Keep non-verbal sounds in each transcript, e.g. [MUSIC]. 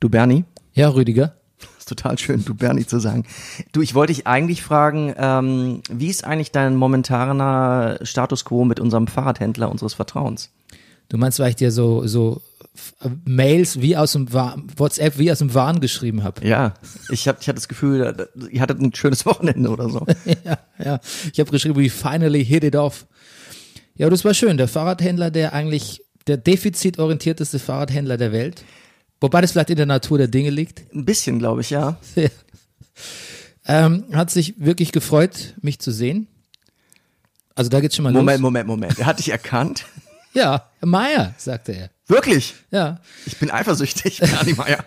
Du Bernie? Ja, Rüdiger. [LAUGHS] ist total schön, du Bernie zu sagen. Du, ich wollte dich eigentlich fragen, ähm, wie ist eigentlich dein momentaner Status quo mit unserem Fahrradhändler unseres Vertrauens? Du meinst, weil ich dir so, so Mails wie aus dem Wa WhatsApp wie aus dem Wahn geschrieben habe. Ja, ich, hab, ich hatte das Gefühl, ihr hattet ein schönes [LAUGHS] Wochenende oder so. [LAUGHS] ja, ja. Ich habe geschrieben, we finally hit it off. Ja, das war schön. Der Fahrradhändler, der eigentlich der defizitorientierteste Fahrradhändler der Welt. Wobei das vielleicht in der Natur der Dinge liegt. Ein bisschen, glaube ich, [LAUGHS] ja. ähm, hat sich wirklich gefreut, mich zu sehen. Also da geht's schon mal Moment, los. Moment, Moment, Moment. Er hat dich erkannt? [LAUGHS] ja, Herr Meier, sagte er. Wirklich? Ja. Ich bin eifersüchtig, [LAUGHS] Bernie Meier.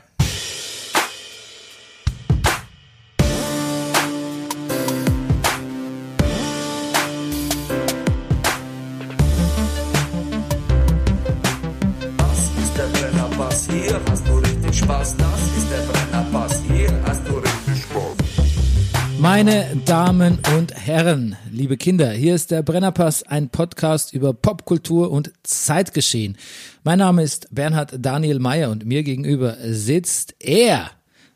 Meine Damen und Herren, liebe Kinder, hier ist der Brennerpass, ein Podcast über Popkultur und Zeitgeschehen. Mein Name ist Bernhard Daniel Mayer und mir gegenüber sitzt er,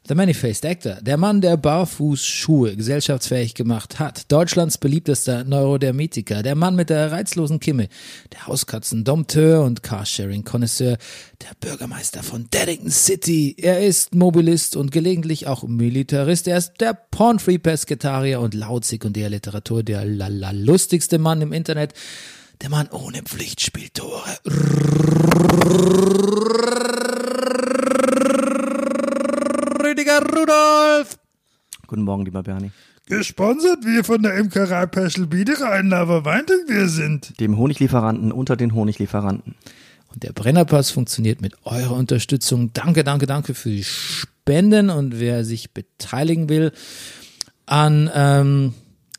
The Many-Faced Actor, der Mann, der Barfußschuhe gesellschaftsfähig gemacht hat, Deutschlands beliebtester Neurodermitiker, der Mann mit der reizlosen Kimme, der Hauskatzen-Dompteur und Carsharing-Konnoisseur, der Bürgermeister von Deddington City. Er ist Mobilist und gelegentlich auch Militarist. Er ist der Pornfree-Pesketarier und laut Sekundärliteratur der lala lustigste Mann im Internet. Der Mann ohne Pflichtspieltore. Rüdiger Rudolf. Guten Morgen, lieber Bernie. Gesponsert wir von der Imkerei Peschel Biederein, aber Weinting wir sind. Dem Honiglieferanten unter den Honiglieferanten. Und der Brennerpass funktioniert mit eurer Unterstützung. Danke, danke, danke für die Spenden und wer sich beteiligen will an ähm,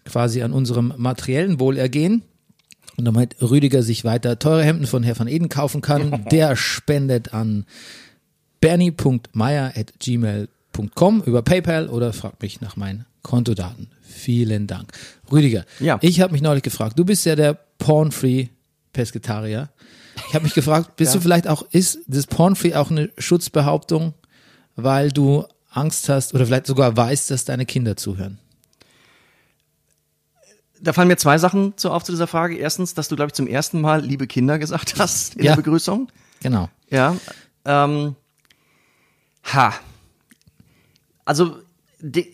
quasi an unserem materiellen Wohlergehen und damit Rüdiger sich weiter teure Hemden von Herr van Eden kaufen kann, [LAUGHS] der spendet an bernie.meier.gmail.com über PayPal oder fragt mich nach meinen Kontodaten. Vielen Dank. Rüdiger, Ja. ich habe mich neulich gefragt, du bist ja der Porn-Free Pesketarier. Ich habe mich [LAUGHS] gefragt, bist Ja. du vielleicht auch, ist das Porn-Free auch eine Schutzbehauptung, weil du Angst hast oder vielleicht sogar weißt, dass deine Kinder zuhören? Da fallen mir zwei Sachen zu auf zu dieser Frage. Erstens, dass du, glaube ich, zum ersten Mal liebe Kinder gesagt hast in Ja. der Begrüßung. Genau. Ja. Ähm, ha. Also, de,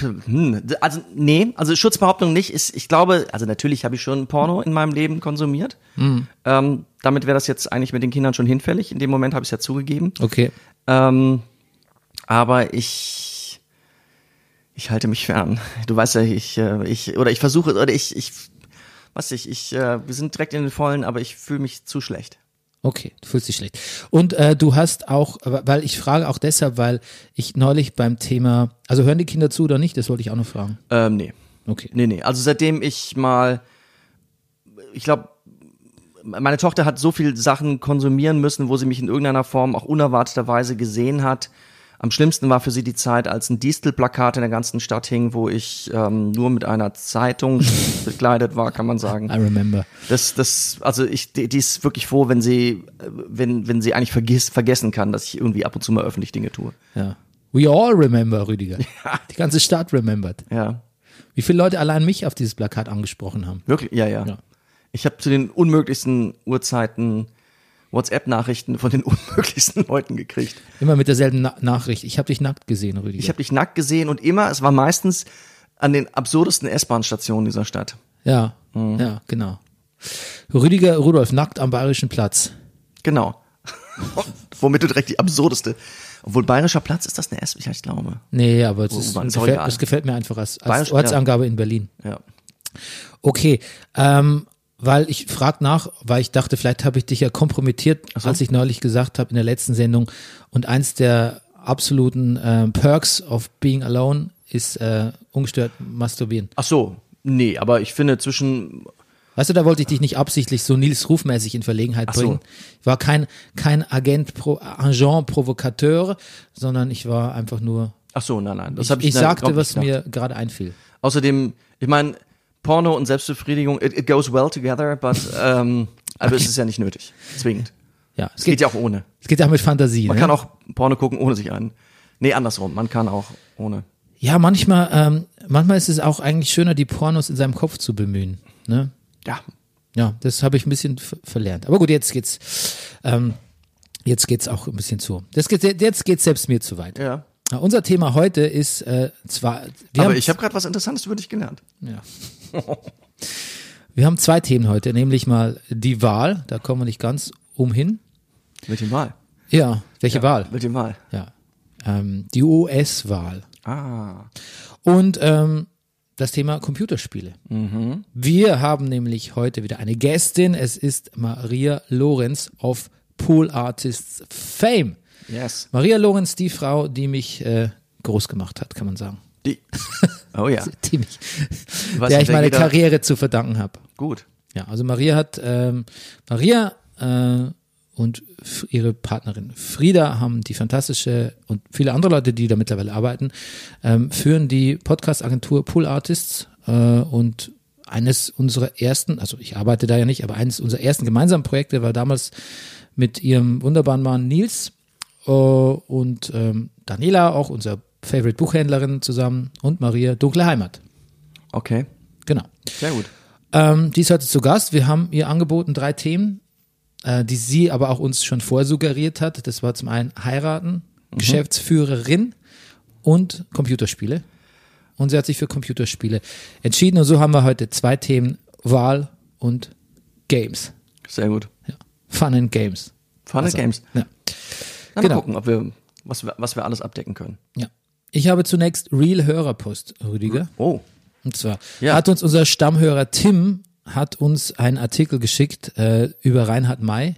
hm, also nee, also Schutzbehauptung nicht. Ist, ich glaube, also natürlich habe ich schon Porno in meinem Leben konsumiert. Ähm, damit wäre das jetzt eigentlich mit den Kindern schon hinfällig. In dem Moment habe ich es ja zugegeben. Okay. Ähm, aber ich, ich halte mich fern. Du weißt ja, ich, äh, ich oder ich versuche oder ich, ich, was ich, ich, äh, wir sind direkt in den Vollen, aber ich fühle mich zu schlecht. Okay, du fühlst dich schlecht. Und äh, du hast auch, weil ich frage auch deshalb, weil ich neulich beim Thema, also hören die Kinder zu oder nicht? Das wollte ich auch noch fragen. Ähm, nee. Okay. Nee, nee. Also seitdem ich mal, ich glaube, meine Tochter hat so viel Sachen konsumieren müssen, wo sie mich in irgendeiner Form auch unerwarteterweise gesehen hat. Am schlimmsten war für sie die Zeit, als ein Distelplakat in der ganzen Stadt hing, wo ich ähm, nur mit einer Zeitung [LAUGHS] bekleidet war, kann man sagen. I remember. Das, das, also ich, die, die ist wirklich froh, wenn sie, wenn, wenn sie eigentlich vergiss, vergessen kann, dass ich irgendwie ab und zu mal öffentlich Dinge tue. Ja. We all remember, Rüdiger. [LAUGHS] Die ganze Stadt remembered. Ja, Wie viele Leute allein mich auf dieses Plakat angesprochen haben. wirklich, ja, ja. Ja. Ich habe zu den unmöglichsten Uhrzeiten WhatsApp-Nachrichten von den [LAUGHS] unmöglichsten Leuten gekriegt. Immer mit derselben Na Nachricht. Ich habe dich nackt gesehen, Rüdiger. Ich habe dich nackt gesehen und immer, es war meistens an den absurdesten S-Bahn-Stationen dieser Stadt. ja, Mhm. ja, genau. Rüdiger Rudolf nackt am Bayerischen Platz. Genau. [LAUGHS] Womit du direkt die absurdeste. Obwohl Bayerischer Platz ist das eine S, ja, ich glaube. Nee, aber Oh, ist, auch gefällt, gefällt mir einfach als, als Bayerisch- ja. Ortsangabe in Berlin. Ja. Okay, ähm, weil ich frag nach, weil ich dachte, vielleicht habe ich dich ja kompromittiert, als ich neulich gesagt habe in der letzten Sendung. Und eins der absoluten äh, Perks of being alone ist äh, ungestört masturbieren. Ach so, nee, aber ich finde zwischen Weißt du, da wollte ich dich nicht absichtlich so Nils Rufmäßig in Verlegenheit Ach so. bringen. Ich war kein, kein Agent, pro, Agent Provokateur, sondern ich war einfach nur, Ach so, nein, nein. Das ich, hab ich, ich nein, sagte, was mir gerade einfiel. Außerdem, ich meine, Porno und Selbstbefriedigung, it, it goes well together, but ähm, aber es ist ja nicht nötig, zwingend. Ja, es Es geht geht, ja auch ohne. es geht ja auch mit Fantasie. Man ne? kann auch Porno gucken, ohne sich einen. Nee, andersrum. Man kann auch ohne. Ja, manchmal, ähm, manchmal ist es auch eigentlich schöner, die Pornos in seinem Kopf zu bemühen. Ne? Ja. Ja, das habe ich ein bisschen ver- verlernt. Aber gut, jetzt geht's, ähm, jetzt geht's auch ein bisschen zu. Das geht, jetzt geht's selbst mir zu weit. Ja. Ja, unser Thema heute ist äh, zwar, Aber ich habe gerade was Interessantes über dich gelernt. ja. wir haben zwei Themen heute, nämlich mal die Wahl, da kommen wir nicht ganz umhin. Welche Wahl? Ja, welche Wahl? Welche Wahl? Ja, ähm, die US-Wahl. Ah. Und ähm, das Thema Computerspiele. Wir haben nämlich heute wieder eine Gästin. Es ist Maria Lorenz of Pool Artists Fame. Yes. Maria Lorenz, die Frau, die mich äh, groß gemacht hat, kann man sagen. Die. [LAUGHS] Oh ja. Die mich, Was der ich meine jeder- Karriere zu verdanken habe. Gut. Ja, also Maria hat, ähm, Maria äh, und ihre Partnerin Frieda haben die fantastische und viele andere Leute, die da mittlerweile arbeiten, ähm, führen die Podcast-Agentur Pool Artists äh, und eines unserer ersten, also ich arbeite da ja nicht, aber eines unserer ersten gemeinsamen Projekte war damals mit ihrem wunderbaren Mann Nils und ähm, Daniela, auch unser Favorite Buchhändlerin zusammen und Maria Dunkle Heimat. Okay. Genau. Sehr gut. Ähm, die ist heute zu Gast. Wir haben ihr angeboten drei Themen, äh, die sie aber auch uns schon vorsuggeriert hat. Das war zum einen heiraten, Geschäftsführerin und Computerspiele. Und sie hat sich für Computerspiele entschieden. Und so haben wir heute zwei Themen, Wahl und Games. Sehr gut. Ja. Fun and Games. Fun Also, and Games. Ja. Na, genau. Mal gucken, ob wir, was, wir, was wir alles abdecken können. ja. Ich habe zunächst Real Hörerpost, Rüdiger. Oh. Und zwar Ja. hat uns unser Stammhörer Tim hat uns einen Artikel geschickt äh, über Reinhard May.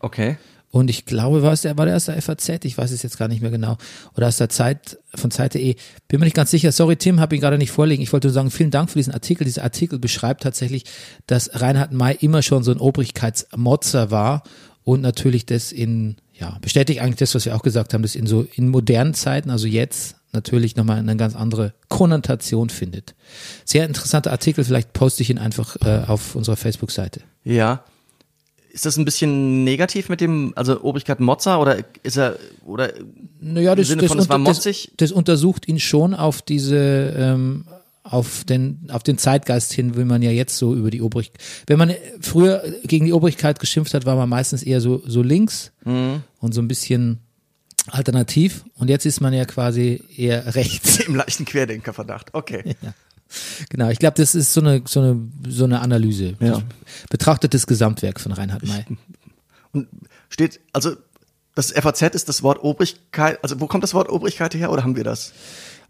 Okay. Und ich glaube, war es der, war der aus der FAZ? Ich weiß es jetzt gar nicht mehr genau. Oder aus der Zeit, von Zeit.de. Bin mir nicht ganz sicher. Sorry, Tim, habe ihn gerade nicht vorliegen. Ich wollte nur sagen, vielen Dank für diesen Artikel. Dieser Artikel beschreibt tatsächlich, dass Reinhard May immer schon so ein Obrigkeitsmotzer war und natürlich das in, ja, bestätigt eigentlich das, was wir auch gesagt haben, das in so, in modernen Zeiten, also jetzt, natürlich nochmal eine ganz andere Konnotation findet. Sehr interessanter Artikel, vielleicht poste ich ihn einfach äh, auf unserer Facebook-Seite. Ja. Ist das ein bisschen negativ mit dem, also Obrigkeit Mozart oder ist er, oder Naja, das, Sinne das, von, es war unter- das, motzig? das untersucht ihn schon auf diese, ähm, auf den, auf den Zeitgeist hin, will man ja jetzt so über die Obrigkeit. Wenn man früher gegen die Obrigkeit geschimpft hat, war man meistens eher so, so links Mhm. und so ein bisschen alternativ. Und jetzt ist man ja quasi eher [LAUGHS] rechts. im leichten Querdenkerverdacht? Okay. [LAUGHS] Genau, ich glaube, das ist so eine, so eine, so eine Analyse. Ja. Betrachtet das Gesamtwerk von Reinhard May. [LAUGHS] Und steht, also das FAZ ist das Wort Obrigkeit, also wo kommt das Wort Obrigkeit her oder haben wir das?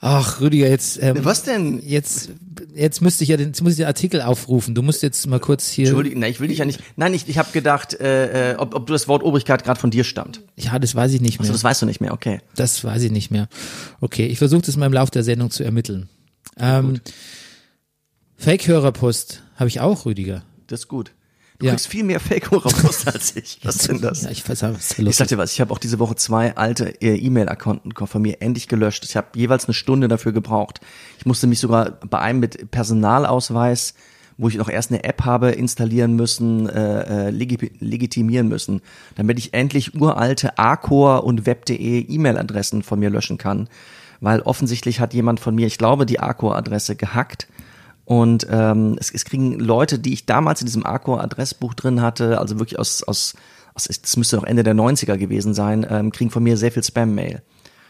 Ach, Rüdiger, jetzt, ähm, Was denn? jetzt, jetzt müsste ich ja den, jetzt muss ich den Artikel aufrufen. Du musst jetzt mal kurz hier. Entschuldigung, nein, ich will dich ja nicht. Nein, ich, ich habe gedacht, äh, äh, ob, ob du das Wort Obrigkeit gerade von dir stammt. Ja, das weiß ich nicht mehr. Also das weißt du nicht mehr, okay. Das weiß ich nicht mehr. Okay, ich versuche das mal im Laufe der Sendung zu ermitteln. Ähm, Fake-Hörerpost habe ich auch, Rüdiger. Das ist gut. Du Ja. kriegst viel mehr Fake-Hörerpost [LAUGHS] als ich. Was denn das? Ja, ich weiß auch, was Ich sag dir was, ich habe auch diese Woche zwei alte äh, E-Mail-Konten von mir endlich gelöscht. Ich habe jeweils eine Stunde dafür gebraucht. Ich musste mich sogar bei einem mit Personalausweis, wo ich noch erst eine App habe, installieren müssen, äh, äh, legi legitimieren müssen, damit ich endlich uralte Acor und web.de E-Mail-Adressen von mir löschen kann. Weil offensichtlich hat jemand von mir, ich glaube, die Acor-Adresse gehackt und ähm, es, es kriegen Leute, die ich damals in diesem Arcor-Adressbuch drin hatte, also wirklich aus, aus, aus, das müsste noch Ende der 90er gewesen sein, ähm, kriegen von mir sehr viel Spam-Mail.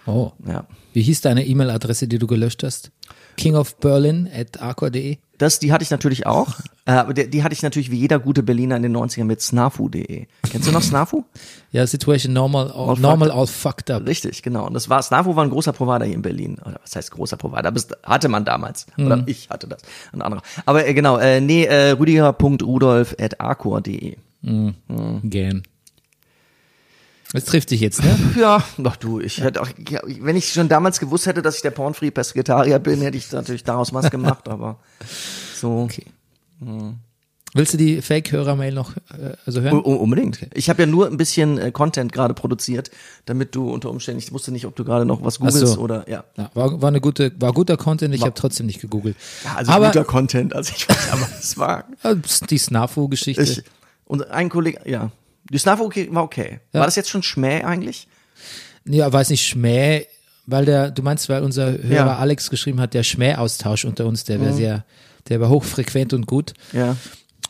Oh. Ja. Wie hieß deine E-Mail-Adresse, die du gelöscht hast? King of Berlin at arcor.de. Das, die hatte ich natürlich auch, äh, aber die, die hatte ich natürlich wie jeder gute Berliner in den 90ern mit snafu.de. Kennst du noch Snafu? Ja, Situation normal, all, All normal fucked all fucked up. Richtig, genau. Und das war, Snafu war ein großer Provider hier in Berlin. Oder was heißt großer Provider? Aber das hatte man damals. Oder ich hatte das. Ein anderer. Aber äh, genau, äh, nee, äh, rüdiger.rudolf.arcor.de. Gern. Das trifft dich jetzt, ne? [LAUGHS] Ja, doch du, ich hätte auch, wenn ich schon damals gewusst hätte, dass ich der Pornfree Pesketarier bin, hätte ich natürlich daraus was gemacht, aber so. Okay. Willst du die Fake-Hörer-Mail noch äh, also hören? Un- unbedingt. Ich habe ja nur ein bisschen äh, Content gerade produziert, damit du unter Umständen, ich wusste nicht, ob du gerade noch was Ach so. googelst oder ja. Ja, war, war eine gute, war guter Content, ich habe trotzdem nicht gegoogelt. ja also Aber guter Content, also ich weiß, aber es war [LAUGHS] die Snafu-Geschichte. ich, und ein Kollege, ja, Die Snarf okay, war okay. Ja. War das jetzt schon Schmäh eigentlich? Ja, weiß nicht, Schmäh, weil der, du meinst, weil unser Hörer Ja. Alex geschrieben hat, der Schmähaustausch unter uns, der wäre sehr, der war hochfrequent und gut. Ja.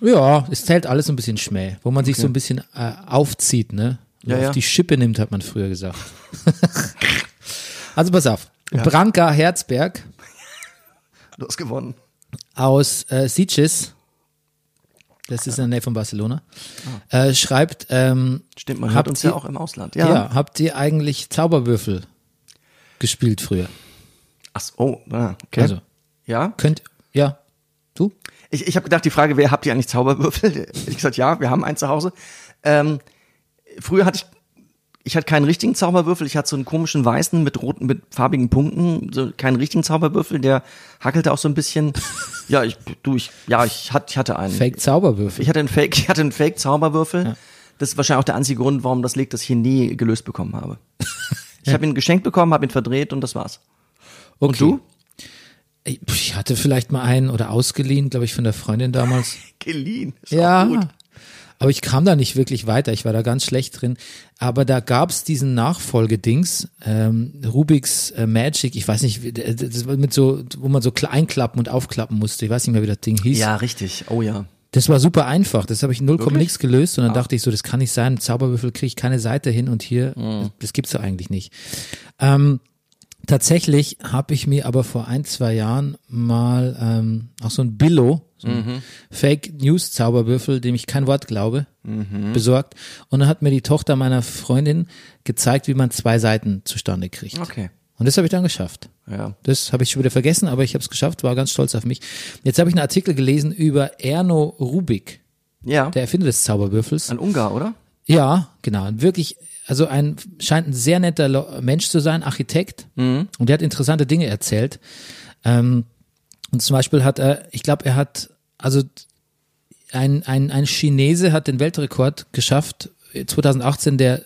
Ja, es zählt alles so ein bisschen Schmäh, wo man sich so ein bisschen äh, aufzieht, ne? Ja, auf ja. die Schippe nimmt, hat man früher gesagt. [LAUGHS] also pass auf. Branka Herzberg Du hast gewonnen. aus äh, Sitges, das ist in der Nähe von Barcelona, äh, schreibt, ähm, Stimmt, man hört uns ihr- ja auch im Ausland. ja. habt ihr eigentlich Zauberwürfel gespielt früher? Ach so, oh, ah, okay. Also, ja. könnt, ja, du? Ich, ich habe gedacht, die Frage, wer habt ihr eigentlich Zauberwürfel? [LAUGHS] Ich gesagt, ja, wir haben einen zu Hause. Ähm, früher hatte ich, ich hatte keinen richtigen Zauberwürfel. Ich hatte so einen komischen weißen mit roten, mit farbigen Punkten, so keinen richtigen Zauberwürfel. Der hackelte auch so ein bisschen. [LAUGHS] ja, ich, du, ich, ja, ich hatte, ich hatte einen. Fake Zauberwürfel. Ich hatte einen Fake, [LAUGHS] ich hatte einen Fake Zauberwürfel. Das ist wahrscheinlich auch der einzige Grund, warum das liegt, dass ich ihn nie gelöst bekommen habe. [LAUGHS] Ich habe ihn geschenkt bekommen, habe ihn verdreht und das war's. okay. du? Ich ich hatte vielleicht mal einen oder ausgeliehen, glaube ich, von der Freundin damals. Geliehen. Ist Ja, auch gut. Aber ich kam da nicht wirklich weiter. Ich war da ganz schlecht drin. Aber da gab's diesen Nachfolgedings, ähm, Rubiks äh, Magic. Ich weiß nicht, das war mit so, wo man so einklappen und aufklappen musste. Ich weiß nicht mehr, wie das Ding hieß. Ja, richtig. Oh ja. Das war super einfach. Das habe ich 0, Wirklich? nichts gelöst. Und dann dachte ich so, das kann nicht sein. Zauberwürfel kriege ich keine Seite hin und hier, das, das gibt's doch eigentlich nicht. Ähm, tatsächlich habe ich mir aber vor ein, zwei Jahren mal ähm, auch so ein Billo, so ein Fake News Zauberwürfel, dem ich kein Wort glaube, besorgt. Und dann hat mir die Tochter meiner Freundin gezeigt, wie man zwei Seiten zustande kriegt. Okay. Und das habe ich dann geschafft. Ja. Das habe ich schon wieder vergessen, aber ich habe es geschafft, war ganz stolz auf mich. Jetzt habe ich einen Artikel gelesen über Erno Rubik, Ja. der Erfinder des Zauberwürfels. Ein Ungar, oder? Ja, genau. Und Wirklich, also ein scheint ein sehr netter Mensch zu sein, Architekt. Und der hat interessante Dinge erzählt. Ähm, und zum Beispiel hat er, ich glaube, er hat, also ein, ein, ein Chinese hat den Weltrekord geschafft. 2018, der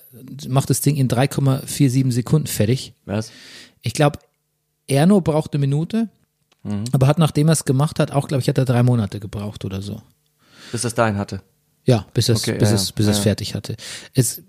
macht das Ding in 3,47 Sekunden fertig. Was? Ich glaube, Erno braucht eine Minute, aber hat, nachdem er es gemacht hat, auch, glaube ich, hat er drei Monate gebraucht oder so. Bis das dahin hatte. Ja, bis es, Okay, bis ja, es, bis ja, es fertig hatte. Es,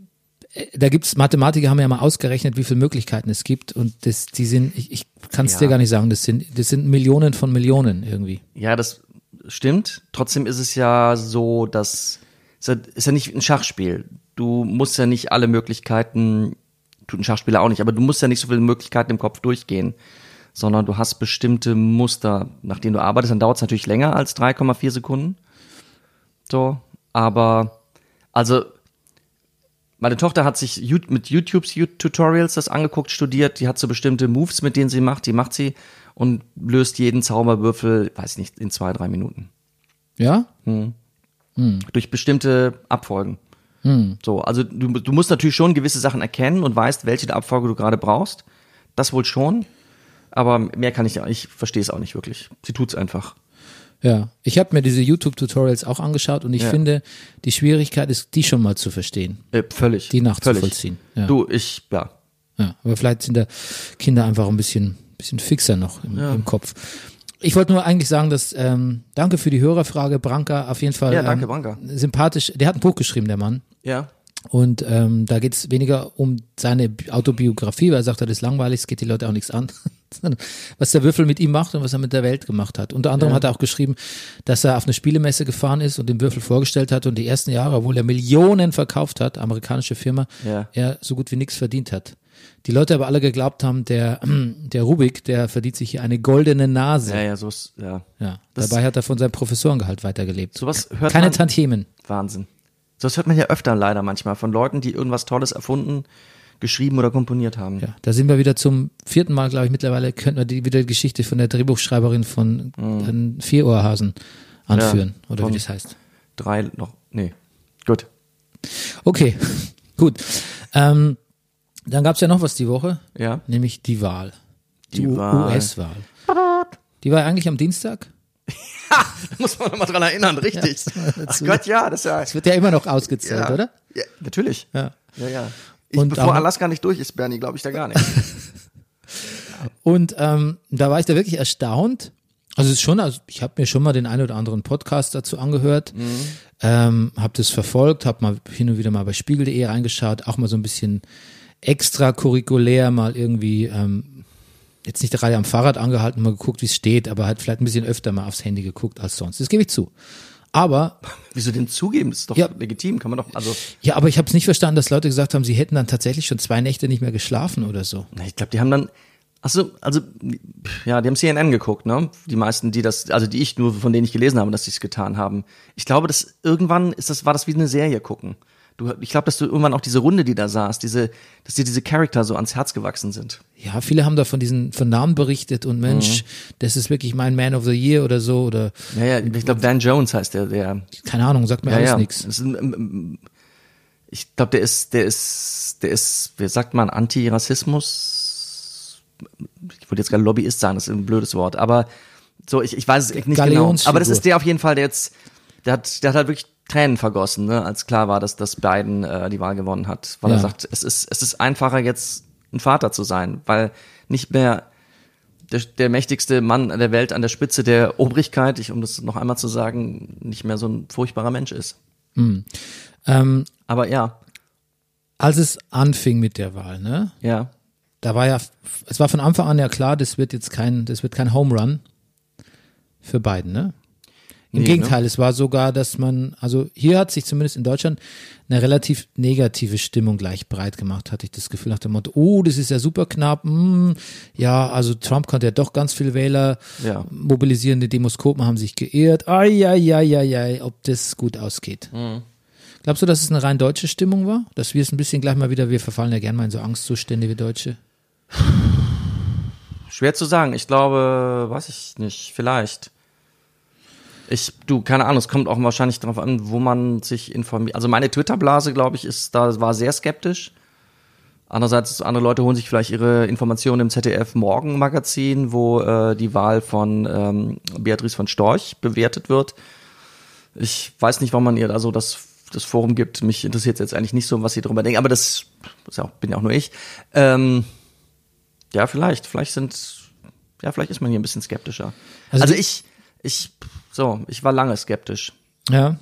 da gibt's Mathematiker haben ja mal ausgerechnet, wie viele Möglichkeiten es gibt und das, die sind, ich, ich kann es Ja. dir gar nicht sagen, das sind, das sind Millionen von Millionen irgendwie. Ja, das stimmt. Trotzdem ist es ja so, dass ist ja, ist ja nicht ein Schachspiel. Du musst ja nicht alle Möglichkeiten, tut ein Schachspieler auch nicht, aber du musst ja nicht so viele Möglichkeiten im Kopf durchgehen, sondern du hast bestimmte Muster, nach denen du arbeitest. Dann dauert es natürlich länger als 3,4 Sekunden. So, aber also meine Tochter hat sich mit YouTubes Tutorials das angeguckt, studiert. Die hat so bestimmte Moves, mit denen sie macht. Die macht sie und löst jeden Zauberwürfel, weiß ich nicht, in zwei, drei Minuten. Ja? Durch bestimmte Abfolgen. So, also du, du musst natürlich schon gewisse Sachen erkennen und weißt, welche Abfolge du gerade brauchst. Das wohl schon. Aber mehr kann ich ja, ich verstehe es auch nicht wirklich. Sie tut's einfach. Ja. Ich habe mir diese YouTube-Tutorials auch angeschaut und ich Ja. finde, die Schwierigkeit ist, die schon mal zu verstehen. Äh, völlig. Die nachzuvollziehen, ja. Du, ich, ja. Ja, aber vielleicht sind da Kinder einfach ein bisschen, bisschen fixer noch im, im Kopf. Ich wollte nur eigentlich sagen, dass ähm, danke für die Hörerfrage, Branka, auf jeden Fall Ja, danke, ähm, Branka. sympathisch. Der hat ein Buch geschrieben, der Mann. Ja. Und ähm, da geht es weniger um seine Bi- Autobiografie, weil er sagt, das ist langweilig, es geht die Leute auch nichts an, sondern was der Würfel mit ihm macht und was er mit der Welt gemacht hat. Unter anderem hat er auch geschrieben, dass er auf eine Spielemesse gefahren ist und den Würfel vorgestellt hat und die ersten Jahre, obwohl er Millionen verkauft hat, amerikanische Firma, Ja. er so gut wie nichts verdient hat. Die Leute aber alle geglaubt haben, der, [CLEARS THROAT] der Rubik, der verdient sich hier eine goldene Nase. Ja, ja, so ist, ja. Ja, Das- dabei hat er von seinem Professorengehalt weitergelebt. Sowas hört Keine man, Tantiemen. Wahnsinn. Das hört man ja öfter leider manchmal von Leuten, die irgendwas Tolles erfunden, geschrieben oder komponiert haben. Ja, da sind wir wieder zum vierten Mal, glaube ich, mittlerweile könnten wir die, wieder die Geschichte von der Drehbuchschreiberin von mhm. Vierohrhasen anführen, Ja, oder wie das heißt. Drei noch, nee. Gut. Okay, [LAUGHS] gut. Ähm, dann gab's ja noch was die Woche, Ja. nämlich die Wahl. Die. US-Wahl. Die war eigentlich am Dienstag. [LAUGHS] Muss man mal dran erinnern, richtig. Ach dazu. Gott, ja, das ist ja. Es wird ja immer noch ausgezählt, ja. oder? Ja, natürlich. Ja. Ja, ja. Ich, Und bevor Alaska nicht durch ist, Bernie, glaube ich da gar nicht. [LAUGHS] Und ähm, da war ich da wirklich erstaunt. Also es ist schon, also ich habe mir schon mal den einen oder anderen Podcast dazu angehört, ähm, habe das verfolgt, habe mal hin und wieder mal bei Spiegel.de reingeschaut, auch mal so ein bisschen extracurriculär mal irgendwie ähm, jetzt nicht gerade am Fahrrad angehalten, mal geguckt, wie es steht, aber halt vielleicht ein bisschen öfter mal aufs Handy geguckt als sonst. Das gebe ich zu. Aber Wieso denn zugeben? Das ist doch Ja. legitim, kann man doch, also, ja, aber ich habe es nicht verstanden, dass Leute gesagt haben, sie hätten dann tatsächlich schon zwei Nächte nicht mehr geschlafen oder so. ich glaube, die haben dann, ach so, also, ja, die haben CNN geguckt, ne? Die meisten, die das, also die ich nur, von denen ich gelesen habe, dass sie es getan haben. Ich glaube, dass irgendwann ist das, war das wie eine Serie gucken. Du, ich glaube, dass du irgendwann auch diese Runde, die da saß, diese, dass dir diese Charakter so ans Herz gewachsen sind. Ja, viele haben da von diesen von Namen berichtet und Mensch, das ist wirklich mein Man of the Year oder so oder Ja, ja, ich glaube, Dan Jones heißt der, der, keine Ahnung, sagt mir ja, alles ja. nichts. Ich glaube, der ist, der ist, der ist, wie sagt man, Antirassismus. Ich wollte jetzt gerade Lobbyist sagen, das ist ein blödes Wort, aber so, ich, ich weiß es nicht genau. Aber das ist der auf jeden Fall, der jetzt, der hat, der hat halt wirklich Tränen vergossen, ne, als klar war, dass, dass Biden äh, die Wahl gewonnen hat, weil Ja. er sagt, es ist, es ist einfacher jetzt ein Vater zu sein, weil nicht mehr der, der mächtigste Mann der Welt an der Spitze der Obrigkeit, ich, um das noch einmal zu sagen, nicht mehr so ein furchtbarer Mensch ist. Ähm, Aber ja, als es anfing mit der Wahl, ne, ja. da war ja, es war von Anfang an ja klar, das wird jetzt kein, das wird kein Home Run für Biden, ne? Im Nee, Gegenteil, es war sogar, dass man, also hier hat sich zumindest in Deutschland eine relativ negative Stimmung gleich breit gemacht, hatte ich das Gefühl nach dem Motto, oh, das ist ja super knapp, hm, ja, also Trump konnte ja doch ganz viel Wähler Ja. mobilisieren, die Demoskopen haben sich geirrt, ai, ai, ai, ai, ai, ob das gut ausgeht. Glaubst du, dass es eine rein deutsche Stimmung war? Dass wir es ein bisschen gleich mal wieder, wir verfallen ja gerne mal in so Angstzustände wie Deutsche. Schwer zu sagen. Ich glaube, weiß ich nicht, vielleicht. Ich, du, keine Ahnung, es kommt auch wahrscheinlich darauf an, wo man sich informiert. Also meine Twitter-Blase, glaube ich, ist, da war sehr skeptisch. Andererseits, andere Leute holen sich vielleicht ihre Informationen im ZDF Morgen-Magazin, wo äh, die Wahl von ähm, Beatrice von Storch bewertet wird. Ich weiß nicht, warum man ihr da so das, das Forum gibt. Mich interessiert jetzt eigentlich nicht so, was sie darüber denken, aber das, ja auch, bin ja auch nur ich. Ähm, ja, vielleicht. Vielleicht sind, ja, vielleicht ist man hier ein bisschen skeptischer. Also Also, ich, ich, so, ich war lange skeptisch. Ja.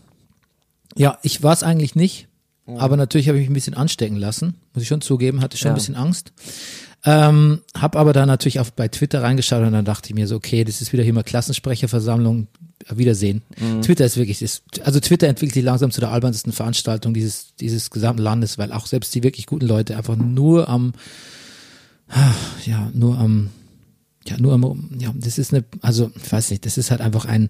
Ja, ich war es eigentlich nicht, aber natürlich habe ich mich ein bisschen anstecken lassen, muss ich schon zugeben, hatte schon Ja. ein bisschen Angst. Ähm, hab aber dann natürlich auch bei Twitter reingeschaut und dann dachte ich mir so, okay, das ist wieder hier mal Klassensprecherversammlung, Wiedersehen. Twitter ist wirklich, ist, also Twitter entwickelt sich langsam zu der albernsten Veranstaltung dieses, dieses gesamten Landes, weil auch selbst die wirklich guten Leute einfach nur am, ja, nur am, ja, nur ja, das ist eine, also, ich weiß nicht, das ist halt einfach ein,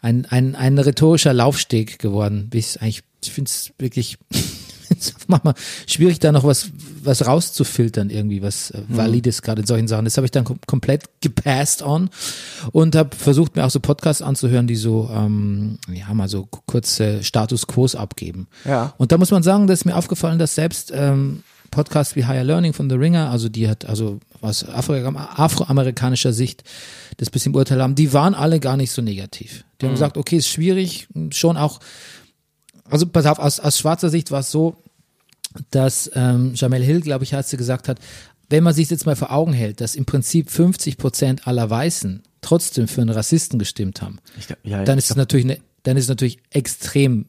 ein, ein, ein rhetorischer Laufsteg geworden. Wie ich eigentlich, ich finde [LAUGHS] es wirklich manchmal schwierig, da noch was, was rauszufiltern, irgendwie, was äh, Valides gerade in solchen Sachen. Das habe ich dann kom komplett gepasst on und habe versucht, mir auch so Podcasts anzuhören, die so, ähm, ja, mal so kurze Status Quos abgeben. Ja. Und da muss man sagen, dass mir aufgefallen, dass selbst ähm, Podcasts wie Higher Learning von The Ringer, also die hat also aus Afro- afroamerikanischer Sicht das bisschen beurteilt haben, die waren alle gar nicht so negativ. Die haben gesagt, okay, ist schwierig, schon auch, also pass auf, aus, aus schwarzer Sicht war es so, dass ähm, Jamel Hill, glaube ich, hat sie gesagt hat, wenn man sich jetzt mal vor Augen hält, dass im Prinzip 50 Prozent aller Weißen trotzdem für einen Rassisten gestimmt haben, glaub- ja, dann ist es natürlich, ne, dann ist es natürlich extrem,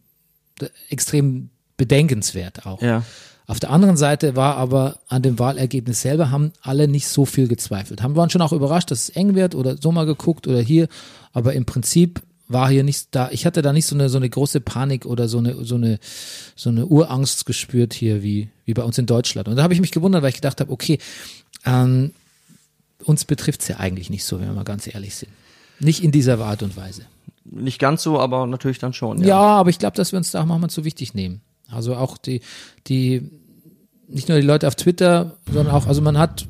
extrem bedenkenswert auch. Ja. Auf der anderen Seite war aber an dem Wahlergebnis selber haben alle nicht so viel gezweifelt. Haben waren schon auch überrascht, dass es eng wird oder so mal geguckt oder hier, aber im Prinzip war hier nicht da. Ich hatte da nicht so eine so eine große Panik oder so eine so eine so eine Urangst gespürt hier wie wie bei uns in Deutschland. Und da habe ich mich gewundert, weil ich gedacht habe, okay, ähm, uns betrifft's ja eigentlich nicht so, wenn wir mal ganz ehrlich sind. Nicht in dieser Art und Weise. nicht ganz so, aber natürlich dann schon. Ja, aber ich glaube, dass wir uns da auch manchmal zu wichtig nehmen. Also auch die, die, nicht nur die Leute auf Twitter, sondern auch, also man hat,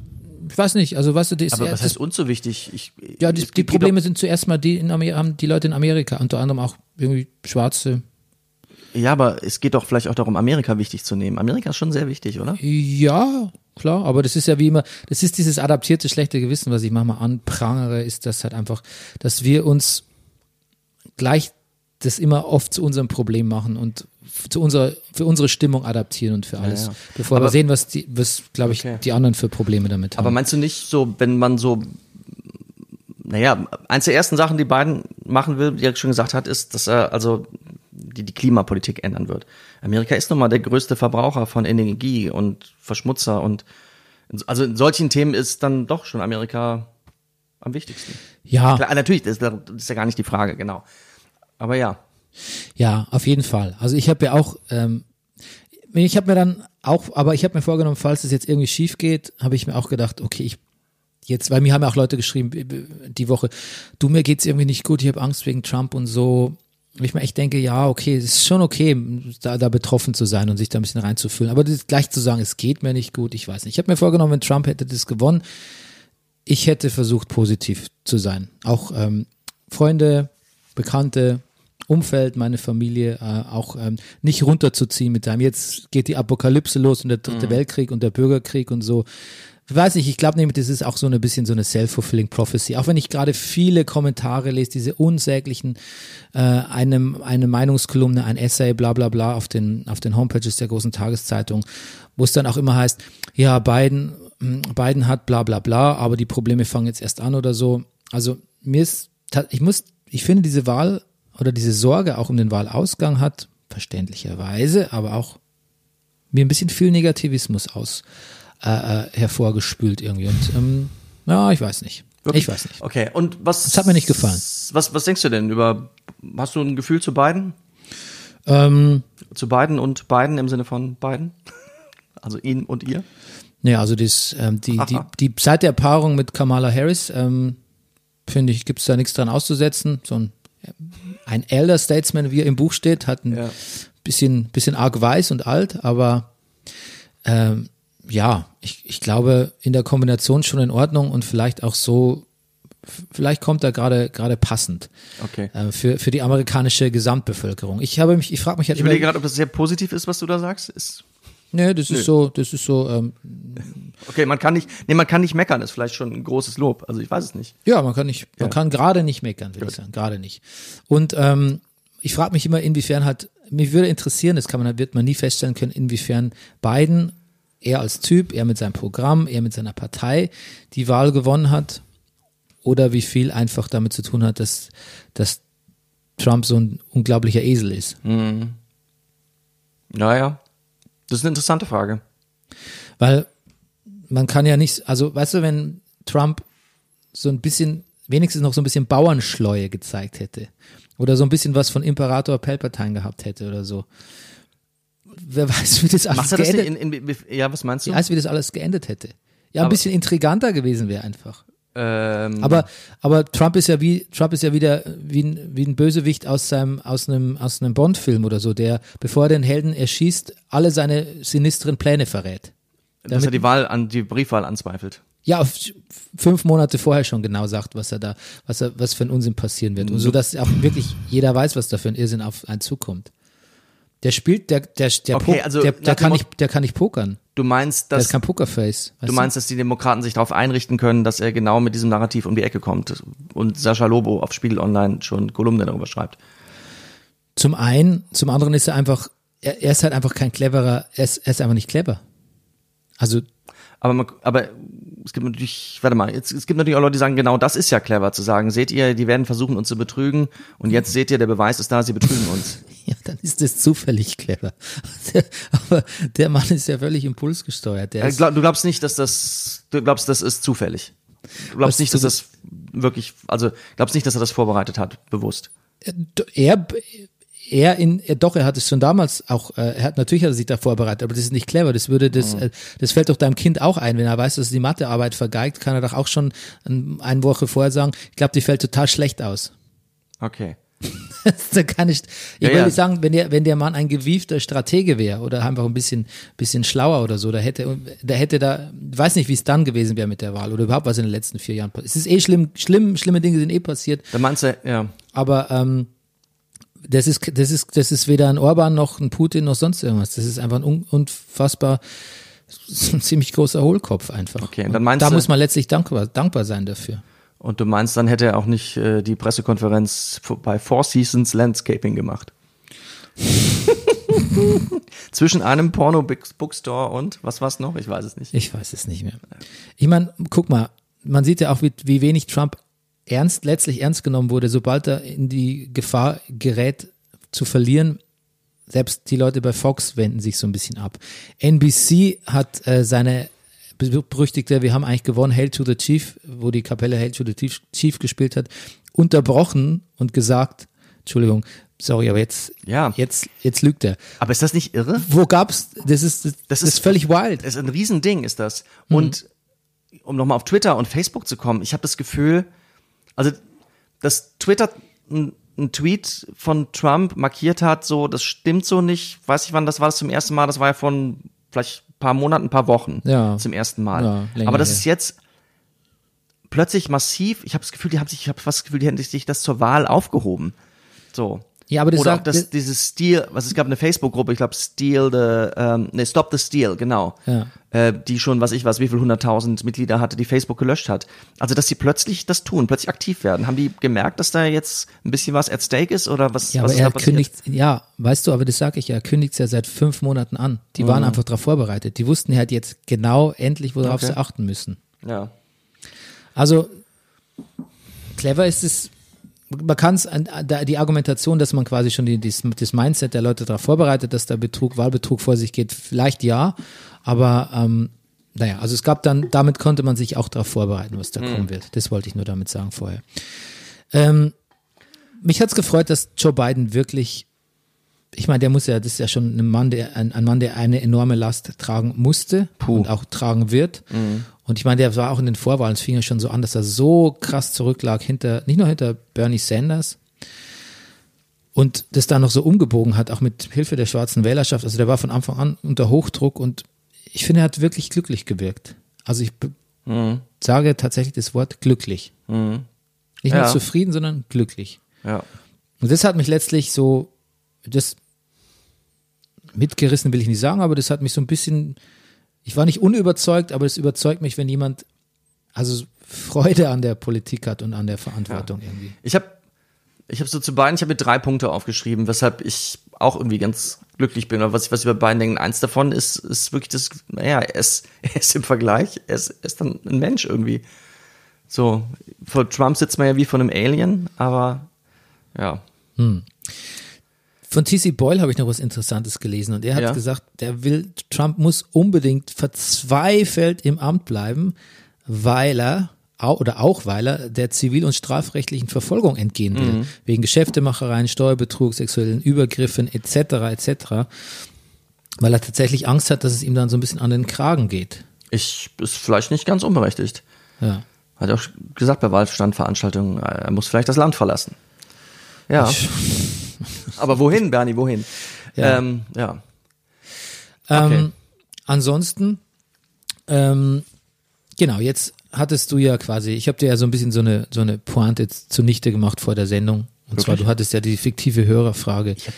ich weiß nicht, also weißt du, die, ist Aber was das, heißt uns so wichtig? Ich, ja, die, die Probleme sind zuerst mal die in Amerika, haben die Leute in Amerika, unter anderem auch irgendwie Schwarze. Ja, aber es geht doch vielleicht auch darum, Amerika wichtig zu nehmen. Amerika ist schon sehr wichtig, oder? Ja, klar, aber das ist ja wie immer, das ist dieses adaptierte schlechte Gewissen, was ich manchmal anprangere, ist das halt einfach, dass wir uns gleich das immer oft zu unserem Problem machen und zu unserer, für unsere Stimmung adaptieren und für alles. ja. Bevor wir Aber- sehen, was die, was, glaube ich, Okay. die anderen für Probleme damit haben. Aber meinst du nicht so, wenn man so naja, eins der ersten Sachen, die Biden machen will, wie er schon gesagt hat, ist, dass er also die, die Klimapolitik ändern wird. Amerika ist nun mal der größte Verbraucher von Energie und Verschmutzer und also in solchen Themen ist dann doch schon Amerika am wichtigsten. Ja, Klar, natürlich, das, das ist ja gar nicht die Frage, genau. Aber ja. ja, auf jeden Fall. Also ich habe ja auch, ähm, ich habe mir dann auch, aber ich habe mir vorgenommen, falls es jetzt irgendwie schief geht, habe ich mir auch gedacht, okay, ich jetzt, weil mir haben ja auch Leute geschrieben die Woche, du mir geht's irgendwie nicht gut, ich habe Angst wegen Trump und so. Ich mir echt denke, ja, okay, es ist schon okay, da, da betroffen zu sein und sich da ein bisschen reinzufühlen. Aber das gleich zu sagen, es geht mir nicht gut, ich weiß nicht. Ich habe mir vorgenommen, wenn Trump hätte das gewonnen, ich hätte versucht, positiv zu sein. Auch ähm, Freunde, Bekannte, Umfeld, meine Familie äh, auch ähm, nicht runterzuziehen mit einem, jetzt geht die Apokalypse los und der dritte Weltkrieg und der Bürgerkrieg und so. Ich weiß nicht, ich glaube nämlich, das ist auch so ein bisschen so eine self-fulfilling prophecy. Auch wenn ich gerade viele Kommentare lese, diese unsäglichen, äh, einem, eine Meinungskolumne, ein Essay, bla bla bla auf den, auf den Homepages der großen Tageszeitung, wo es dann auch immer heißt, ja, Biden, mh, Biden hat bla bla bla, aber die Probleme fangen jetzt erst an oder so. Also mir ist, ich muss, ich finde diese Wahl oder diese Sorge auch um den Wahlausgang hat, verständlicherweise, aber auch mir ein bisschen viel Negativismus aus äh, äh, hervorgespült irgendwie. Und ähm, ja, ich weiß nicht. Ich weiß nicht. Okay, und was. Das hat mir nicht gefallen. Was, was denkst du denn über. Hast du ein Gefühl zu beiden? Ähm, Zu beiden und beiden im Sinne von beiden? [LAUGHS] Also ihn und ihr? ja, also das, ähm, die, die, die seit der Paarung mit Kamala Harris, ähm, finde ich, gibt es da nichts dran auszusetzen. So ein, ein Elder Statesman, wie er im Buch steht, hat ein Ja. bisschen, bisschen arg weiß und alt, aber ähm, ja, ich, ich glaube, in der Kombination schon in Ordnung und vielleicht auch so, vielleicht kommt er gerade gerade passend Okay. äh, für, für die amerikanische Gesamtbevölkerung. Ich habe mich, ich frage mich halt Ich überlege gerade, ob das sehr positiv ist, was du da sagst. Ist, nee, das ist so, das ist so, ähm, okay, man kann nicht, nee, man kann nicht meckern, ist vielleicht schon ein großes Lob. Also ich weiß es nicht. Ja, man kann nicht, man Ja. kann gerade nicht meckern, würde ich sagen, gerade nicht. Und ähm, ich frage mich immer, inwiefern halt, mich würde interessieren, das kann man, wird man nie feststellen können, inwiefern Biden, er als Typ, er mit seinem Programm, er mit seiner Partei die Wahl gewonnen hat oder wie viel einfach damit zu tun hat, dass, dass Trump so ein unglaublicher Esel ist. Naja. Das ist eine interessante Frage. Weil man kann ja nicht, also weißt du, wenn Trump so ein bisschen, wenigstens noch so ein bisschen Bauernschleue gezeigt hätte oder so ein bisschen was von Imperator Palpatine gehabt hätte oder so. Wer weiß, wie das alles das geendet, in, in, in, ja, was meinst du? wer weiß, wie das alles geendet hätte. Ja, ein Aber- bisschen intriganter gewesen wäre einfach. Ähm, Aber, aber Trump ist ja wie, Trump ist ja wieder wie ein, wie ein Bösewicht aus seinem, aus einem, aus einem Bond-Film oder so, der, bevor er den Helden erschießt, alle seine sinistren Pläne verrät. dass er die Wahl an, die Briefwahl anzweifelt. ja, fünf Monate vorher schon genau sagt, was er da, was er, was für ein Unsinn passieren wird. Und so, dass auch wirklich jeder weiß, was da für ein Irrsinn auf einen zukommt. Der spielt, der, der, der, Okay, also der, der kann nicht, der kann nicht pokern. Du meinst, Der dass ist kein Pokerface. du meinst, dass die Demokraten sich darauf einrichten können, dass er genau mit diesem Narrativ um die Ecke kommt und Sascha Lobo auf Spiegel Online schon Kolumne darüber schreibt. Zum einen, zum anderen ist er einfach, er, er ist halt einfach kein cleverer, er ist, er ist einfach nicht clever. Also, Aber, man, aber es gibt natürlich, warte mal, jetzt, es gibt natürlich auch Leute, die sagen, genau das ist ja clever zu sagen. Seht ihr, die werden versuchen, uns zu betrügen und jetzt seht ihr, der Beweis ist da, sie betrügen uns. [LAUGHS] ja, dann ist das zufällig clever. Der, [LAUGHS] aber der Mann ist ja völlig impulsgesteuert. Der Äh, glaub, du glaubst nicht, dass das, du glaubst, das ist zufällig. Du glaubst Was nicht, dass das wirklich, also glaubst nicht, dass er das vorbereitet hat, bewusst. er, er in, er, doch, er hat es schon damals auch, äh, er hat natürlich hat er sich da vorbereitet, aber das ist nicht clever. Das würde das, Mhm. äh, das fällt doch deinem Kind auch ein, wenn er weiß, dass er die Mathearbeit vergeigt, kann er doch auch schon ein, eine Woche vorher sagen, ich glaube, die fällt total schlecht aus. Okay. da kann ich, ich Ja, würde ja. sagen, wenn der, wenn der Mann ein gewiefter Stratege wäre oder einfach ein bisschen, bisschen schlauer oder so, da hätte, da hätte da, weiß nicht, wie es dann gewesen wäre mit der Wahl oder überhaupt was in den letzten vier Jahren passiert. Es ist eh schlimm, schlimm, schlimme Dinge sind eh passiert, Dann meinst du, ja. aber ähm, das ist, das ist, das ist weder ein Orban noch ein Putin noch sonst irgendwas. Das ist einfach ein un unfassbar, [LAUGHS] ein ziemlich großer Hohlkopf einfach. Okay, und dann meinst da du- muss man letztlich dankbar, dankbar sein dafür. Und du meinst, dann hätte er auch nicht äh, die Pressekonferenz bei Four Seasons Landscaping gemacht. [LAUGHS] Zwischen einem Porno-Bookstore und was war's noch? Ich weiß es nicht. Ich weiß es nicht mehr. Ich meine, guck mal, man sieht ja auch, wie, wie wenig Trump ernst, letztlich ernst genommen wurde, sobald er in die Gefahr gerät zu verlieren. Selbst die Leute bei Fox wenden sich so ein bisschen ab. NBC hat äh, seine berüchtigte, wir haben eigentlich gewonnen, Hail to the Chief, wo die Kapelle Hail to the Chief, gespielt hat, unterbrochen und gesagt, Entschuldigung, sorry, aber jetzt, Ja. jetzt, jetzt lügt er. Aber ist das nicht irre? Wo gab's, das ist, das, Das ist, ist- völlig wild. Das ist ein Riesending, ist das. Und um nochmal auf Twitter und Facebook zu kommen, ich habe das Gefühl, also dass Twitter ein, ein Tweet von Trump markiert hat, so, das stimmt so nicht. Weiß ich wann, das war das zum ersten Mal, das war ja von vielleicht ein paar Monaten, ein paar Wochen Ja. zum ersten Mal. Ja, Aber das ist jetzt plötzlich massiv, ich habe das Gefühl, die haben sich, ich habe fast das Gefühl, die hätten sich das zur Wahl aufgehoben. So. Ja, aber das Oder auch sagt, das, das, dieses Steal, was es gab eine Facebook-Gruppe, ich glaube Steal the, ähm, nee, Stop the Steal, genau. Ja. Äh, die schon, was ich weiß, wie viel hunderttausend Mitglieder hatte, die Facebook gelöscht hat. Also, dass sie plötzlich das tun, plötzlich aktiv werden. Haben die gemerkt, dass da jetzt ein bisschen was at stake ist oder was, ja, was aber er kündigt, ja, weißt du, aber das sage ich ja, er kündigt ja seit fünf Monaten an. Die Mhm. waren einfach darauf vorbereitet. Die wussten halt jetzt genau endlich, worauf Okay. sie achten müssen. Ja. Also clever ist es, man kann es, die Argumentation, dass man quasi schon die, das, das Mindset der Leute darauf vorbereitet, dass da Betrug, Wahlbetrug vor sich geht, vielleicht ja, aber ähm, naja, also es gab dann, damit konnte man sich auch darauf vorbereiten, was da kommen wird. Das wollte ich nur damit sagen vorher. Ähm, mich hat's gefreut, dass Joe Biden wirklich, ich meine, der muss ja, das ist ja schon ein Mann, der, ein, ein Mann, der eine enorme Last tragen musste und auch tragen wird. Und ich meine, der war auch in den Vorwahlen, es fing ja schon so an, dass er so krass zurücklag hinter, nicht nur hinter Bernie Sanders, und das dann noch so umgebogen hat, auch mit Hilfe der schwarzen Wählerschaft. Also der war von Anfang an unter Hochdruck und ich finde, er hat wirklich glücklich gewirkt. Also ich be- sage tatsächlich das Wort glücklich. Nicht nur Ja. zufrieden, sondern glücklich. Ja. Und das hat mich letztlich so, das mitgerissen will ich nicht sagen, aber das hat mich so ein bisschen, ich war nicht unüberzeugt, aber es überzeugt mich, wenn jemand also Freude an der Politik hat und an der Verantwortung irgendwie. Ich habe ich hab so zu beiden, ich habe mir drei Punkte aufgeschrieben, weshalb ich auch irgendwie ganz glücklich bin. Oder was ich was über beiden denke. Eins davon ist, ist wirklich das, naja, er ist, [LAUGHS] er ist im Vergleich, er ist, er ist dann ein Mensch irgendwie. So, vor Trump sitzt man ja wie von einem Alien, aber ja. Von TC Boyle habe ich noch was Interessantes gelesen und er hat Ja. gesagt, der will, Trump muss unbedingt verzweifelt im Amt bleiben, weil er, oder auch weil er der zivil- und strafrechtlichen Verfolgung entgehen will. Mhm. Wegen Geschäftemachereien, Steuerbetrug, sexuellen Übergriffen etc. etc. Weil er tatsächlich Angst hat, dass es ihm dann so ein bisschen an den Kragen geht. Ich ist vielleicht nicht ganz unberechtigt. Ja. Hat er auch gesagt bei Wahlstandveranstaltungen, er muss vielleicht das Land verlassen. Ja. Aber wohin, Bernie, wohin? Ja. Ähm, ja. Ähm, ansonsten, ähm, genau, jetzt hattest du ja quasi, ich habe dir ja so ein bisschen so eine, so eine Pointe zunichte gemacht vor der Sendung. Und zwar, Wirklich? du hattest ja die fiktive Hörerfrage. Ich hab,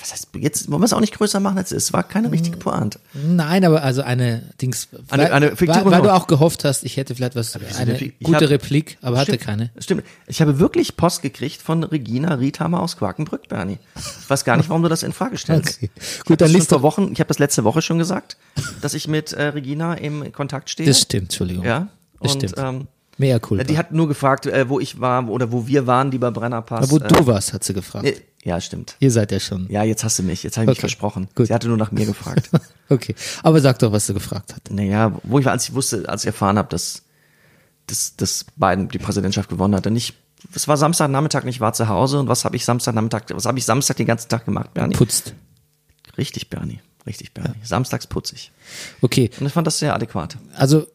was heißt, jetzt wollen wir es auch nicht größer machen, als es ist. War keine richtige Pointe. Nein, aber also eine Dings, Eine- weil, eine fiktive weil, weil du auch gehofft hast, ich hätte vielleicht was, eine gute hab- Replik, aber hatte Stimmt. keine. Stimmt. Ich habe wirklich Post gekriegt von Regina Riethammer aus Quakenbrück, Bernie. Ich weiß gar nicht, warum du das in Frage stellst. Okay. Ich Gut, dann liest vor. Wochen, ich habe das letzte Woche schon gesagt, dass ich mit äh, Regina im Kontakt stehe. Das stimmt, Entschuldigung. Ja. Das und, stimmt. Ähm, Mehr cool. die hat nur gefragt, äh, wo ich war oder wo wir waren, lieber Brennerpass. wo äh, du warst, hat sie gefragt. äh, Ja, stimmt. Ihr seid ja schon. Ja, jetzt hast du mich. Jetzt habe ich mich Okay. versprochen. Gut. Sie hatte nur nach mir gefragt. [LAUGHS] Okay. Aber sag doch, was du gefragt hast. naja, wo ich war, als ich wusste, als ich erfahren habe, dass, dass, dass Biden die Präsidentschaft gewonnen hat. Und ich, es war Samstagnachmittag und ich war zu Hause. Und was habe ich Samstagnachmittag, was habe ich Samstag den ganzen Tag gemacht, Bernie? Putzt. Richtig, Bernie. Richtig, Bernie. Samstags putzig. Okay. Und ich fand das sehr adäquat. Also,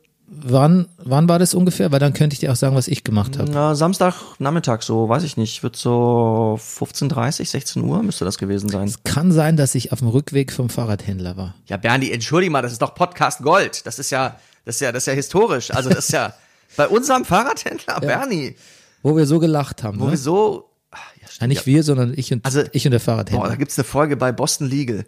wann, wann war das ungefähr? Weil dann könnte ich dir auch sagen, was ich gemacht habe. Na, Samstagnachmittag, so, weiß ich nicht, wird so 15.30, 16 Uhr müsste das gewesen sein. Kann sein, dass ich auf dem Rückweg vom Fahrradhändler war. Ja, Bernie, entschuldige mal, das ist doch Podcast Gold. Das ist ja, das ist ja, das ist ja historisch. Also das ist ja bei unserem Fahrradhändler, Bernie, Wo wir so gelacht haben. wo ne? wir so, ah, ja, Ja, nicht wir, sondern ich und, Also, ich und der Boah, Fahrradhändler. da gibt's eine Folge bei Boston Legal.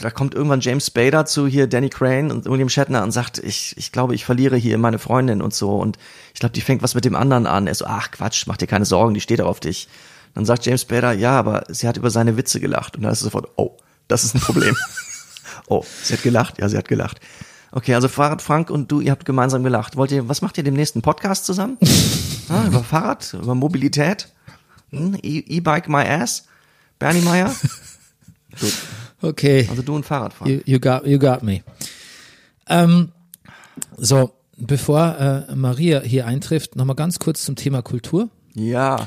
Da kommt irgendwann James Spader zu hier Danny Crane und William Shatner und sagt, ich, ich glaube, ich verliere hier meine Freundin und so. Und ich glaube, die fängt was mit dem anderen an. Er so, ach Quatsch, mach dir keine Sorgen, die steht auf dich. Dann sagt James Spader, ja, aber sie hat über seine Witze gelacht. Und dann ist es sofort, oh, das ist ein Problem. [LAUGHS] oh, sie hat gelacht? Ja, sie hat gelacht. Okay, also Fahrrad Frank und du, ihr habt gemeinsam gelacht. Wollt ihr, was macht ihr dem nächsten Podcast zusammen? [LAUGHS] ah, über Fahrrad, über Mobilität? Hm, E- E-Bike my ass? Bernie Meyer? [LAUGHS] Gut, Okay. also du und Fahrrad fahren. You, you, got, you got me. Ähm, so, bevor äh, Maria hier eintrifft, nochmal ganz kurz zum Thema Kultur. Ja,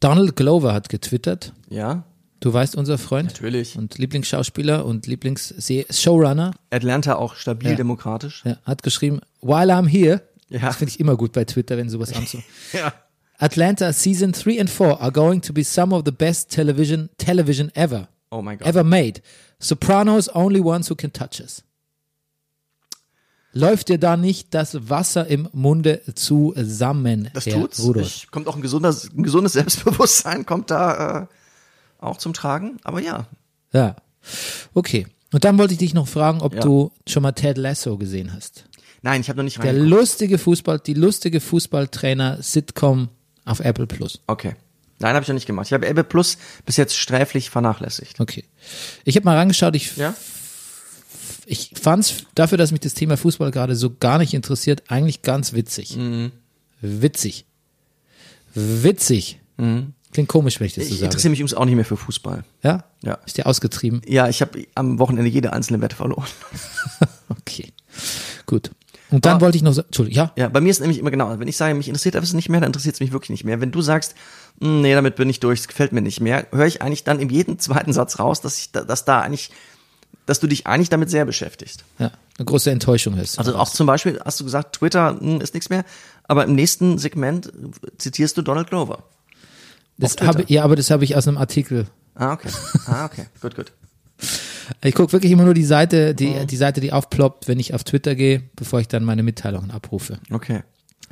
Donald Glover hat getwittert. ja, Du weißt, unser Freund. Natürlich. Und Lieblingsschauspieler und Lieblings-Showrunner. Atlanta auch stabil Ja. demokratisch. Ja, hat geschrieben, while I'm here. Ja. Das finde ich immer gut bei Twitter, wenn sowas anzu. [LAUGHS] Ja. Atlanta Season 3 and 4 are going to be some of the best television television ever. Oh mein Gott. Ever made. Sopranos only ones who can touch us. Läuft dir da nicht das Wasser im Munde zusammen, Das Herr tut's. Rudolf? Kommt auch ein, gesunder, ein gesundes Selbstbewusstsein, kommt da äh, auch zum Tragen. Aber ja, Ja. Okay. Und dann wollte ich dich noch fragen, ob Ja. du schon mal Ted Lasso gesehen hast. nein, ich habe noch nicht Der lustige Fußball, die lustige Fußballtrainer-Sitcom auf Apple Plus. Okay. Nein, habe ich noch nicht gemacht. Ich habe Ebbe Plus bis jetzt sträflich vernachlässigt. Okay. Ich habe mal reingeschaut, ich, Ja? ich fand's dafür, dass mich das Thema Fußball gerade so gar nicht interessiert, eigentlich ganz witzig. Mhm. Witzig. Witzig. Klingt komisch, wenn ich das so Mhm. Ich sage. interessiere mich übrigens auch nicht mehr für Fußball. Ja? Ja. Ist dir ausgetrieben? Ja, ich habe am Wochenende jede einzelne Wette verloren. [LAUGHS] Okay. Gut. Und dann Aber- wollte ich noch sagen, Entschuldigung, ja? Ja, bei mir ist nämlich immer genau, wenn ich sage, mich interessiert etwas nicht mehr, dann interessiert es mich wirklich nicht mehr. Wenn du sagst, "Hm, nee, damit bin ich durch, es gefällt mir nicht mehr, höre ich eigentlich dann in jedem [LAUGHS] zweiten Satz raus, dass ich, da- dass da eigentlich, dass du dich eigentlich damit sehr beschäftigst. Ja. Eine große Enttäuschung ist. Also auch zum Beispiel hast du gesagt, Twitter hm, ist nichts mehr, aber im nächsten Segment zitierst du Donald Glover. das habe, ja, aber das habe ich aus einem Artikel. Ah, okay. Ah, okay. [LAUGHS] gut, gut. Ich gucke wirklich immer nur die Seite, die, Mhm. die Seite, die aufploppt, wenn ich auf Twitter gehe, bevor ich dann meine Mitteilungen abrufe. Okay.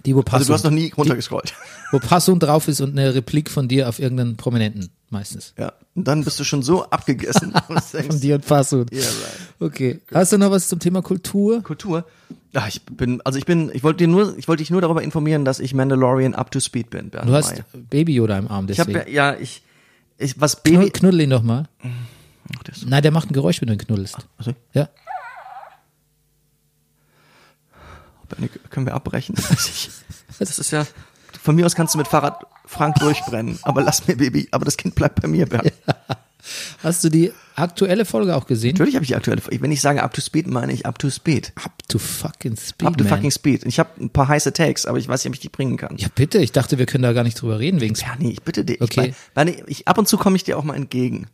Die, wo Also du hast noch nie runtergescrollt. wo Passung drauf ist und eine Replik von dir auf irgendeinen Prominenten meistens. Ja. Und dann bist du schon so abgegessen. [LAUGHS] Von dir und Passung. Yeah, right. Okay. Hast du noch was zum Thema Kultur? Kultur. Ja, ich bin, also ich bin, ich wollte dir nur, ich wollte dich nur darüber informieren, dass ich Mandalorian up to speed bin. Bernd Du hast May. Baby Yoda im Arm, ich habe deswegen. ja, ich, ich, was Baby. knuddel ihn doch mal. Ach, das- Nein, der macht ein Geräusch, wenn du ihn knuddelst. Also, Ja. Können wir abbrechen? [LAUGHS] Das ist ja, von mir aus kannst du mit Fahrrad Frank durchbrennen, aber lass mir Baby, aber das Kind bleibt bei mir, Bernd. Hast du die aktuelle Folge auch gesehen? Natürlich habe ich die aktuelle, wenn ich sage up to speed, meine ich up to speed. Up to fucking speed, Up to man. fucking speed. Ich habe ein paar heiße Takes, aber ich weiß nicht, ob ich die bringen kann. Ja, bitte. Ich dachte, wir können da gar nicht drüber reden wegen Bernie, ich bitte dich. Okay. Ich, ich, ab und zu komme ich dir auch mal entgegen.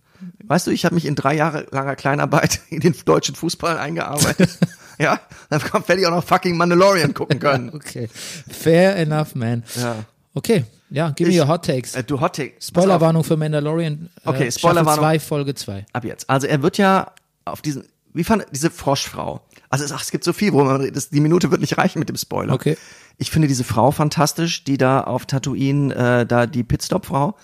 Weißt du, ich habe mich in drei Jahre langer Kleinarbeit [LAUGHS] in den deutschen Fußball eingearbeitet. [LAUGHS] ja, dann werde ich auch noch fucking Mandalorian gucken können. [LAUGHS] Okay. Fair enough, man. Ja. Okay. Ja, give me Ich- your hot takes. Äh, du Hot Take. Pass auf. Spoilerwarnung für Mandalorian. Äh, Okay, Spoilerwarnung. 2, Folge 2. Ab jetzt. Also er wird ja auf diesen, wie fand diese Froschfrau? Also es, ach, es gibt so viel, wo man redet. Das, die Minute wird nicht reichen mit dem Spoiler. Okay. Ich finde diese Frau fantastisch, die da auf Tatooine, äh, da die Pitstop-Frau.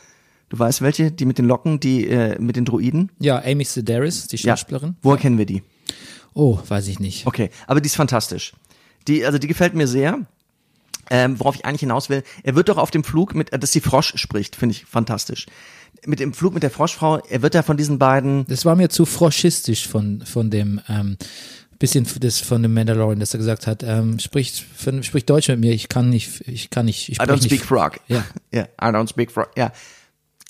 Du weißt welche? Die mit den Locken, die äh, mit den Druiden. Ja, Amy Sedaris, die Schauspielerin. Woher kennen wir die? Oh, weiß ich nicht. Okay, aber die ist fantastisch. Die, also die gefällt mir sehr. Ähm, worauf ich eigentlich hinaus will, er wird doch auf dem Flug mit, dass die Frosch spricht, finde ich fantastisch. Mit dem Flug mit der Froschfrau, er wird ja von diesen beiden, Das war mir zu froschistisch von, von dem, ähm, bisschen das von dem Mandalorian, dass er gesagt hat, ähm, spricht, von, spricht Deutsch mit mir, ich kann nicht, ich kann nicht, ich I don't nicht. speak frog. Ja. [LAUGHS] ja, I don't speak frog. Ja.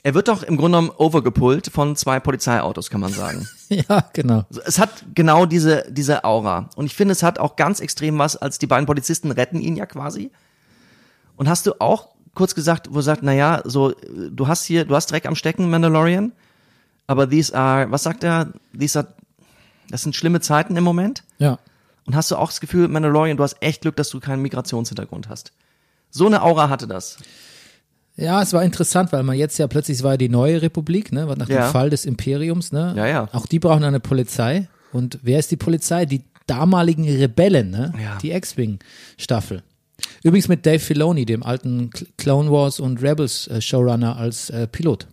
Er wird doch im Grunde genommen overgepullt von zwei Polizeiautos, kann man sagen. [LAUGHS] Ja, genau. es hat genau diese, diese Aura. Und ich finde, es hat auch ganz extrem was, als die beiden Polizisten retten ihn ja quasi. Und hast du auch kurz gesagt, wo er sagt, naja, so, du hast hier, du hast Dreck am Stecken, Mandalorian, aber these are, was sagt er? These are, das sind schlimme Zeiten im Moment. Ja. Und hast du auch das Gefühl, Mandalorian, du hast echt Glück, dass du keinen Migrationshintergrund hast. So eine Aura hatte das. Ja, es war interessant, weil man jetzt ja plötzlich, es war ja die neue Republik, ne, nach dem Ja. Fall des Imperiums, ne? Ja, ja. Auch die brauchen eine Polizei. Und wer ist die Polizei? Die damaligen Rebellen, ne? Ja. Die X-Wing-Staffel. Übrigens mit Dave Filoni, dem alten Cl- Clone Wars und Rebels äh, Showrunner als äh, Pilot.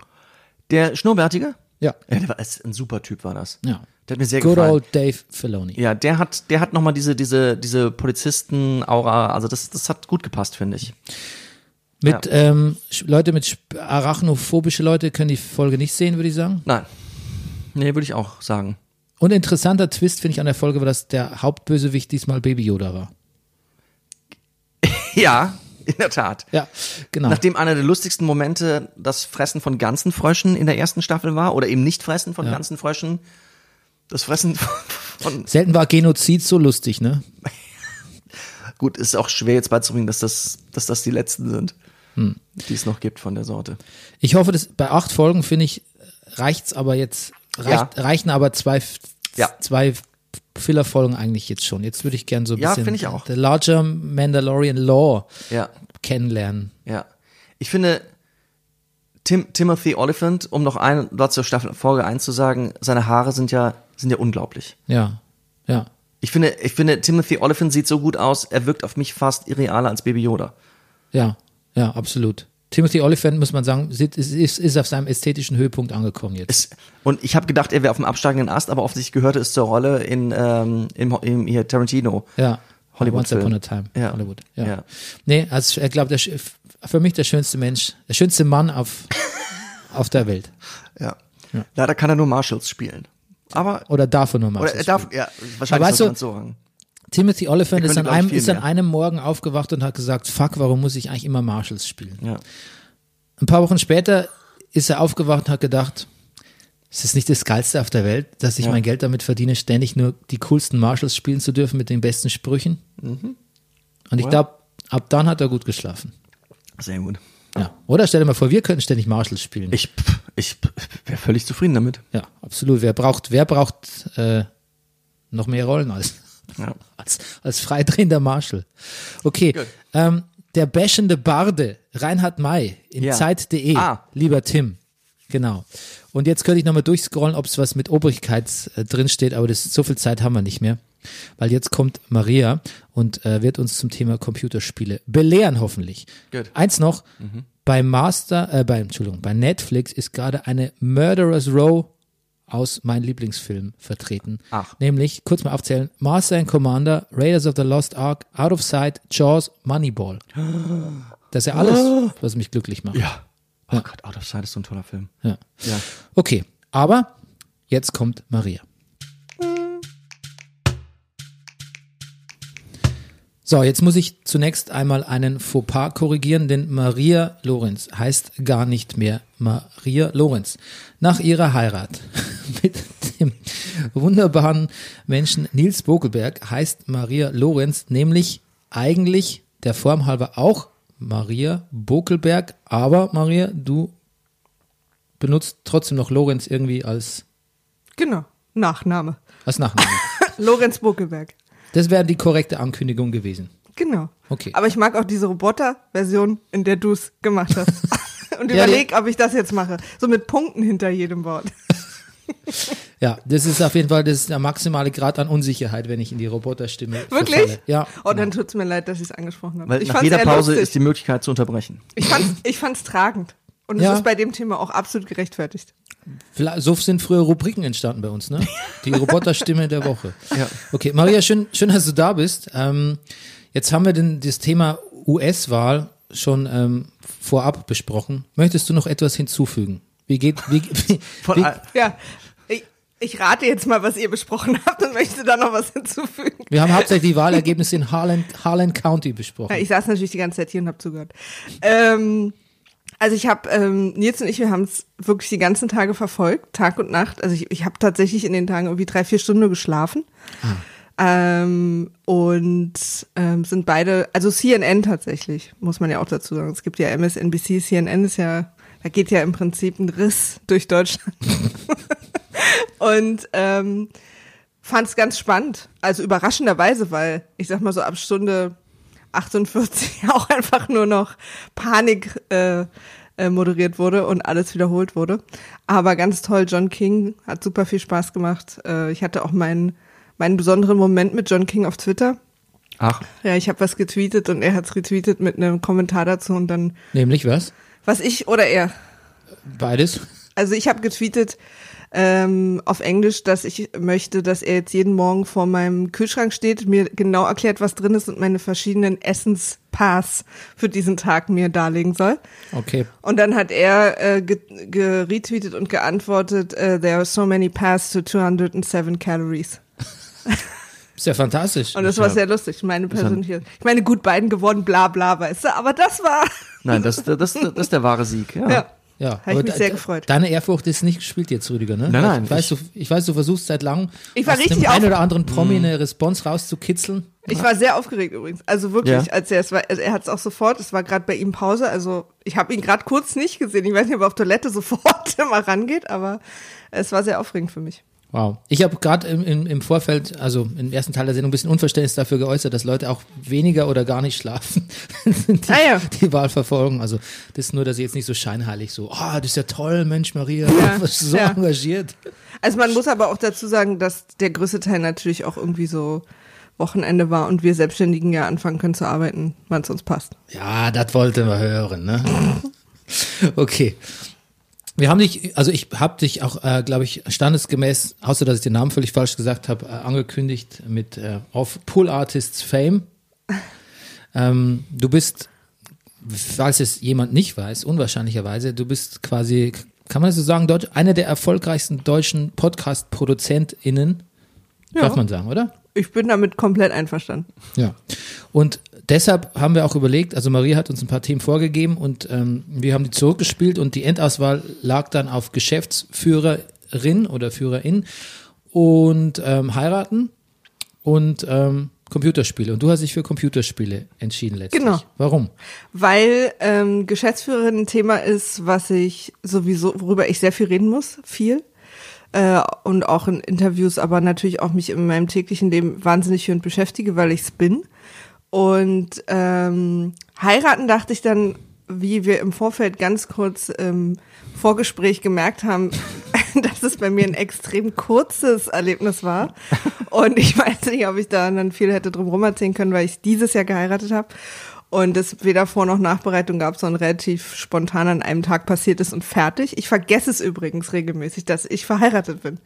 Der Schnurrbärtige? Ja. Ja, der war ein super Typ, war das. Ja. Der hat mir sehr Good gefallen. old Dave Filoni. Ja, der hat, der hat nochmal diese, diese, diese Polizisten-Aura, also das, das hat gut gepasst, finde ich. Mit ähm, Sch- Leute mit arachnophobische Leute können die Folge nicht sehen, würde ich sagen. Nein. Nee, würde ich auch sagen. Und interessanter Twist finde ich an der Folge war, dass der Hauptbösewicht diesmal Baby Yoda war. [LAUGHS] Ja, in der Tat. Ja, genau. Nachdem einer der lustigsten Momente das Fressen von ganzen Fröschen in der ersten Staffel war oder eben nicht Fressen von ganzen Fröschen, das Fressen von Selten war Genozid so lustig, ne? [LAUGHS] gut ist auch schwer jetzt beizubringen, dass das dass das die letzten sind, Hm. die es noch gibt von der Sorte. Ich hoffe, dass bei acht Folgen finde ich reicht's aber jetzt reicht, reichen aber zwei Ja. zwei Filler-Folgen eigentlich jetzt schon. Jetzt würde ich gern so ein Ja, bisschen ich auch. The Larger Mandalorian Law Ja, kennenlernen. ja. Ich finde Tim, Timothy Oliphant, um noch ein dort zur Staffel Folge 1 zu sagen, seine Haare sind ja sind ja unglaublich. Ja, ja. Ich finde, ich finde, Timothy Oliphant sieht so gut aus, er wirkt auf mich fast irrealer als Baby Yoda. Ja, ja, absolut. Timothy Oliphant, muss man sagen, ist, ist, ist auf seinem ästhetischen Höhepunkt angekommen jetzt. Es, und ich habe gedacht, er wäre auf dem absteigenden Ast, aber offensichtlich gehörte es zur Rolle in, ähm, im, im hier Tarantino. ja. Hollywood Once upon a time. Ja. Hollywood. Ja. Ja. Nee, also ich glaube, für mich der schönste Mensch, der schönste Mann auf, [LAUGHS] auf der Welt. Ja. Leider kann er nur Marshalls spielen. Aber Oder darf er nur mal. oder er darf, ja, wahrscheinlich Aber weißt du- so. Timothy Oliphant ist an, einem, ist an einem Morgen aufgewacht und hat gesagt, fuck, warum muss ich eigentlich immer Marshalls spielen? Ja. Ein paar Wochen später ist er aufgewacht und hat gedacht, es ist nicht das Geilste auf der Welt, dass ich Ja. mein Geld damit verdiene, ständig nur die coolsten Marshalls spielen zu dürfen mit den besten Sprüchen. Mhm. Und ich glaube, ab dann hat er gut geschlafen. Sehr gut. Ja. Oder stell dir mal vor, wir könnten ständig Marshalls spielen. Ich, ich wäre völlig zufrieden damit. ja, absolut. Wer braucht, wer braucht äh, noch mehr Rollen als, Ja. als, als freidrehender Marshall? Okay. Ähm, der bäschende Barde, Reinhard May in Ja. Zeit.de. Ah. Lieber Tim. Genau. Und jetzt könnte ich nochmal durchscrollen, ob es was mit Obrigkeit äh, drin steht, aber das, so viel Zeit haben wir nicht mehr. Weil jetzt kommt Maria und äh, wird uns zum Thema Computerspiele belehren, hoffentlich. Gut. Eins noch, bei Master, äh, bei, Entschuldigung, bei Netflix ist gerade eine Murderers Row aus meinem Lieblingsfilm vertreten. Ach. Nämlich, kurz mal aufzählen, Master and Commander, Raiders of the Lost Ark, Out of Sight, Jaws, Moneyball. Das ist ja alles, was mich glücklich macht. Ja. Oh Gott, Out of Sight ist so ein toller Film. Ja. Ja. Okay, aber jetzt kommt Maria. So, jetzt muss ich zunächst einmal einen Fauxpas korrigieren, denn Maria Lorenz heißt gar nicht mehr Maria Lorenz. Nach ihrer Heirat mit dem wunderbaren Menschen Nils Bokelberg heißt Maria Lorenz nämlich eigentlich der Form halber auch Maria Bokelberg, aber Maria, du benutzt trotzdem noch Lorenz irgendwie als, Genau. Nachname. als Nachname. [LAUGHS] Lorenz Buckelberg. Das wäre die korrekte Ankündigung gewesen. Genau. Okay. Aber ich mag auch diese Roboter-Version, in der du es gemacht hast. [LAUGHS] Und Ja, überleg, ob ich das jetzt mache. So mit Punkten hinter jedem Wort. Ja, das ist auf jeden Fall das ist der maximale Grad an Unsicherheit, wenn ich in die Roboterstimme Wirklich? verfalle. Ja. Oh, dann tut's mir leid, dass ich es angesprochen habe. Weil ich nach jeder Pause lustig. ist die Möglichkeit zu unterbrechen. Ich fand's, ich fand's tragend. Und es Ja. ist bei dem Thema auch absolut gerechtfertigt. So sind früher Rubriken entstanden bei uns, ne? [LAUGHS] Die Roboterstimme der Woche. Ja. Okay, Maria, schön, schön, dass du da bist. Ähm, jetzt haben wir denn das Thema US-Wahl schon ähm, vorab besprochen. Möchtest du noch etwas hinzufügen? Wie geht, wie, [LAUGHS] wie, Von wie, Ja, ich, ich rate jetzt mal, was ihr besprochen habt und möchte da noch was hinzufügen. wir haben hauptsächlich die Wahlergebnisse in Harlan, Harlan County besprochen. Ja, ich saß natürlich die ganze Zeit hier und habe zugehört. Ähm, also ich habe, ähm, Nils und ich, wir haben es wirklich die ganzen Tage verfolgt, Tag und Nacht. Also ich, ich habe tatsächlich in den Tagen irgendwie drei, vier Stunden nur geschlafen. Ähm, und ähm, sind beide, also CNN tatsächlich, muss man ja auch dazu sagen. Es gibt ja MSNBC, CNN ist ja, da geht ja im Prinzip ein Riss durch Deutschland. [LAUGHS] und ähm, fand es ganz spannend. Also überraschenderweise, weil ich sag mal so ab Stunde 48 [LAUGHS] auch einfach nur noch Panik äh, äh, moderiert wurde und alles wiederholt wurde. Aber ganz toll, John King hat super viel Spaß gemacht. Äh, ich hatte auch meinen meinen besonderen Moment mit John King auf Twitter. Ach, Ja, ich habe was getweetet und er hat's retweetet mit einem Kommentar dazu und dann Nämlich was? Was ich oder er. Beides? Also ich habe getweetet, ähm, auf Englisch, dass ich möchte, dass er jetzt jeden Morgen vor meinem Kühlschrank steht, mir genau erklärt, was drin ist und meine verschiedenen Essenspass für diesen Tag mir darlegen soll. Okay. Und dann hat er äh, ge geretweetet und geantwortet, äh, there are so many paths to 207 calories. [LAUGHS] Ist ja fantastisch. Und das war sehr lustig, meine persönliche. Ich meine, gut, beiden gewonnen, bla bla, weißt du, aber das war. Nein, das, das, das, das ist der wahre Sieg. Ja. Ja. ja, Hab ich mich sehr gefreut. Deine Ehrfurcht ist nicht gespielt jetzt, Rüdiger, ne? Nein, nein, Ich weiß, ich- du, ich weiß, du versuchst seit langem Ich war aus richtig dem einen oder anderen Promi eine Response rauszukitzeln. Ich war sehr aufgeregt übrigens. Also wirklich, Ja. als er es war, also er hat es auch sofort, es war gerade bei ihm Pause, also ich habe ihn gerade kurz nicht gesehen. Ich weiß nicht, ob er auf Toilette [LAUGHS] sofort immer rangeht, aber es war sehr aufregend für mich. Wow. Ich habe gerade im, im, im Vorfeld, also im ersten Teil der Sendung, ein bisschen Unverständnis dafür geäußert, dass Leute auch weniger oder gar nicht schlafen, die, [LAUGHS] Ah ja. die Wahl verfolgen. Also das ist nur, dass sie jetzt nicht so scheinheilig so, ah, das ist ja toll, Mensch, Maria, Ja, [LAUGHS] so ja. engagiert. Also man muss aber auch dazu sagen, dass der größte Teil natürlich auch irgendwie so Wochenende war und wir Selbstständigen ja anfangen können zu arbeiten, wann es uns passt. Ja, das wollten wir hören, ne? [LAUGHS] Okay. Wir haben dich, also ich habe dich auch, äh, glaube ich, standesgemäß, außer dass ich den Namen völlig falsch gesagt habe, äh, angekündigt mit äh, auf Pool Artists Fame. [LAUGHS] Ähm, du bist, falls es jemand nicht weiß, unwahrscheinlicherweise, du bist quasi, kann man das so sagen, Deutsch, einer der erfolgreichsten deutschen Podcast-ProduzentInnen, Ja. darf man sagen, oder? Ich bin damit komplett einverstanden. Ja. Und deshalb haben wir auch überlegt, also Maria hat uns ein paar Themen vorgegeben und ähm, wir haben die zurückgespielt und die Endauswahl lag dann auf Geschäftsführerin oder Führerin und ähm, heiraten und ähm, Computerspiele. Und du hast dich für Computerspiele entschieden letztlich. Genau. Warum? Weil ähm, Geschäftsführerin ein Thema ist, was ich sowieso, worüber ich sehr viel reden muss, viel. Äh, und auch in Interviews, aber natürlich auch mich in meinem täglichen Leben wahnsinnig für und beschäftige, weil ich es bin. Und ähm, heiraten dachte ich dann, wie wir im Vorfeld ganz kurz im Vorgespräch gemerkt haben, [LAUGHS] dass es bei mir ein extrem kurzes Erlebnis war. Und ich weiß nicht, ob ich da dann viel hätte drum rum erzählen können, weil ich dieses Jahr geheiratet habe. Und es weder Vor- noch Nachbereitung gab, sondern relativ spontan an einem Tag passiert ist und fertig. Ich vergesse es übrigens regelmäßig, dass ich verheiratet bin.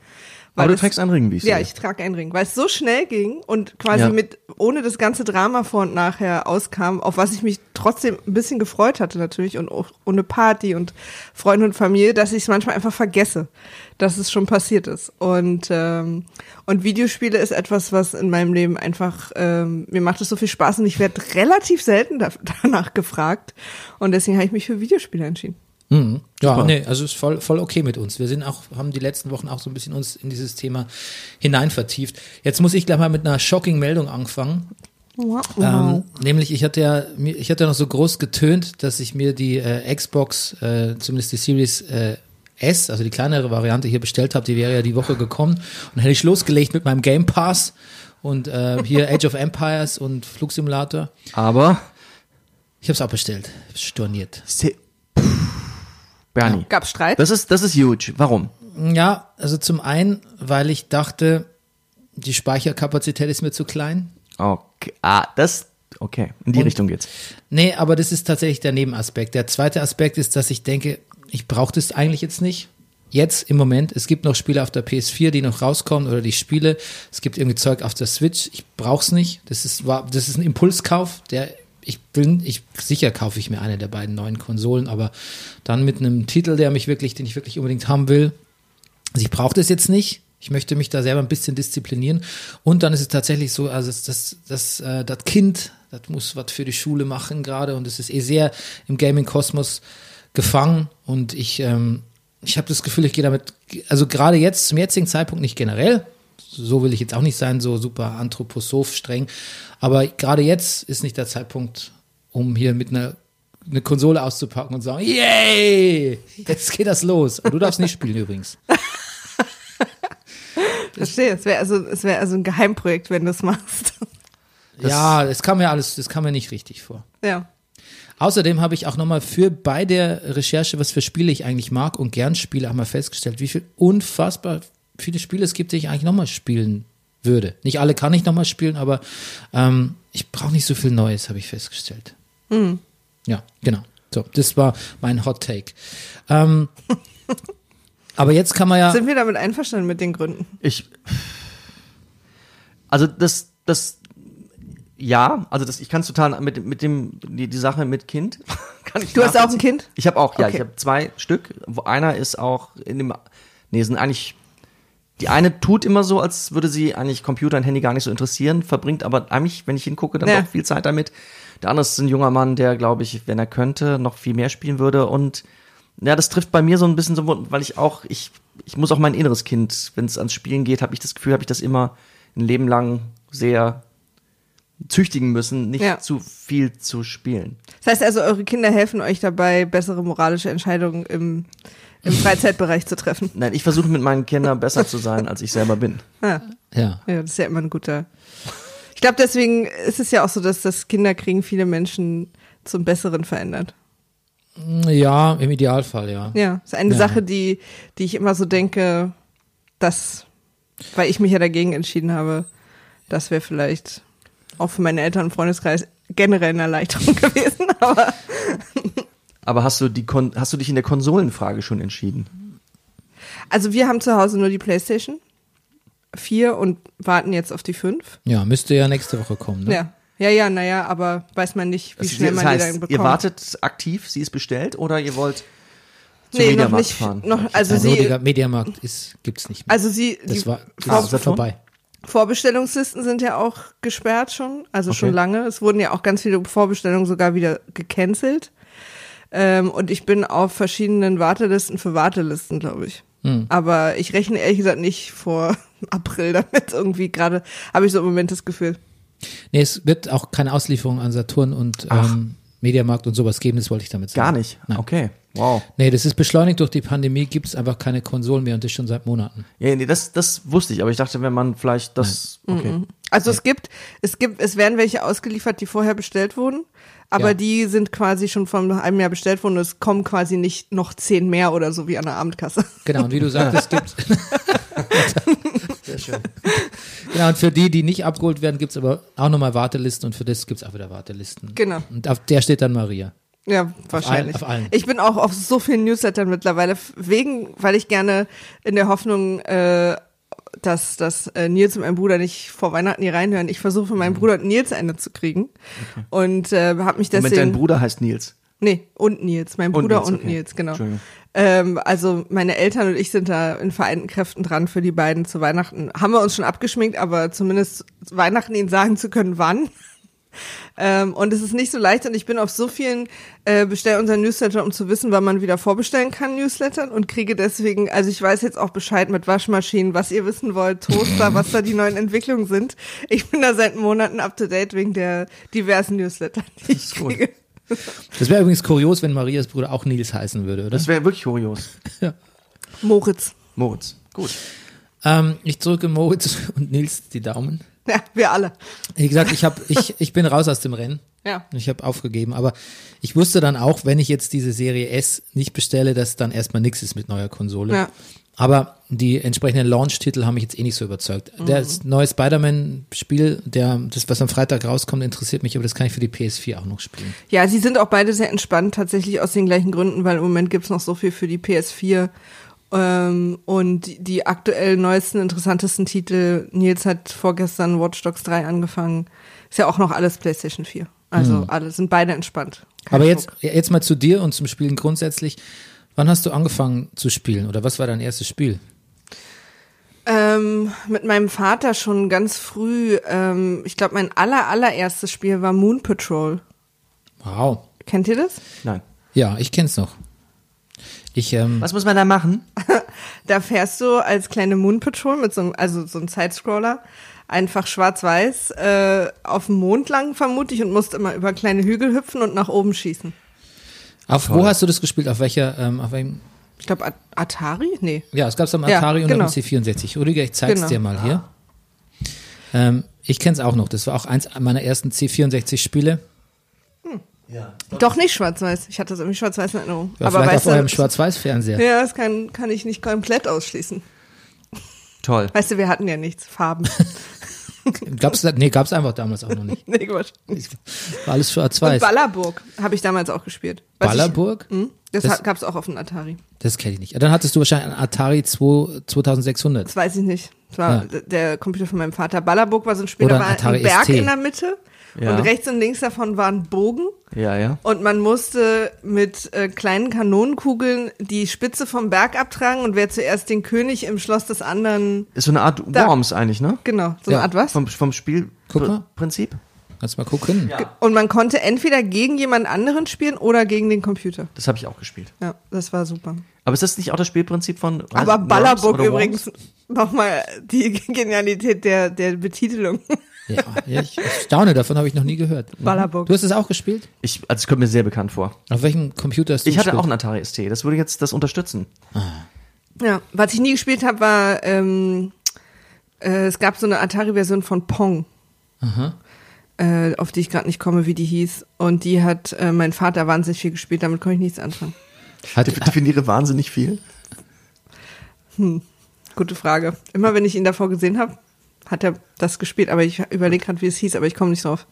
Aber du trägst einen Ring, wie ich Ja, sehe. ich trage einen Ring, weil es so schnell ging und quasi Ja. mit, ohne das ganze Drama vor und nachher auskam, auf was ich mich trotzdem ein bisschen gefreut hatte natürlich und auch ohne Party und Freunde und Familie, dass ich es manchmal einfach vergesse, dass es schon passiert ist. Und, ähm, und Videospiele ist etwas, was in meinem Leben einfach, ähm, mir macht es so viel Spaß und ich werde relativ selten da, [LAUGHS] danach gefragt. Und deswegen habe ich mich für Videospiele entschieden. Mhm. Ja, Super. nee, also ist voll, voll okay mit uns. Wir sind auch, haben die letzten Wochen auch so ein bisschen uns in dieses Thema hinein vertieft. Jetzt muss ich gleich mal mit einer shocking Meldung anfangen. Ähm, nämlich, ich hatte ja, ich hatte ja noch so groß getönt, dass ich mir die äh, Xbox, äh, zumindest die Series äh, S, also die kleinere Variante hier bestellt habe, die wäre ja die Woche gekommen. Und dann hätte ich losgelegt mit meinem Game Pass und äh, hier [LAUGHS] Age of Empires und Flugsimulator. Aber, Ich habe es auch bestellt, storniert. se- Bernie, Gab's Streit? das ist, das ist huge. Warum? Ja, also zum einen, weil ich dachte, die Speicherkapazität ist mir zu klein. Okay, ah, das, okay, in die Und- Richtung geht's. Nee, aber das ist tatsächlich der Nebenaspekt. Der zweite Aspekt ist, dass ich denke, ich brauche das eigentlich jetzt nicht. Jetzt im Moment, es gibt noch Spiele auf der PS4, die noch rauskommen oder die Spiele. Es gibt irgendwie Zeug auf der Switch. Ich brauch's nicht. Das ist, war, das ist ein Impulskauf, der ich bin, ich sicher kaufe ich mir eine der beiden neuen Konsolen, aber dann mit einem Titel, der mich wirklich, den ich wirklich unbedingt haben will. Also ich brauche das jetzt nicht. Ich möchte mich da selber ein bisschen disziplinieren. Und dann ist es tatsächlich so, also das, das, das, äh, das Kind, das muss was für die Schule machen gerade und es ist eh sehr im Gaming-Kosmos gefangen. Und ich, ähm, ich habe das Gefühl, ich gehe damit, also gerade jetzt, zum jetzigen Zeitpunkt nicht generell, so will ich jetzt auch nicht sein, so super anthroposoph streng. Aber gerade jetzt ist nicht der Zeitpunkt, um hier mit einer eine Konsole auszupacken und sagen, yay, jetzt geht das los. Und du darfst nicht spielen übrigens. [LAUGHS] Verstehe, es wäre also, es wäre also ein Geheimprojekt, wenn du es machst. ja, es kam mir alles, das kam mir nicht richtig vor. ja. Außerdem habe ich auch nochmal für bei der Recherche, was für Spiele ich eigentlich mag und gern spiele, auch mal festgestellt, wie viel unfassbar viele Spiele es gibt, die ich eigentlich nochmal spielen würde. Nicht alle kann ich nochmal spielen, aber ähm, ich brauche nicht so viel Neues, habe ich festgestellt. Ja, genau. So, das war mein Hot Take. Ähm, [LAUGHS] Aber jetzt kann man ja, Sind wir damit einverstanden mit den Gründen? Ich. Also das, das, ja, also das, ich kann es total mit, mit dem, die, die Sache mit Kind. [LAUGHS] kann ich Du hast auch ein. Kind? Ich habe auch, ja, Okay. ich habe zwei Stück. Wo einer ist auch in dem, nee, sind eigentlich, die eine tut immer so, als würde sie eigentlich Computer und Handy gar nicht so interessieren, verbringt aber eigentlich, wenn ich hingucke, dann Ja. doch viel Zeit damit. Der andere ist ein junger Mann, der, glaube ich, wenn er könnte, noch viel mehr spielen würde und ja, das trifft bei mir so ein bisschen so, weil ich auch, ich, ich muss auch mein inneres Kind, wenn es ans Spielen geht, habe ich das Gefühl, habe ich das immer ein Leben lang sehr züchtigen müssen, nicht Ja. zu viel zu spielen. Das heißt also, eure Kinder helfen euch dabei, bessere moralische Entscheidungen im, im Freizeitbereich zu treffen. Nein, ich versuche mit meinen Kindern besser zu sein, als ich selber bin. Ja, ja. ja das ist ja immer ein guter. Ich glaube, deswegen ist es ja auch so, dass das Kinderkriegen viele Menschen zum Besseren verändert. Ja, im Idealfall, ja. Ja, ist eine Ja. Sache, die, die ich immer so denke, dass, weil ich mich ja dagegen entschieden habe, das wäre vielleicht auch für meine Eltern und Freundeskreis generell eine Erleichterung [LAUGHS] gewesen, aber Aber hast du die Kon hast du dich in der Konsolenfrage schon entschieden? also wir haben zu Hause nur die Playstation 4 und warten jetzt auf die 5. Ja, müsste ja nächste Woche kommen, ne? Ja. Ja, ja, naja, aber weiß man nicht, wie Das, schnell das man die heißt, dann bekommt. ihr wartet aktiv, sie ist bestellt oder ihr wollt zum nee, noch Mediamarkt nicht, fahren? noch, also Also sie, der Mediamarkt ist, gibt's nicht mehr. also sie, die das war, das Ah, ist das vorbei. Vorbestellungslisten sind ja auch gesperrt schon, also schon Okay. lange. Es wurden ja auch ganz viele Vorbestellungen sogar wieder gecancelt. Ähm, und ich bin auf verschiedenen Wartelisten für Wartelisten, glaube ich. Hm. Aber ich rechne ehrlich gesagt nicht vor [LAUGHS] April damit irgendwie gerade, habe ich so im Moment das Gefühl. Nee, es wird auch keine Auslieferung an Saturn und ähm, Mediamarkt und sowas geben, das wollte ich damit sagen. Gar nicht. Nein. Okay. Wow. Nee, das ist beschleunigt durch die Pandemie, gibt es einfach keine Konsolen mehr und das schon seit Monaten. Ja, nee, das, das wusste ich, aber ich dachte, wenn man vielleicht das. Okay. Also es gibt, es gibt, es werden welche ausgeliefert, die vorher bestellt wurden, aber Ja. die sind quasi schon vor einem Jahr bestellt worden es kommen quasi nicht noch zehn mehr oder so wie an der Abendkasse. Genau, und wie du sagtest, gibt [LAUGHS] Sehr schön. Genau, und für die, die nicht abgeholt werden, gibt es aber auch nochmal Wartelisten und für das gibt es auch wieder Wartelisten. Genau. Und auf der steht dann Maria. Ja, wahrscheinlich. auf allen. Ich bin auch auf so vielen Newslettern mittlerweile, wegen, weil ich gerne in der Hoffnung, äh, dass, dass äh, Nils und mein Bruder nicht vor Weihnachten hier reinhören. Ich versuche für meinen Bruder und Nils eine zu kriegen. Und äh, habe mich Moment, dein deswegen. Bruder heißt Nils. Nee, und Nils, mein Und Bruder Nils, und okay. Nils, genau. Ähm, also meine Eltern und ich sind da in vereinten Kräften dran für die beiden zu Weihnachten. Haben wir uns schon abgeschminkt, aber zumindest Weihnachten ihnen sagen zu können, wann. Ähm, und es ist nicht so leicht und ich bin auf so vielen äh, bestell unseren Newsletter, um zu wissen, wann man wieder vorbestellen kann, Newslettern und kriege deswegen, also ich weiß jetzt auch Bescheid mit Waschmaschinen, was ihr wissen wollt, Toaster, was da die neuen Entwicklungen sind. Ich bin da seit Monaten up to date wegen der diversen Newsletter, die ich gut. kriege. Das wäre übrigens kurios, wenn Marias Bruder auch Nils heißen würde, oder? Das wäre wirklich kurios. [LAUGHS] Moritz. Moritz. Gut. Ähm, ich drücke Moritz und Nils die Daumen. [LAUGHS] Ja, wir alle. Wie gesagt, ich, hab, ich, ich bin raus aus dem Rennen. Ja. Ich habe aufgegeben, aber ich wusste dann auch, wenn ich jetzt diese Serie S nicht bestelle, dass dann erstmal nichts ist mit neuer Konsole. Ja. Aber die entsprechenden Launch-Titel haben mich jetzt eh nicht so überzeugt. Das neue Spider-Man-Spiel, der, das, was am Freitag rauskommt, interessiert mich, aber das kann ich für die PS4 auch noch spielen. Ja, sie sind auch beide sehr entspannt, tatsächlich aus den gleichen Gründen, weil im Moment gibt's noch so viel für die PS4. Ähm, und die, die aktuell neuesten, interessantesten Titel, Nils hat vorgestern Watch Dogs 3 angefangen, ist ja auch noch alles PlayStation 4. Also alle sind beide entspannt. Kein aber jetzt, Druck. jetzt mal zu dir und zum Spielen grundsätzlich. Wann hast du angefangen zu spielen oder was war dein erstes Spiel? Ähm, mit meinem Vater schon ganz früh, ähm, ich glaube, mein aller, allererstes Spiel war Moon Patrol. Wow. Kennt ihr das? Nein. Ja, ich kenn's noch. Ich, ähm, Was muss man da machen? [LAUGHS] Da fährst du als kleine Moon Patrol mit so einem, also so einem Sidescroller, einfach schwarz-weiß äh, auf dem Mond lang vermutlich und musst immer über kleine Hügel hüpfen und nach oben schießen. auf wo hast du das gespielt? Auf welcher, ähm, auf welchem, Ich glaube Atari? Nee. ja, es gab's am Ja, Atari und genau. am C64. Rüdiger, ich zeig's Genau. dir mal hier. Ähm, ich kenn's auch noch. Das war auch eins meiner ersten C64-Spiele. Doch nicht schwarz-weiß. Ich hatte das irgendwie schwarz-weiß in Erinnerung. Ja, Aber vielleicht weißt auf eurem Schwarz-Weiß-Fernseher. ja, das kann, kann ich nicht komplett ausschließen. Toll. Weißt du, wir hatten ja nichts. Farben. [LAUGHS] Gab's, da- nee, gab's einfach damals auch noch nicht. [LAUGHS] nee, Quatsch. War alles schwarz-weiß. Ballerburg habe ich damals auch gespielt. Was Ballerburg? Ich, hm? Das, Das- gab es auch auf dem Atari. Das kenne ich nicht. Dann hattest du wahrscheinlich einen Atari 2, 2600. Das weiß ich nicht. Das war Ja. der Computer von meinem Vater. Ballerburg war so ein Spiel, Oder da ein war Atari ein Berg ST. in der Mitte Ja. und rechts und links davon war ein Bogen Ja, ja. und man musste mit äh, kleinen Kanonenkugeln die Spitze vom Berg abtragen und wer zuerst den König im Schloss des anderen, Ist so eine Art Da. Worms eigentlich, ne? genau, so Ja. eine Art was. Vom, vom. Spielprinzip. Kannst mal gucken. Und man konnte entweder gegen jemand anderen spielen oder gegen den Computer. Das habe ich auch gespielt. Ja, das war super. Aber ist das nicht auch das Spielprinzip von Aber Ballerburg übrigens nochmal die Genialität der, der Betitelung. Ja, ich staune, davon habe ich noch nie gehört. Ballerburg. Du hast es auch gespielt? Ich, also es kommt mir sehr bekannt vor. Auf welchem Computer hast du Ich hatte gespielt? auch einen Atari ST. Das würde jetzt das unterstützen. Ja, was ich nie gespielt habe, war, ähm, äh, es gab so eine Atari-Version von Pong, äh, auf die ich gerade nicht komme, wie die hieß. Und die hat äh, mein Vater wahnsinnig viel gespielt, damit konnte ich nichts anfangen. Hat, Ich definiere wahnsinnig viel. Gute Frage. Immer wenn ich ihn davor gesehen habe, hat er das gespielt, aber ich überlege gerade, wie es hieß, aber ich komme nicht drauf.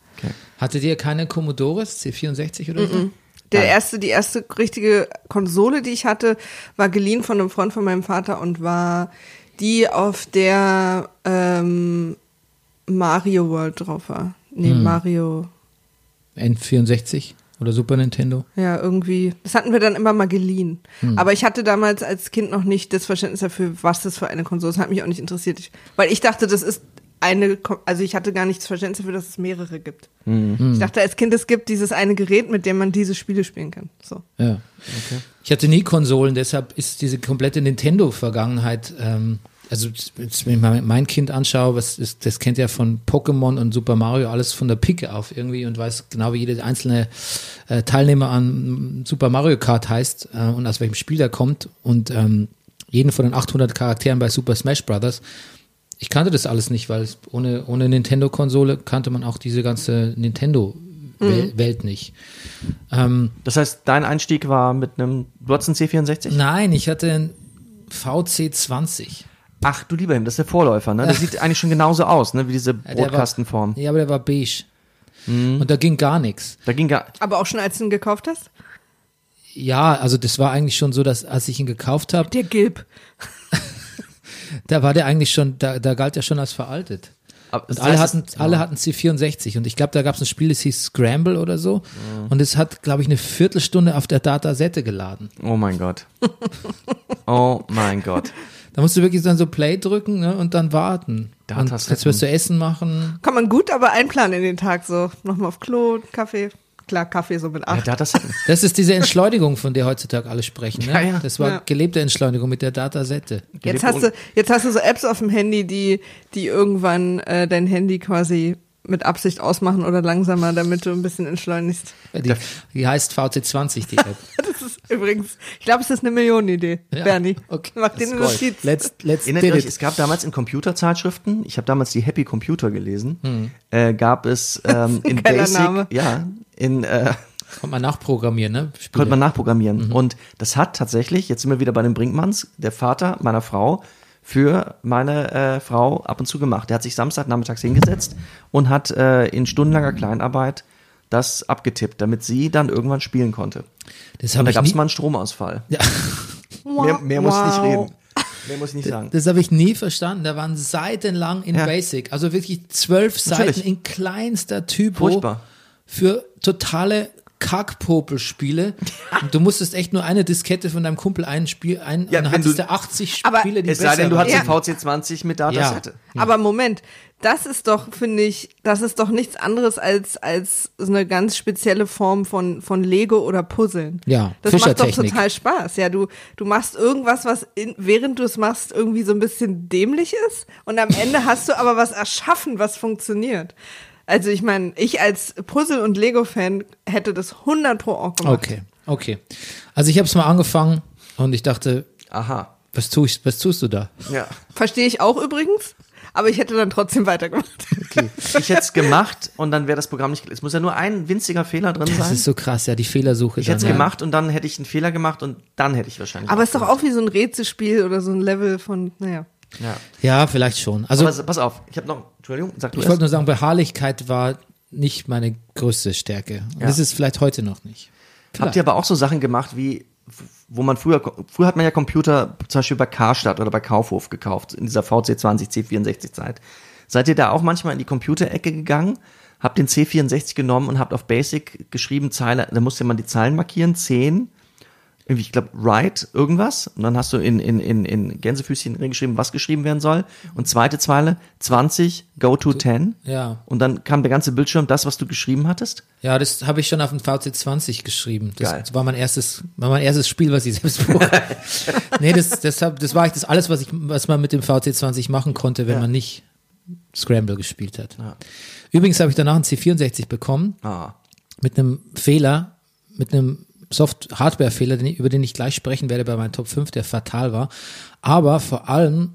hattet ihr keine Commodores C64 oder so? Der Nein. erste, die erste richtige Konsole, die ich hatte, war geliehen von einem Freund von meinem Vater und war die, auf der ähm, Mario World drauf war. Nee, Mario. N64 oder Super Nintendo? Ja, irgendwie. Das hatten wir dann immer mal geliehen. Hm. Aber ich hatte damals als Kind noch nicht das Verständnis dafür, was das für eine Konsole ist. Das hat mich auch nicht interessiert. Ich, weil ich dachte, das ist eine, also ich hatte gar nicht das Verständnis dafür, dass es mehrere gibt. Hm. Ich dachte als Kind, es gibt dieses eine Gerät, mit dem man diese Spiele spielen kann. So. Ja. Ich hatte nie Konsolen, deshalb ist diese komplette Nintendo-Vergangenheit, ähm, also wenn ich mal mein Kind anschaue, was ist, das kennt ja von Pokémon und Super Mario alles von der Picke auf irgendwie und weiß genau, wie jeder einzelne äh, Teilnehmer an Super Mario Kart heißt äh, und aus welchem Spiel der kommt und ähm, jeden von den 800 Charakteren bei Super Smash Brothers. Ich kannte das alles nicht, weil es ohne, ohne Nintendo-Konsole kannte man auch diese ganze Nintendo-Welt nicht. Ähm, Das heißt, dein Einstieg war mit einem, du hattest einen C64? Nein, ich hatte einen VC20. Ach, du lieber Himmel, das ist der Vorläufer, ne? Der [LAUGHS] sieht eigentlich schon genauso aus, ne? Wie diese Ja, der war- Brotkastenform. Ja, aber der war beige. Und da ging gar nichts. Da ging gar, Aber auch schon als du ihn gekauft hast? Ja, also das war eigentlich schon so, dass als ich ihn gekauft habe, Der Gilb. [LAUGHS] da war der eigentlich schon, da, da galt er schon als veraltet. aber Und alle hatten, es- alle hatten C64 und ich glaube, da gab es ein Spiel, das hieß Scramble oder so. Und es hat, glaube ich, eine Viertelstunde auf der Datasette geladen. Oh mein Gott. [LAUGHS] Oh mein Gott. Da musst du wirklich dann so Play drücken ne, und dann warten. Und Datasetten. jetzt wirst du Essen machen. Kann man gut aber einplanen in den Tag so. Nochmal auf Klo, Kaffee. Klar, Kaffee so mit Ja, acht. hat das Das ist diese Entschleunigung, von der heutzutage alle sprechen. Ne? Ja, ja. Das war Ja. gelebte Entschleunigung mit der Datasette. Jetzt hast du, jetzt hast du so Apps auf dem Handy, die, die irgendwann äh, dein Handy quasi mit Absicht ausmachen oder langsamer, damit du ein bisschen entschleunigst. Die, die heißt VC20, die App. [LAUGHS] Das ist übrigens, ich glaube, es ist eine Millionenidee, Ja, Bernie. okay. Mach Gold. Notiz. Let's, let's Erinnert euch, it. es gab damals in Computerzeitschriften, ich habe damals die Happy Computer gelesen, Hm. äh, gab es [LAUGHS] ähm, in Basic, Name. ja, in äh, Konnte man nachprogrammieren, ne? Spiele. konnte man nachprogrammieren. Mhm. Und das hat tatsächlich, jetzt sind wir wieder bei den Brinkmanns, der Vater meiner Frau für meine äh, Frau ab und zu gemacht. Der hat sich Samstagnachmittags hingesetzt und hat äh, in stundenlanger Kleinarbeit das abgetippt, damit sie dann irgendwann spielen konnte. das Und da ich, gab es mal einen Stromausfall. ja, [LAUGHS] Mehr, mehr muss ich nicht Wow. reden. Mehr muss ich nicht sagen. das habe ich nie verstanden. Da waren seitenlang in Ja. Basic, also wirklich zwölf Natürlich. Seiten in kleinster Typo Furchtbar. für totale Kackpopel-Spiele. Und du musstest echt nur eine Diskette von deinem Kumpel ein Spiel ein Ja, und dann hattest du- du 80 Aber Spiele, die Es sei denn, du waren. den VC20 mit Datasette. Aber Moment, das ist doch, finde ich, das ist doch nichts anderes als, als so eine ganz spezielle Form von, von Lego oder Puzzeln. Ja, Das macht doch total Spaß. Ja, du, du machst irgendwas, was in, während du es machst, irgendwie so ein bisschen dämlich ist. Und am Ende hast du aber was erschaffen, was funktioniert. Also ich meine, ich als Puzzle- und Lego-Fan hätte das 100 pro auch gemacht. Okay, okay. Also ich habe es mal angefangen und ich dachte, Aha. was, tu ich, was tust du da? Ja. Verstehe ich auch übrigens, aber ich hätte dann trotzdem weitergemacht. Ich hätte es gemacht und dann wäre das Programm nicht. Es muss ja nur ein winziger Fehler drin Das sein. ist so krass, ja, die Fehlersuche. ich hätte es ja. gemacht und dann hätte ich einen Fehler gemacht und dann hätte ich wahrscheinlich. Aber es ist doch auch wie so ein Rätselspiel oder so ein Level von, naja. Ja. Ja, vielleicht schon. Also Aber pass auf, ich habe noch. Entschuldigung, sag du ich wollte nur sagen, Beharrlichkeit war nicht meine größte Stärke. Ja. Das ist vielleicht heute noch nicht. Habt ihr aber auch so Sachen gemacht wie wo man früher, früher hat man ja Computer zum Beispiel bei Karstadt oder bei Kaufhof gekauft, in dieser VC20, C64 Zeit. Seid ihr da auch manchmal in die Computerecke gegangen, habt den C64 genommen und habt auf Basic geschrieben, Zeile, da musste man die Zeilen markieren, 10, irgendwie, ich glaube, write irgendwas. Und dann hast du in, in, in, in Gänsefüßchen geschrieben, was geschrieben werden soll. Und zweite Zeile, 20, go to 10. Ja. Und dann kam der ganze Bildschirm, das, was du geschrieben hattest. Ja, das habe ich schon auf dem VC20 geschrieben. Das Geil. war mein erstes, war mein erstes Spiel, was ich selbst [LAUGHS] Nee, das, deshalb, das war eigentlich das alles, was ich, was man mit dem VC20 machen konnte, wenn man nicht Scramble gespielt hat. Übrigens habe ich danach einen C64 bekommen Ah. mit einem Fehler, mit einem Soft-Hardware-Fehler, über den ich gleich sprechen werde bei meinem Top 5, der fatal war. Aber vor allem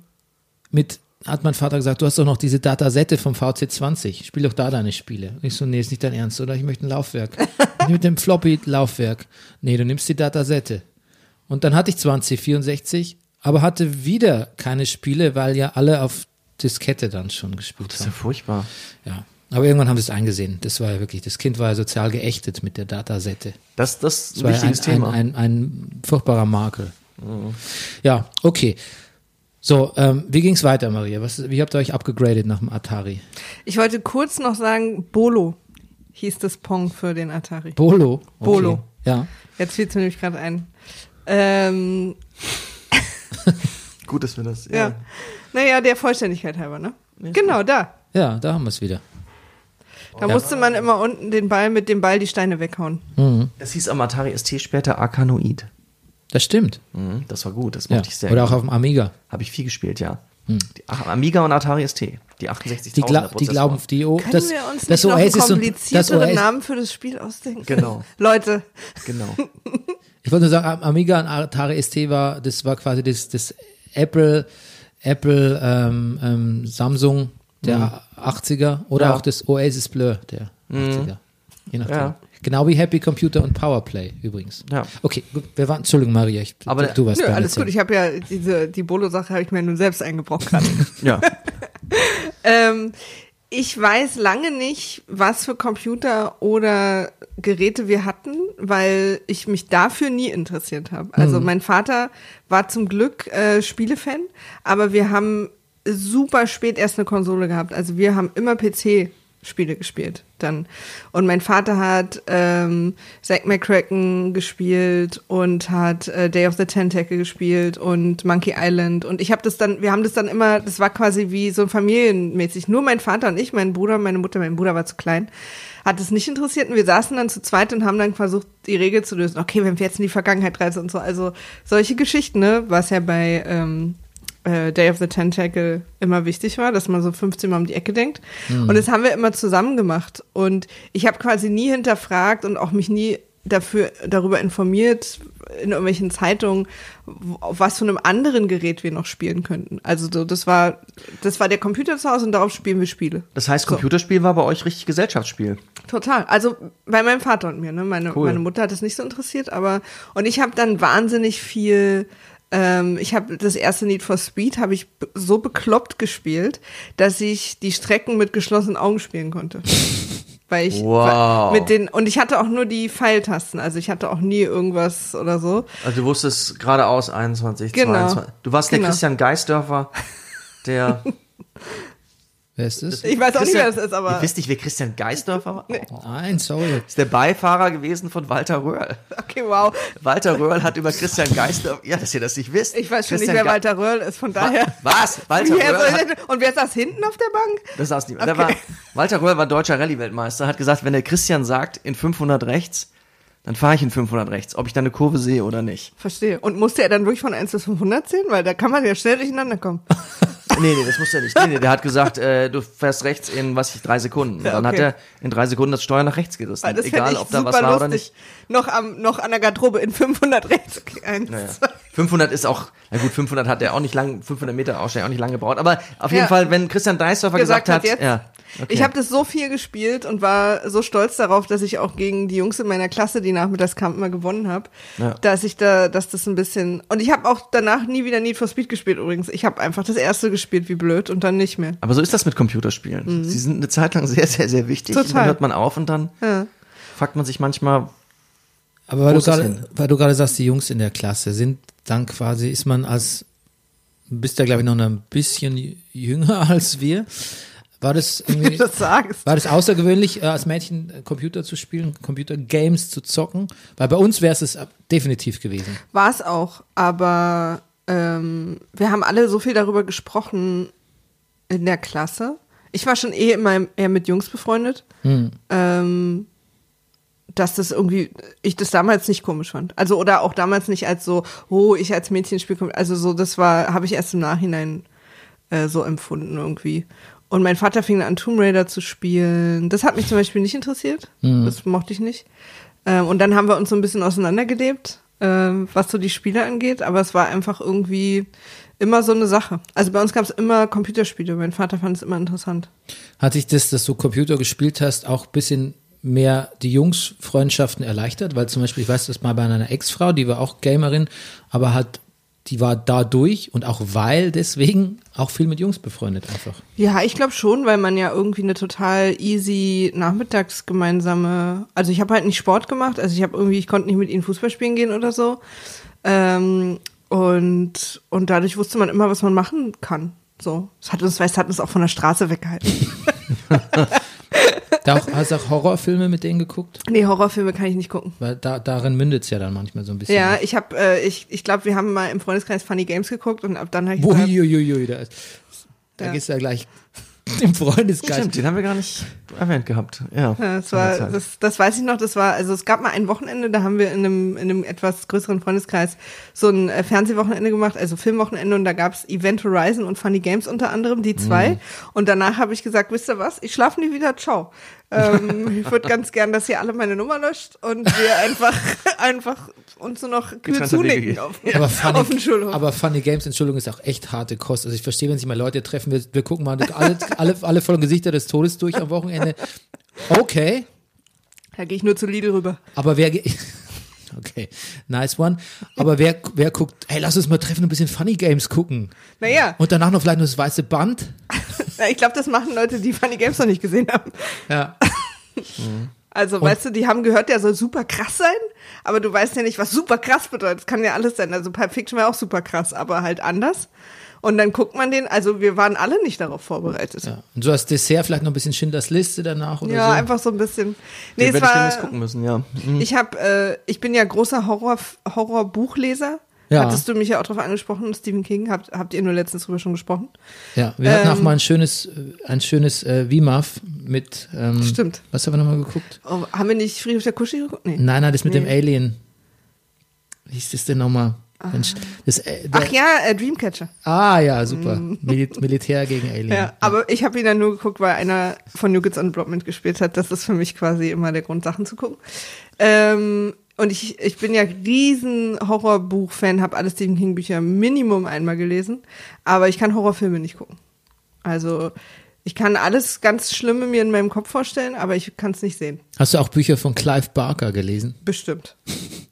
mit, hat mein Vater gesagt, du hast doch noch diese Datasette vom VC20, spiel doch da deine Spiele. Und ich so, nee, ist nicht dein Ernst, oder? Ich möchte ein Laufwerk. [LAUGHS] mit dem Floppy-Laufwerk. Nee, du nimmst die Datasette. Und dann hatte ich zwar ein C64, aber hatte wieder keine Spiele, weil ja alle auf Diskette dann schon gespielt Das ist ja haben. furchtbar. Ja. Aber irgendwann haben sie es eingesehen. Das war ja wirklich, das Kind war ja sozial geächtet mit der Datasette. Das, das ist Das war ja ein, wichtiges ein, Thema. ein, ein furchtbarer Makel. Ja, okay. So, ähm, wie ging's weiter, Maria? Was, wie habt ihr euch abgegradet nach dem Atari? Ich wollte kurz noch sagen, Bolo hieß das Pong für den Atari. Bolo? Okay. Bolo. Ja. Jetzt fiel es mir nämlich gerade ein. Ähm, [LAUGHS] Gut, dass wir das. ja. Naja, der Vollständigkeit halber, ne? Genau, da. Ja, da haben wir es wieder. Da Ja. musste man immer unten den Ball mit dem Ball die Steine weghauen. Das hieß am Atari ST später Arkanoid. Das stimmt. Mhm, das war gut, das Ja. mochte ich sehr Oder auch gerne. auf dem Amiga. Habe ich viel gespielt, ja. Die Ach, Amiga und Atari ST. Die 68 Die, gla die glauben, die o Können das, wir uns das nicht noch einen Oasis und das komplizierteren Namen für das Spiel ausdenken? Genau. [LAUGHS] Leute, Genau. [LAUGHS] Ich wollte nur sagen, Am- Amiga und Atari ST war, das war quasi das, das Apple, Apple, ähm, ähm, Samsung der 80er oder Mhm. Ja. Mhm. auch das Oasis Blur der 80er. Je nachdem. Ja. Genau wie Happy Computer und Powerplay übrigens. Ja. Okay, gut. Wir waren, Entschuldigung, Maria, ich, Aber du, du warst nö, alles gut. Ich habe ja diese, die Bolo-Sache habe ich mir nun selbst eingebrockt gerade. [LAUGHS] Ja. [LAUGHS] ähm, ich weiß lange nicht, was für Computer oder Geräte wir hatten, weil ich mich dafür nie interessiert habe. Also mein Vater war zum Glück äh, Spielefan, aber wir haben super spät erst eine Konsole gehabt. Also wir haben immer PC Spiele gespielt dann. Und mein Vater hat ähm, Zack McCracken gespielt und hat äh, Day of the Tentacle gespielt und Monkey Island. Und ich habe das dann, wir haben das dann immer, das war quasi wie so familienmäßig. Nur mein Vater und ich, mein Bruder, meine Mutter, mein Bruder war zu klein, hat es nicht interessiert. Und wir saßen dann zu zweit und haben dann versucht, die Regel zu lösen. Okay, wenn wir jetzt in die Vergangenheit reisen und so. Also solche Geschichten, ne, was ja bei ähm, äh, Day of the Tentacle immer wichtig war, dass man so 15 Mal um die Ecke denkt. Und das haben wir immer zusammen gemacht. Und ich habe quasi nie hinterfragt und auch mich nie dafür darüber informiert in irgendwelchen Zeitungen, auf was von einem anderen Gerät wir noch spielen könnten. Also so, das war das war der Computer zu Hause und darauf spielen wir Spiele. Das heißt, So. Computerspiel war bei euch richtig Gesellschaftsspiel. Total. Also bei meinem Vater und mir. Ne? Meine, Cool. meine Mutter hat es nicht so interessiert, aber und ich habe dann wahnsinnig viel. Ähm, ich habe das erste Need for Speed habe ich so bekloppt gespielt, dass ich die Strecken mit geschlossenen Augen spielen konnte. Weil ich Wow. mit den und ich hatte auch nur die Pfeiltasten, also ich hatte auch nie irgendwas oder so. Also du wusstest geradeaus 21, Genau. 22. Du warst der Genau. Christian Geisdörfer, der. [LAUGHS] Wer ist das? Ich weiß auch nicht, Christian- wer das ist, aber Ihr wisst nicht, wer Christian Geisdörfer war? Nein, sorry. Ist der Beifahrer gewesen von Walter Röhrl. okay, wow. Walter Röhrl hat über Christian Geisdörfer. Ja, dass ihr das nicht wisst. Ich weiß schon Christian nicht, wer Ge- Walter Röhrl ist, von daher. Was? Walter Röhrl hat, und wer saß hinten auf der Bank? Das saß niemand. Okay. Der war, Walter Röhrl war deutscher Rallye-Weltmeister, hat gesagt, wenn der Christian sagt, in 500 rechts, dann fahre ich in 500 rechts, ob ich da eine Kurve sehe oder nicht. Verstehe. Und musste er dann wirklich von 1 bis 500 zählen? Weil da kann man ja schnell durcheinander kommen. [LAUGHS] Nee, nee, das muss er nicht. Nee, nee, der hat gesagt, äh, du fährst rechts in, was ich, drei Sekunden. Und Ja, dann hat okay. er in drei Sekunden das Steuer nach rechts gerissen. Weil das Egal, ob da was war lustig. oder nicht. Noch, am, noch an der Garderobe in 500 rechts. Eins, Naja. Zwei. 500 ist auch, na gut, 500 hat er auch nicht lang, 500 Meter Aussteigen auch nicht lange gebraucht. Aber auf jeden Ja. Fall, wenn Christian Deisdorfer gesagt, Gesagt hat jetzt. ja. Okay. Ich habe das so viel gespielt und war so stolz darauf, dass ich auch gegen die Jungs in meiner Klasse, die Nachmittagskampf immer gewonnen habe, Ja. dass ich da, dass das ein bisschen und ich habe auch danach nie wieder Need for Speed gespielt übrigens. Ich habe einfach das erste gespielt wie blöd und dann nicht mehr. Aber so ist das mit Computerspielen. Sie sind eine Zeit lang sehr, sehr, sehr wichtig. Und Mhm. Total. dann hört man auf und dann Ja. fragt man sich manchmal, Aber weil du, gerade, weil du gerade sagst, die Jungs in der Klasse sind dann quasi, ist man als, bist ja glaube ich noch ein bisschen jünger [LAUGHS] als wir. War das irgendwie, das sagst. war das außergewöhnlich, äh, als Mädchen äh, Computer zu spielen, Computergames zu zocken? Weil bei uns wäre es definitiv gewesen. War es auch, aber ähm, wir haben alle so viel darüber gesprochen in der Klasse. Ich war schon eh immer eher mit Jungs befreundet, ähm, dass das irgendwie, ich das damals nicht komisch fand. Also oder auch damals nicht als so, oh, ich als Mädchen spiele, also so, das war, habe ich erst im Nachhinein äh, so empfunden irgendwie. Und mein Vater fing an, Tomb Raider zu spielen. Das hat mich zum Beispiel nicht interessiert. Das mochte ich nicht. Ähm, und dann haben wir uns so ein bisschen auseinandergelebt, ähm, was so die Spiele angeht. Aber es war einfach irgendwie immer so eine Sache. Also bei uns gab es immer Computerspiele. Mein Vater fand es immer interessant. Hat sich das, dass du Computer gespielt hast, auch ein bisschen mehr die Jungs-Freundschaften erleichtert? Weil zum Beispiel, ich weiß das mal bei einer Ex-Frau, die war auch Gamerin, aber hat, die war dadurch und auch weil deswegen auch viel mit Jungs befreundet einfach. Ja, ich glaube schon, weil man ja irgendwie eine total easy nachmittags gemeinsame, also ich habe halt nicht Sport gemacht, also ich habe irgendwie, ich konnte nicht mit ihnen Fußball spielen gehen oder so. Ähm, und, und dadurch wusste man immer, was man machen kann. So. Es hat uns, es hat uns auch von der Straße weggehalten. [LAUGHS] [LAUGHS] Da auch, hast du auch Horrorfilme mit denen geguckt? nee, Horrorfilme kann ich nicht gucken. Weil da, darin mündet es ja dann manchmal so ein bisschen. Ja, ich habe, äh, ich, ich glaube, wir haben mal im Freundeskreis Funny Games geguckt und ab dann habe ich Uiuiui, da, ist, da Ja. gehst du ja gleich [LAUGHS] im Freundeskreis. Stimmt, den haben wir gar nicht erwähnt gehabt. Ja, Ja, das war, das, das weiß ich noch, das war, also es gab mal ein Wochenende, da haben wir in einem, in einem etwas größeren Freundeskreis so ein äh, Fernsehwochenende gemacht, also Filmwochenende und da gab's Event Horizon und Funny Games unter anderem, die zwei. Mhm. Und danach habe ich gesagt, wisst ihr was, ich schlafe nie wieder, ciao. Ähm, ich würde ganz gern, dass ihr alle meine Nummer löscht und wir einfach, [LAUGHS] einfach uns nur noch kühl zunicken gehen. auf, Aber funny, auf den Schulhof. aber funny Games, Entschuldigung, ist auch echt harte Kost. Also ich verstehe, wenn sich mal Leute treffen, wir, wir gucken mal alle, alle, alle vollen Gesichter des Todes durch am Wochenende. Okay, da gehe ich nur zu Lidl rüber. aber wer, ge- okay, nice one. Aber wer, wer guckt, hey, lass uns mal treffen und ein bisschen Funny Games gucken. Naja, Und danach noch vielleicht nur das weiße Band. [LAUGHS] ich glaube, das machen Leute, die Funny Games noch nicht gesehen haben. Ja. [LAUGHS] Also, weißt du, die haben gehört, der soll super krass sein, aber du weißt ja nicht, was super krass bedeutet. Das kann ja alles sein. Also, Pulp Fiction war auch super krass, aber halt anders. Und dann guckt man den, also wir waren alle nicht darauf vorbereitet. Ja, ja. Und so als Dessert vielleicht noch ein bisschen Schindlers Liste danach oder so. einfach so ein bisschen. Nee, den es werde ich gucken müssen, ja. Mhm. ich habe, äh, ich bin ja großer Horror, Horrorbuchleser. Ja. Hattest du mich ja auch drauf angesprochen, Stephen King, habt, habt ihr nur letztens drüber schon gesprochen? Ja, wir hatten auch Ähm, mal ein schönes, äh, ein schönes äh, VMAF mit, ähm, Stimmt. was haben wir nochmal geguckt? Oh, haben wir nicht Friedhof der Kuschi geguckt? Nee. Nein, nein, das mit dem Nee. Alien. Wie hieß das denn nochmal? Mensch, das, äh, Ach ja, äh, Dreamcatcher. Ah ja, super. Mil Militär gegen [LAUGHS] Alien. Ja, aber ich habe ihn dann nur geguckt, weil einer von New Kids on the Block mitgespielt hat. Das ist für mich quasi immer der Grund, Sachen zu gucken. Ähm, und ich, ich bin ja riesen Horrorbuch-Fan, habe alle Stephen King-Bücher Minimum einmal gelesen, aber ich kann Horrorfilme nicht gucken. Also ich kann alles ganz Schlimme mir in meinem Kopf vorstellen, aber ich kann es nicht sehen. Hast du auch Bücher von Clive Barker gelesen? Bestimmt.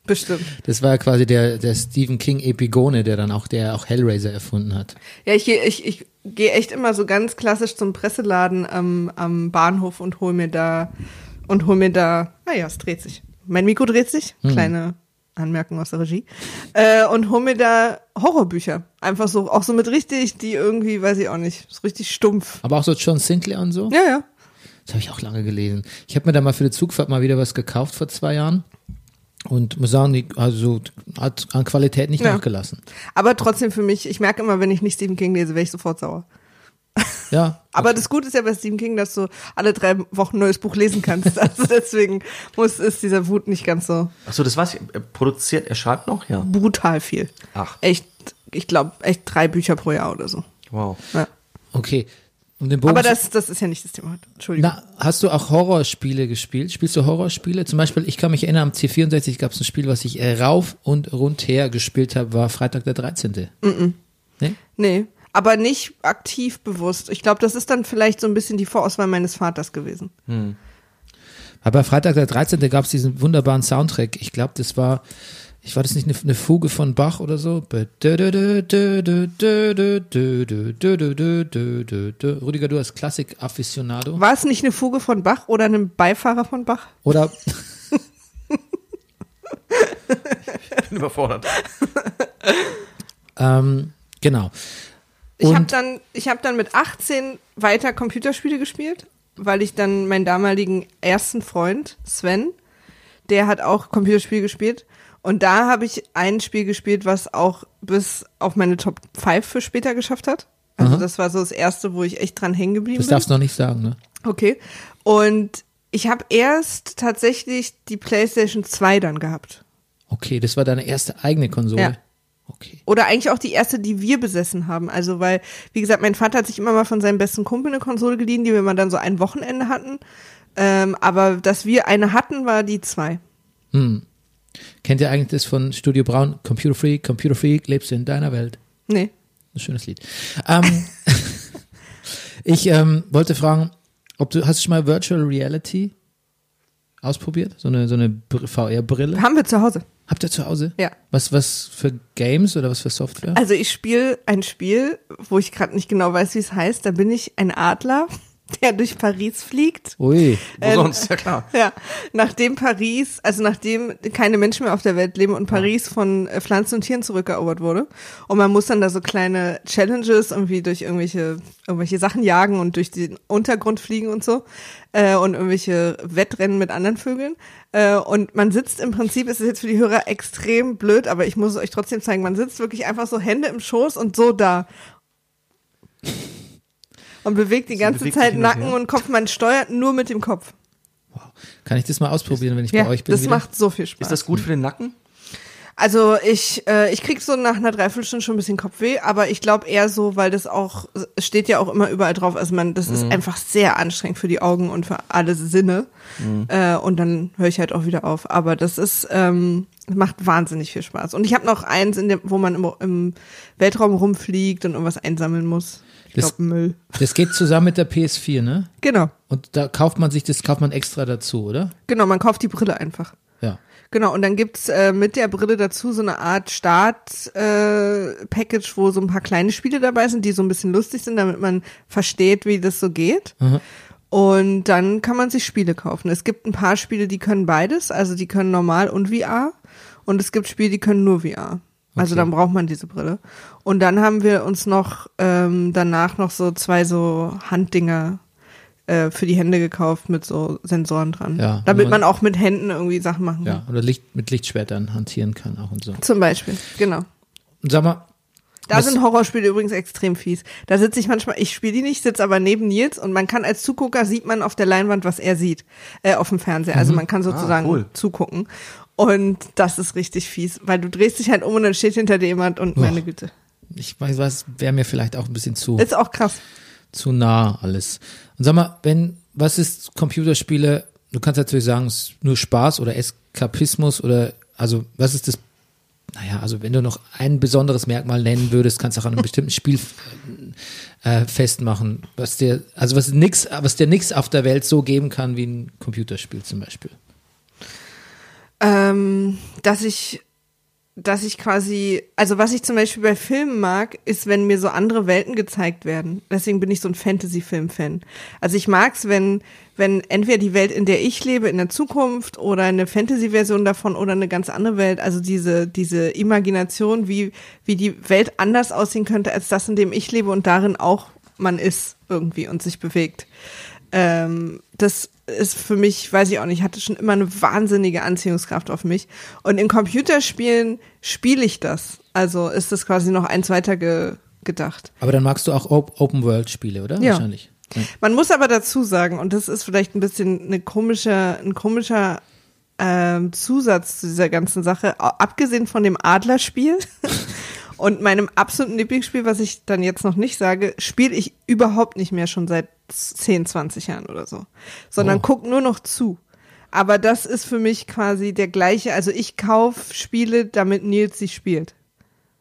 Bestimmt. Das war ja quasi der, der Stephen King Epigone, der dann auch, der auch Hellraiser erfunden hat. Ja, ich gehe ich, ich geh echt immer so ganz klassisch zum Presseladen am, am Bahnhof und hol mir da und hol mir da, ah ja, es dreht sich. Mein Mikro dreht sich, kleine Anmerkung aus der Regie. Äh, und hol mir da Horrorbücher. Einfach so, auch so mit richtig, die irgendwie, weiß ich auch nicht, so richtig stumpf. Aber auch so John Sinclair und so? Ja, ja. Das habe ich auch lange gelesen. Ich habe mir da mal für die Zugfahrt mal wieder was gekauft vor zwei Jahren. Und muss sagen, die, also hat an Qualität nicht Ja. nachgelassen. Aber trotzdem für mich, ich merke immer, wenn ich nicht Stephen King lese, werde ich sofort sauer. [LAUGHS] Ja. Aber das Gute ist ja bei Stephen King, dass du alle drei Wochen ein neues Buch lesen kannst. [LAUGHS] Also deswegen muss, ist dieser Wut nicht ganz so Achso, das weiß ich. Er produziert, er schreibt noch? Ja. brutal viel. Ach. Echt, ich glaube, echt drei Bücher pro Jahr oder so. Wow. Ja. Okay. Um Aber das, das ist ja nicht das Thema. Entschuldigung. Na, hast du auch Horrorspiele gespielt? Spielst du Horrorspiele? Zum Beispiel, ich kann mich erinnern, am C64 gab es ein Spiel, was ich äh, rauf und rundher gespielt habe, war Freitag der 13. Nee? Nee, aber nicht aktiv bewusst. Ich glaube, das ist dann vielleicht so ein bisschen die Vorauswahl meines Vaters gewesen. Aber bei Freitag der 13. gab es diesen wunderbaren Soundtrack. Ich glaube, das war, ich war das nicht eine, eine Fuge von Bach oder so? Rüdiger, du als Klassik-Afficionado. War es nicht eine Fuge von Bach oder einem Beifahrer von Bach? Oder Ich bin überfordert. Ähm, genau. Ich habe dann, ich habe dann mit 18 weiter Computerspiele gespielt, weil ich dann meinen damaligen ersten Freund Sven, der hat auch Computerspiele gespielt und da habe ich ein Spiel gespielt, was auch bis auf meine Top 5 für später geschafft hat. Also Aha. das war so das erste, wo ich echt dran hängen geblieben Das bin. darfst du noch nicht sagen, ne? Okay. Und ich habe erst tatsächlich die PlayStation 2 dann gehabt. Okay, das war deine erste eigene Konsole. Ja. Okay. Oder eigentlich auch die erste, die wir besessen haben. Also, weil, wie gesagt, mein Vater hat sich immer mal von seinem besten Kumpel eine Konsole geliehen, die wir mal dann so ein Wochenende hatten. Ähm, aber dass wir eine hatten, war die zwei. Hm. Kennt ihr eigentlich das von Studio Braun? Computer Freak, Computer Freak, lebst in deiner Welt. Nee. Ein schönes Lied. Ähm, [LAUGHS] ich ähm, wollte fragen, ob du hast du schon mal Virtual Reality ausprobiert? So eine so eine Br- VR-Brille? Haben wir zu Hause. Habt ihr zu Hause? Ja. Was was für Games oder was für Software? Also ich spiele ein Spiel, wo ich gerade nicht genau weiß, wie es heißt. Da bin ich ein Adler, der durch Paris fliegt. Ui. Wo sonst? Ja klar. [LAUGHS] Ja, nachdem Paris, also nachdem keine Menschen mehr auf der Welt leben und Paris von äh, Pflanzen und Tieren zurückerobert wurde. Und man muss dann da so kleine Challenges irgendwie durch irgendwelche, irgendwelche Sachen jagen und durch den Untergrund fliegen und so. Äh, und irgendwelche Wettrennen mit anderen Vögeln. Äh, und man sitzt im Prinzip, es ist jetzt für die Hörer extrem blöd, aber ich muss es euch trotzdem zeigen, man sitzt wirklich einfach so Hände im Schoß und so da. Und bewegt die ganze bewegt Zeit Nacken und Kopf. Man steuert nur mit dem Kopf. Kann ich das mal ausprobieren, wenn ich Ja, bei euch bin? das wieder? macht so viel Spaß. Ist das gut für den Nacken? Also ich, äh, ich krieg so nach einer Dreiviertelstunde schon ein bisschen Kopfweh, aber ich glaube eher so, weil das auch, es steht ja auch immer überall drauf, also man, das Mhm. ist einfach sehr anstrengend für die Augen und für alle Sinne. Mhm. Äh, und dann höre ich halt auch wieder auf. Aber das ist, ähm, macht wahnsinnig viel Spaß. Und ich habe noch eins, in dem, wo man im, im Weltraum rumfliegt und irgendwas einsammeln muss. Das- glaube Müll. Das geht zusammen mit der PS4, ne? Genau, Und da kauft man sich das kauft man extra dazu, oder? genau, man kauft die Brille einfach. Ja. Genau, und dann gibt's äh, mit der Brille dazu so eine Art Start-Package, äh, wo so ein paar kleine Spiele dabei sind, die so ein bisschen lustig sind, damit man versteht, wie das so geht. Mhm. Und dann kann man sich Spiele kaufen. Es gibt ein paar Spiele, die können beides, also die können normal und VR. Und es gibt Spiele, die können nur VR. Also dann braucht man diese Brille. Und dann haben wir uns noch ähm, danach noch so zwei so Handdinger äh, für die Hände gekauft mit so Sensoren dran. Ja, damit man- man auch mit Händen irgendwie Sachen machen kann. Ja. Oder Licht, mit Lichtschwertern hantieren kann auch und so. Zum Beispiel, genau. Und sag mal, Da sind Horrorspiele übrigens extrem fies. Da sitze ich manchmal, ich spiele die nicht, sitze aber neben Nils und man kann als Zugucker sieht man auf der Leinwand, was er sieht, äh, auf dem Fernseher. Also man kann sozusagen cool. zugucken. Und das ist richtig fies, weil du drehst dich halt um und dann steht hinter dir jemand und meine. Güte. ich weiß was, wäre mir vielleicht auch ein bisschen zu, Ist auch krass. zu nah alles. Und sag mal, wenn, was ist Computerspiele, du kannst natürlich sagen, es ist nur Spaß oder Eskapismus oder, also, was ist das, naja, also wenn du noch ein besonderes Merkmal nennen würdest, kannst du auch an einem bestimmten Spiel äh, festmachen, was dir, also was nix, was dir nix auf der Welt so geben kann wie ein Computerspiel zum Beispiel. Ähm, dass ich, dass ich quasi, also was ich zum Beispiel bei Filmen mag, ist, wenn mir so andere Welten gezeigt werden. Deswegen bin ich so ein Fantasy-Film-Fan. Also ich mag's, wenn, wenn entweder die Welt, in der ich lebe, in der Zukunft oder eine Fantasy-Version davon oder eine ganz andere Welt, also diese, diese Imagination, wie, wie die Welt anders aussehen könnte als das, in dem ich lebe und darin auch man ist irgendwie und sich bewegt. Ähm, das ist für mich, weiß ich auch nicht, hatte schon immer eine wahnsinnige Anziehungskraft auf mich. Und in Computerspielen spiele ich das. Also ist das quasi noch eins weiter ge gedacht. Aber dann magst du auch Op Open-World-Spiele, oder? Ja. Wahrscheinlich. Ja. Man muss aber dazu sagen, und das ist vielleicht ein bisschen eine komische, ein komischer ähm, Zusatz zu dieser ganzen Sache, abgesehen von dem Adlerspiel [LAUGHS] und meinem absoluten Lieblingsspiel, was ich dann jetzt noch nicht sage, spiele ich überhaupt nicht mehr schon seit 10, 20 Jahren oder so, sondern Oh. guck nur noch zu. Aber das ist für mich quasi der gleiche, also ich kauf Spiele, damit Nils sie spielt.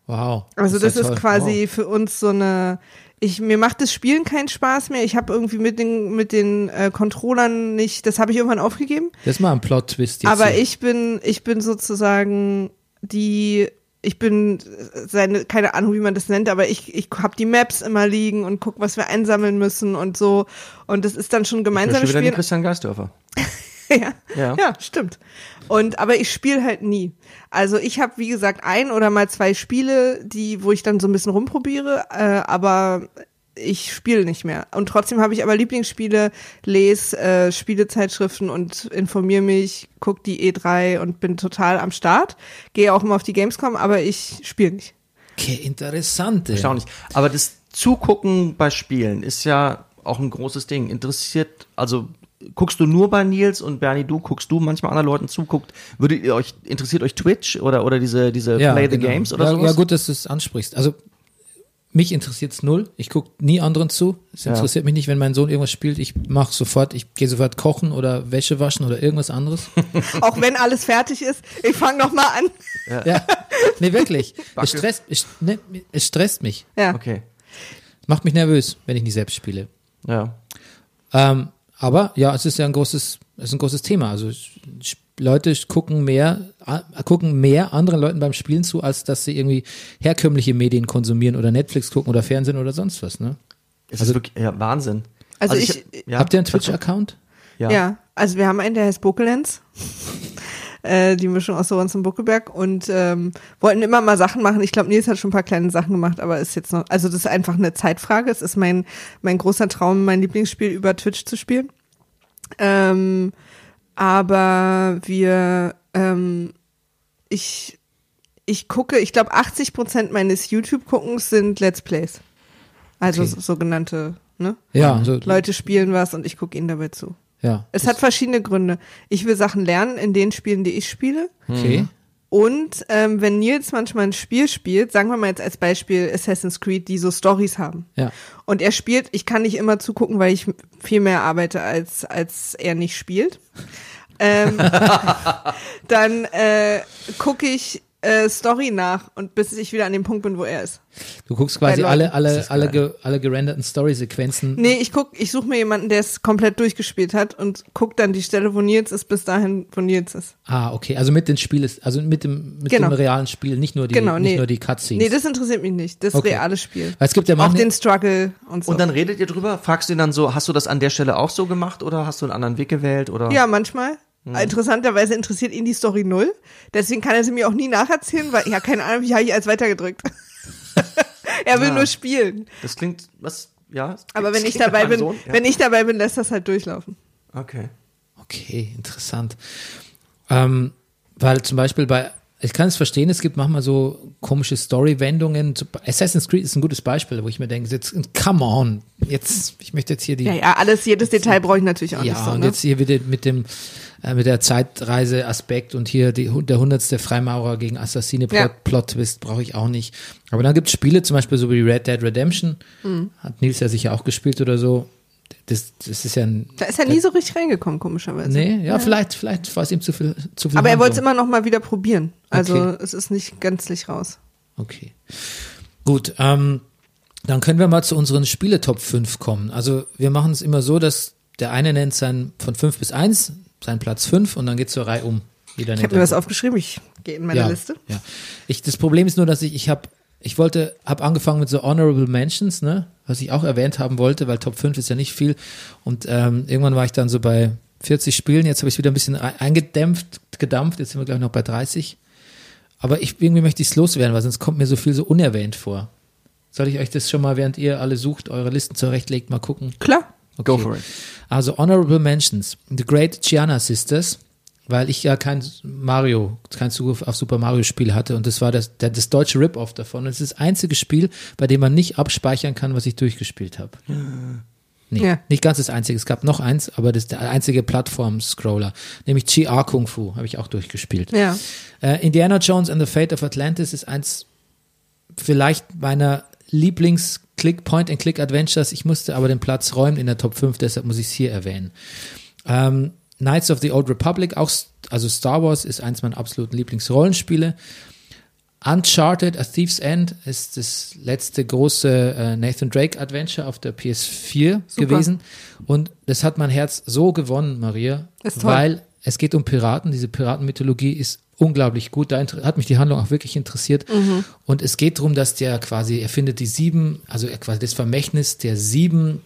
Wow. Also das ja ist quasi für uns so eine. Ich mir macht das Spielen keinen Spaß mehr. Ich habe irgendwie mit den mit den äh, Controllern nicht. Das habe ich irgendwann aufgegeben. Das ist mal ein Plot-Twist jetzt. Aber hier. ich bin ich bin sozusagen die. Ich bin seine keine Ahnung wie man das nennt, aber ich ich habe die Maps immer liegen und guck, was wir einsammeln müssen und so. Und das ist dann schon Ich gemeinsam schon wieder den. Christian Geisdörfer. [LAUGHS] ja, Ja. ja. stimmt. Und aber ich spiele halt nie. Also ich habe wie gesagt ein oder mal zwei Spiele, die wo ich dann so ein bisschen rumprobiere, äh, aber ich spiele nicht mehr. Und trotzdem habe ich aber Lieblingsspiele, lese äh, Spielezeitschriften und informiere mich, guck die E3 und bin total am Start. Gehe auch immer auf die Gamescom, aber ich spiele nicht. Okay, interessant. Erstaunlich. Aber das Zugucken bei Spielen ist ja auch ein großes Ding. Interessiert, also guckst du nur bei Nils und Bernie, du guckst du manchmal anderen Leuten zu, guckt, würdet ihr euch, interessiert euch Twitch oder, oder diese, diese Play the genau. Games oder ja, sowas? Ja, gut, dass du es ansprichst. Also mich interessiert's null. Ich gucke nie anderen zu. Es Ja. interessiert mich nicht, wenn mein Sohn irgendwas spielt. Ich mache sofort, ich gehe sofort kochen oder Wäsche waschen oder irgendwas anderes. [LAUGHS] Auch wenn alles fertig ist, ich fange noch mal an. ja, nee, wirklich. [LAUGHS] Es stresst, es, ne, es stresst mich. Ja. Okay. Macht mich nervös, wenn ich nicht selbst spiele. Ja. Ähm, aber ja, es ist ja ein großes, es ist ein großes Thema. Also sch- Leute gucken mehr, gucken mehr anderen Leuten beim Spielen zu, als dass sie irgendwie herkömmliche Medien konsumieren oder Netflix gucken oder Fernsehen oder sonst was. Ne? Es ist wirklich, ja, Wahnsinn. Also ich- ja, Habt ihr einen Twitch-Account? Ja. Ja. also wir haben einen, der heißt Bokelenz. [LAUGHS] äh, die Mischung aus Sorenz und Buckelberg und ähm, wollten immer mal Sachen machen. Ich glaube, Nils hat schon ein paar kleine Sachen gemacht, aber ist jetzt noch, also das ist einfach eine Zeitfrage. Es ist mein, mein großer Traum, mein Lieblingsspiel über Twitch zu spielen. Ähm, aber wir, ähm, ich, ich gucke, ich glaube, 80 Prozent meines YouTube-Guckens sind Let's Plays. Also Okay. so, sogenannte, ne? Ja, so, Leute spielen was und ich gucke ihnen dabei zu. ja. Es hat verschiedene Gründe. Ich will Sachen lernen in den Spielen, die ich spiele. Okay. Und ähm, wenn Nils manchmal ein Spiel spielt, sagen wir mal jetzt als Beispiel Assassin's Creed, die so Stories haben. Ja. Und er spielt, ich kann nicht immer zugucken, weil ich viel mehr arbeite, als, als er nicht spielt. ähm, [LAUGHS] dann äh, gucke ich äh, Story nach und bis ich wieder an dem Punkt bin, wo er ist. Du guckst quasi alle, alle, alle, ge, alle gerenderten Story-Sequenzen. Nee, ich guck, ich suche mir jemanden, der es komplett durchgespielt hat und guck dann die Stelle, wo Nils ist, bis dahin, wo Nils ist. Ah, okay. Also mit den Spiel also mit dem, mit Genau. dem realen Spiel, nicht nur die, Genau, nicht nee. nur die Cutscenes. Nee, das interessiert mich nicht. Das Okay. reale Spiel. Weil es gibt ja Auch den Struggle und so. Und dann redet ihr drüber? Fragst du ihn dann so, hast du das an der Stelle auch so gemacht oder hast du einen anderen Weg gewählt oder? ja, manchmal. Mhm. Interessanterweise interessiert ihn die Story null. Deswegen kann er sie mir auch nie nacherzählen, weil, ja, keine Ahnung, wie habe ich alles weitergedrückt. [LAUGHS] er will Ja. nur spielen. Das klingt, was, ja? Aber wenn ich dabei bin, Sohn. Ja. wenn ich dabei bin, lässt das halt durchlaufen. Okay. Okay, interessant. Ähm, weil zum Beispiel bei, ich kann es verstehen, es gibt manchmal so komische Story-Wendungen. Assassin's Creed ist ein gutes Beispiel, wo ich mir denke, jetzt, come on, jetzt, ich möchte jetzt hier die, Ja, ja, alles, jedes Detail brauche ich natürlich auch ja, nicht so. und Ne? jetzt hier wieder mit dem, äh, mit der Zeitreise-Aspekt und hier die, der hundertste Freimaurer gegen Assassine Plot, Ja. Plot Twist brauche ich auch nicht. Aber dann gibt es Spiele, zum Beispiel so wie Red Dead Redemption, Mhm. hat Nils ja sicher auch gespielt oder so. Das, das ist ja ein, Da ist er nie so richtig reingekommen, komischerweise. nee, ja, vielleicht, vielleicht war es ihm zu viel, zu viel Aber er wollte es immer noch mal wieder probieren. Also Okay. es ist nicht gänzlich raus. Okay. Gut, ähm, dann können wir mal zu unseren Spiele-Top 5 kommen. Also wir machen es immer so, dass der eine nennt sein von 5 bis 1, seinen Platz 5 und dann geht zur Reihe um. Ich habe mir was aufgeschrieben, ich gehe in meine ja, Liste. Ja. Ich, das Problem ist nur, dass ich, ich habe, ich wollte, habe angefangen mit so Honorable Mentions, ne, was ich auch erwähnt haben wollte, weil Top 5 ist ja nicht viel. Und ähm, irgendwann war ich dann so bei 40 Spielen, jetzt habe ich wieder ein bisschen ein- eingedämpft, gedampft, jetzt sind wir gleich noch bei 30. Aber ich, irgendwie möchte ich es loswerden, weil sonst kommt mir so viel so unerwähnt vor. Soll ich euch das schon mal, während ihr alle sucht, eure Listen zurechtlegt, mal gucken? Klar. Go for it. Also Honorable Mentions. The Great Gianna Sisters, weil ich ja kein Mario, kein Zugriff auf Super Mario Spiel hatte und das war das, der, das deutsche Rip-Off davon. Und es ist das einzige Spiel, bei dem man nicht abspeichern kann, was ich durchgespielt habe. Nee, Ja. nicht ganz das einzige. Es gab noch eins, aber das ist der einzige Plattform-Scroller, nämlich GR Kung Fu, habe ich auch durchgespielt. Ja. Äh, Indiana Jones and the Fate of Atlantis ist eins vielleicht meiner Lieblings-Click-Point-and-Click-Adventures. Ich musste aber den Platz räumen in der Top 5, deshalb muss ich es hier erwähnen. Ähm, Knights of the Old Republic, auch, also Star Wars ist eins meiner absoluten Lieblingsrollenspiele. Uncharted, A Thief's End ist das letzte große äh, Nathan Drake Adventure auf der PS4 Super. gewesen. Und das hat mein Herz so gewonnen, Maria, weil es geht um Piraten. Diese Piratenmythologie ist unglaublich gut. Da hat mich die Handlung auch wirklich interessiert. Und es geht darum, dass der quasi, er findet die sieben, also er quasi das Vermächtnis der sieben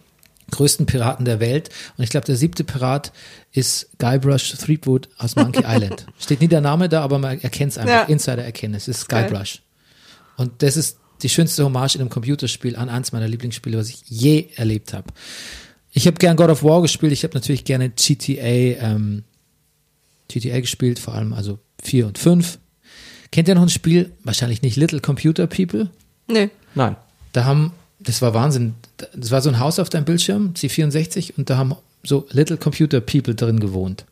größten Piraten der Welt. Und ich glaube, der siebte Pirat ist Guybrush Threepwood aus Monkey [LAUGHS] Island. Steht nie der Name da, aber man erkennt es einfach. Ja. Insider erkennen es. Ist. Guybrush. Und das ist die schönste Hommage in einem Computerspiel an eins meiner Lieblingsspiele, was ich je erlebt habe. Ich habe gern God of War gespielt. Ich habe natürlich gerne GTA, ähm, GTA gespielt, vor allem also 4 und 5. Kennt ihr noch ein Spiel? Wahrscheinlich nicht Little Computer People. Nee. Nein. Da haben, das war Wahnsinn. Das war so ein Haus auf deinem Bildschirm, C64, und da haben so Little Computer People drin gewohnt.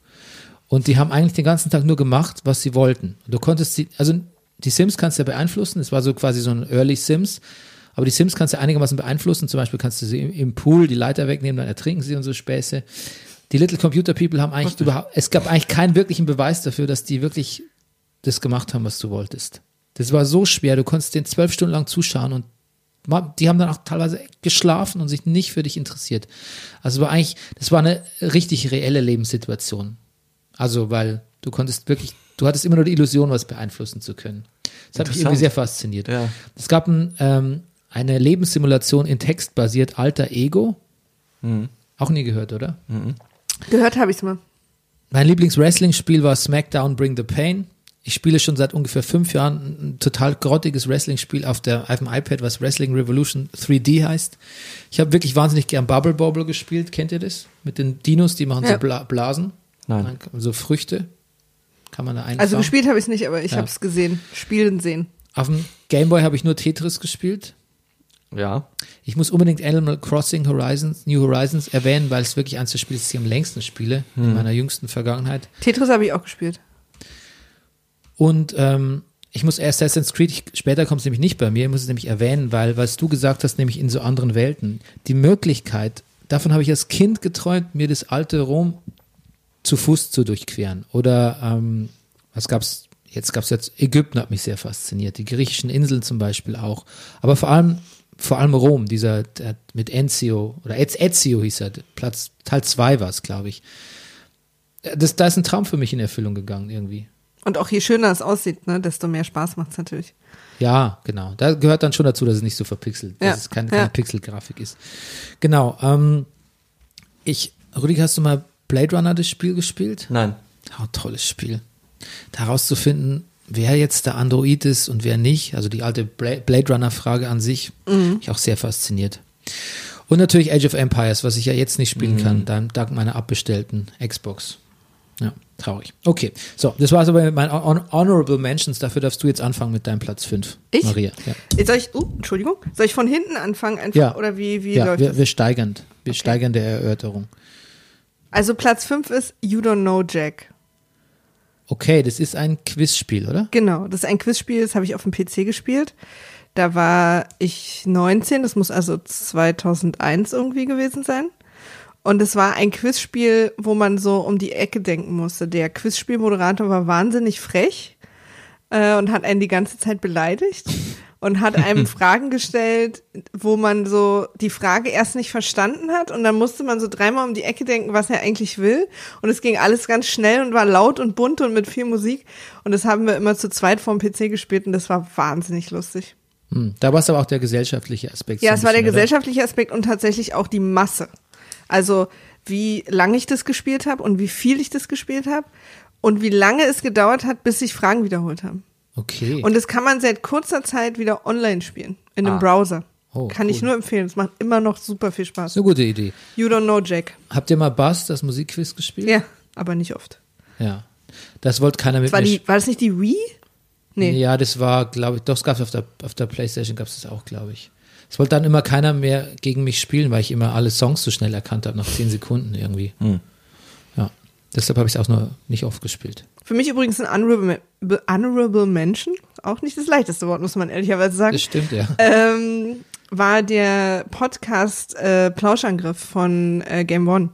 Und die haben eigentlich den ganzen Tag nur gemacht, was sie wollten. Und du konntest sie, also die Sims kannst du ja beeinflussen. Es war so quasi so ein Early Sims. Aber die Sims kannst du einigermaßen beeinflussen. Zum Beispiel kannst du sie im, im Pool die Leiter wegnehmen, dann ertrinken sie und so Späße. Die Little Computer People haben eigentlich überhaupt, es gab eigentlich keinen wirklichen Beweis dafür, dass die wirklich das gemacht haben, was du wolltest. Das war so schwer. Du konntest den zwölf Stunden lang zuschauen und die haben dann auch teilweise geschlafen und sich nicht für dich interessiert. Also war eigentlich, das war eine richtig reelle Lebenssituation. Also, weil du konntest wirklich, du hattest immer nur die Illusion, was beeinflussen zu können. Das hat mich irgendwie sehr fasziniert. Ja. Es gab ein, ähm, eine Lebenssimulation in Text basiert, Alter Ego. Auch nie gehört, oder? Gehört habe ich es mal. Mein Lieblings-Wrestling-Spiel war SmackDown Bring the Pain. Ich spiele schon seit ungefähr fünf Jahren ein total grottiges Wrestling-Spiel auf, der- auf dem iPad, was Wrestling Revolution 3D heißt. Ich habe wirklich wahnsinnig gern Bubble Bobble gespielt. Kennt ihr das? Mit den Dinos, die machen Ja. so Bla Blasen. Nein. So Früchte. Kann man da einfangen. Also gespielt habe ich es nicht, aber ich Ja. habe es gesehen. Spielen sehen. Auf dem Gameboy habe ich nur Tetris gespielt. Ja. Ich muss unbedingt Animal Crossing Horizons, New Horizons erwähnen, weil es wirklich eins der Spiele ist, die ich am längsten spiele, in meiner jüngsten Vergangenheit. Tetris habe ich auch gespielt. Und ähm, ich muss Assassin's Creed, ich, später kommt es nämlich nicht bei mir, ich muss es nämlich erwähnen, weil, was du gesagt hast, nämlich in so anderen Welten, die Möglichkeit, davon habe ich als Kind geträumt, mir das alte Rom zu Fuß zu durchqueren. Oder ähm, was gab's? Jetzt gab's jetzt Ägypten hat mich sehr fasziniert, die griechischen Inseln zum Beispiel auch. Aber vor allem, vor allem Rom, dieser der, mit Enzio oder Ez, Ezio hieß er, Platz Teil 2 war es, glaube ich. Das, da ist ein Traum für mich in Erfüllung gegangen irgendwie. Und auch je schöner es aussieht, ne, desto mehr Spaß macht es natürlich. Ja, genau. Da gehört dann schon dazu, dass es nicht so verpixelt, Ja, dass es keine, keine ja. Pixelgrafik ist. Genau. Ähm, ich, Rüdiger, hast du mal Blade Runner das Spiel gespielt? Nein. Oh, tolles Spiel. Da herauszufinden, wer jetzt der Android ist und wer nicht, also die alte Bla- Blade Runner-Frage an sich, mich auch sehr fasziniert. Und natürlich Age of Empires, was ich ja jetzt nicht spielen kann, dann dank meiner abbestellten Xbox. Ja, traurig. Okay, so, das war es aber mit meinen Hon Honorable Mentions. Dafür darfst du jetzt anfangen mit deinem Platz 5. Ich? Maria. Ja, Jetzt Soll ich, uh, Entschuldigung, soll ich von hinten anfangen einfach? Ja. Oder wie, wie ja läuft wir, das? wir steigern. Wir steigern der Erörterung. Also Platz 5 ist You Don't Know Jack. Okay, das ist ein Quizspiel, oder? Genau, das ist ein Quizspiel, das habe ich auf dem PC gespielt. Da war ich 19, das muss also 2001 irgendwie gewesen sein. Und es war ein Quizspiel, wo man so um die Ecke denken musste. Der Quizspielmoderator war wahnsinnig frech äh, und hat einen die ganze Zeit beleidigt und hat einem [LAUGHS] Fragen gestellt, wo man so die Frage erst nicht verstanden hat und dann musste man so dreimal um die Ecke denken, was er eigentlich will. Und es ging alles ganz schnell und war laut und bunt und mit viel Musik. Und das haben wir immer zu zweit vorm PC gespielt und das war wahnsinnig lustig. Hm, da war es aber auch der gesellschaftliche Aspekt. Ja, es war der oder? gesellschaftliche Aspekt und tatsächlich auch die Masse. Also wie lange ich das gespielt habe und wie viel ich das gespielt habe und wie lange es gedauert hat, bis sich Fragen wiederholt haben. Okay. Und das kann man seit kurzer Zeit wieder online spielen, in einem Ah. Browser. Oh, kann ich cool. nur empfehlen. Es macht immer noch super viel Spaß. ist eine gute Idee. You don't know Jack. Habt ihr mal Buzz, das Musikquiz, gespielt? Ja, aber nicht oft. Ja. Das wollte keiner mit Das war, mir. die, war das nicht die Wii? Nee. Ja, das war, glaube ich, doch, es gab es auf der, auf der Playstation, gab es das auch, glaube ich. Es wollte dann immer keiner mehr gegen mich spielen, weil ich immer alle Songs so schnell erkannt habe, nach zehn Sekunden irgendwie. Ja. Deshalb habe ich es auch nur nicht oft gespielt. Für mich übrigens ein Honorable, honorable Mention. Auch nicht das leichteste Wort, muss man ehrlicherweise sagen. Das stimmt, ja. ähm, war der Podcast äh, Plauschangriff von äh, Game One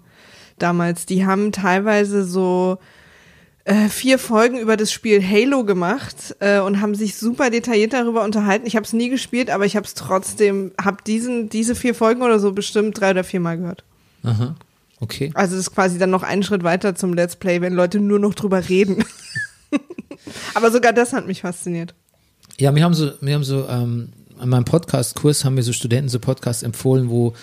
damals. Die haben teilweise so äh, vier Folgen über das Spiel Halo gemacht äh, und haben sich super detailliert darüber unterhalten. Ich habe es nie gespielt, aber ich habe es trotzdem, habe diesen diese vier Folgen oder so bestimmt drei oder viermal gehört. Aha. Okay. Also das ist quasi dann noch einen Schritt weiter zum Let's Play, wenn Leute nur noch drüber reden. [LAUGHS] aber sogar das hat mich fasziniert. Ja, wir haben so, wir haben so, ähm, an meinem Podcast-Kurs haben wir so Studenten so Podcasts empfohlen, wo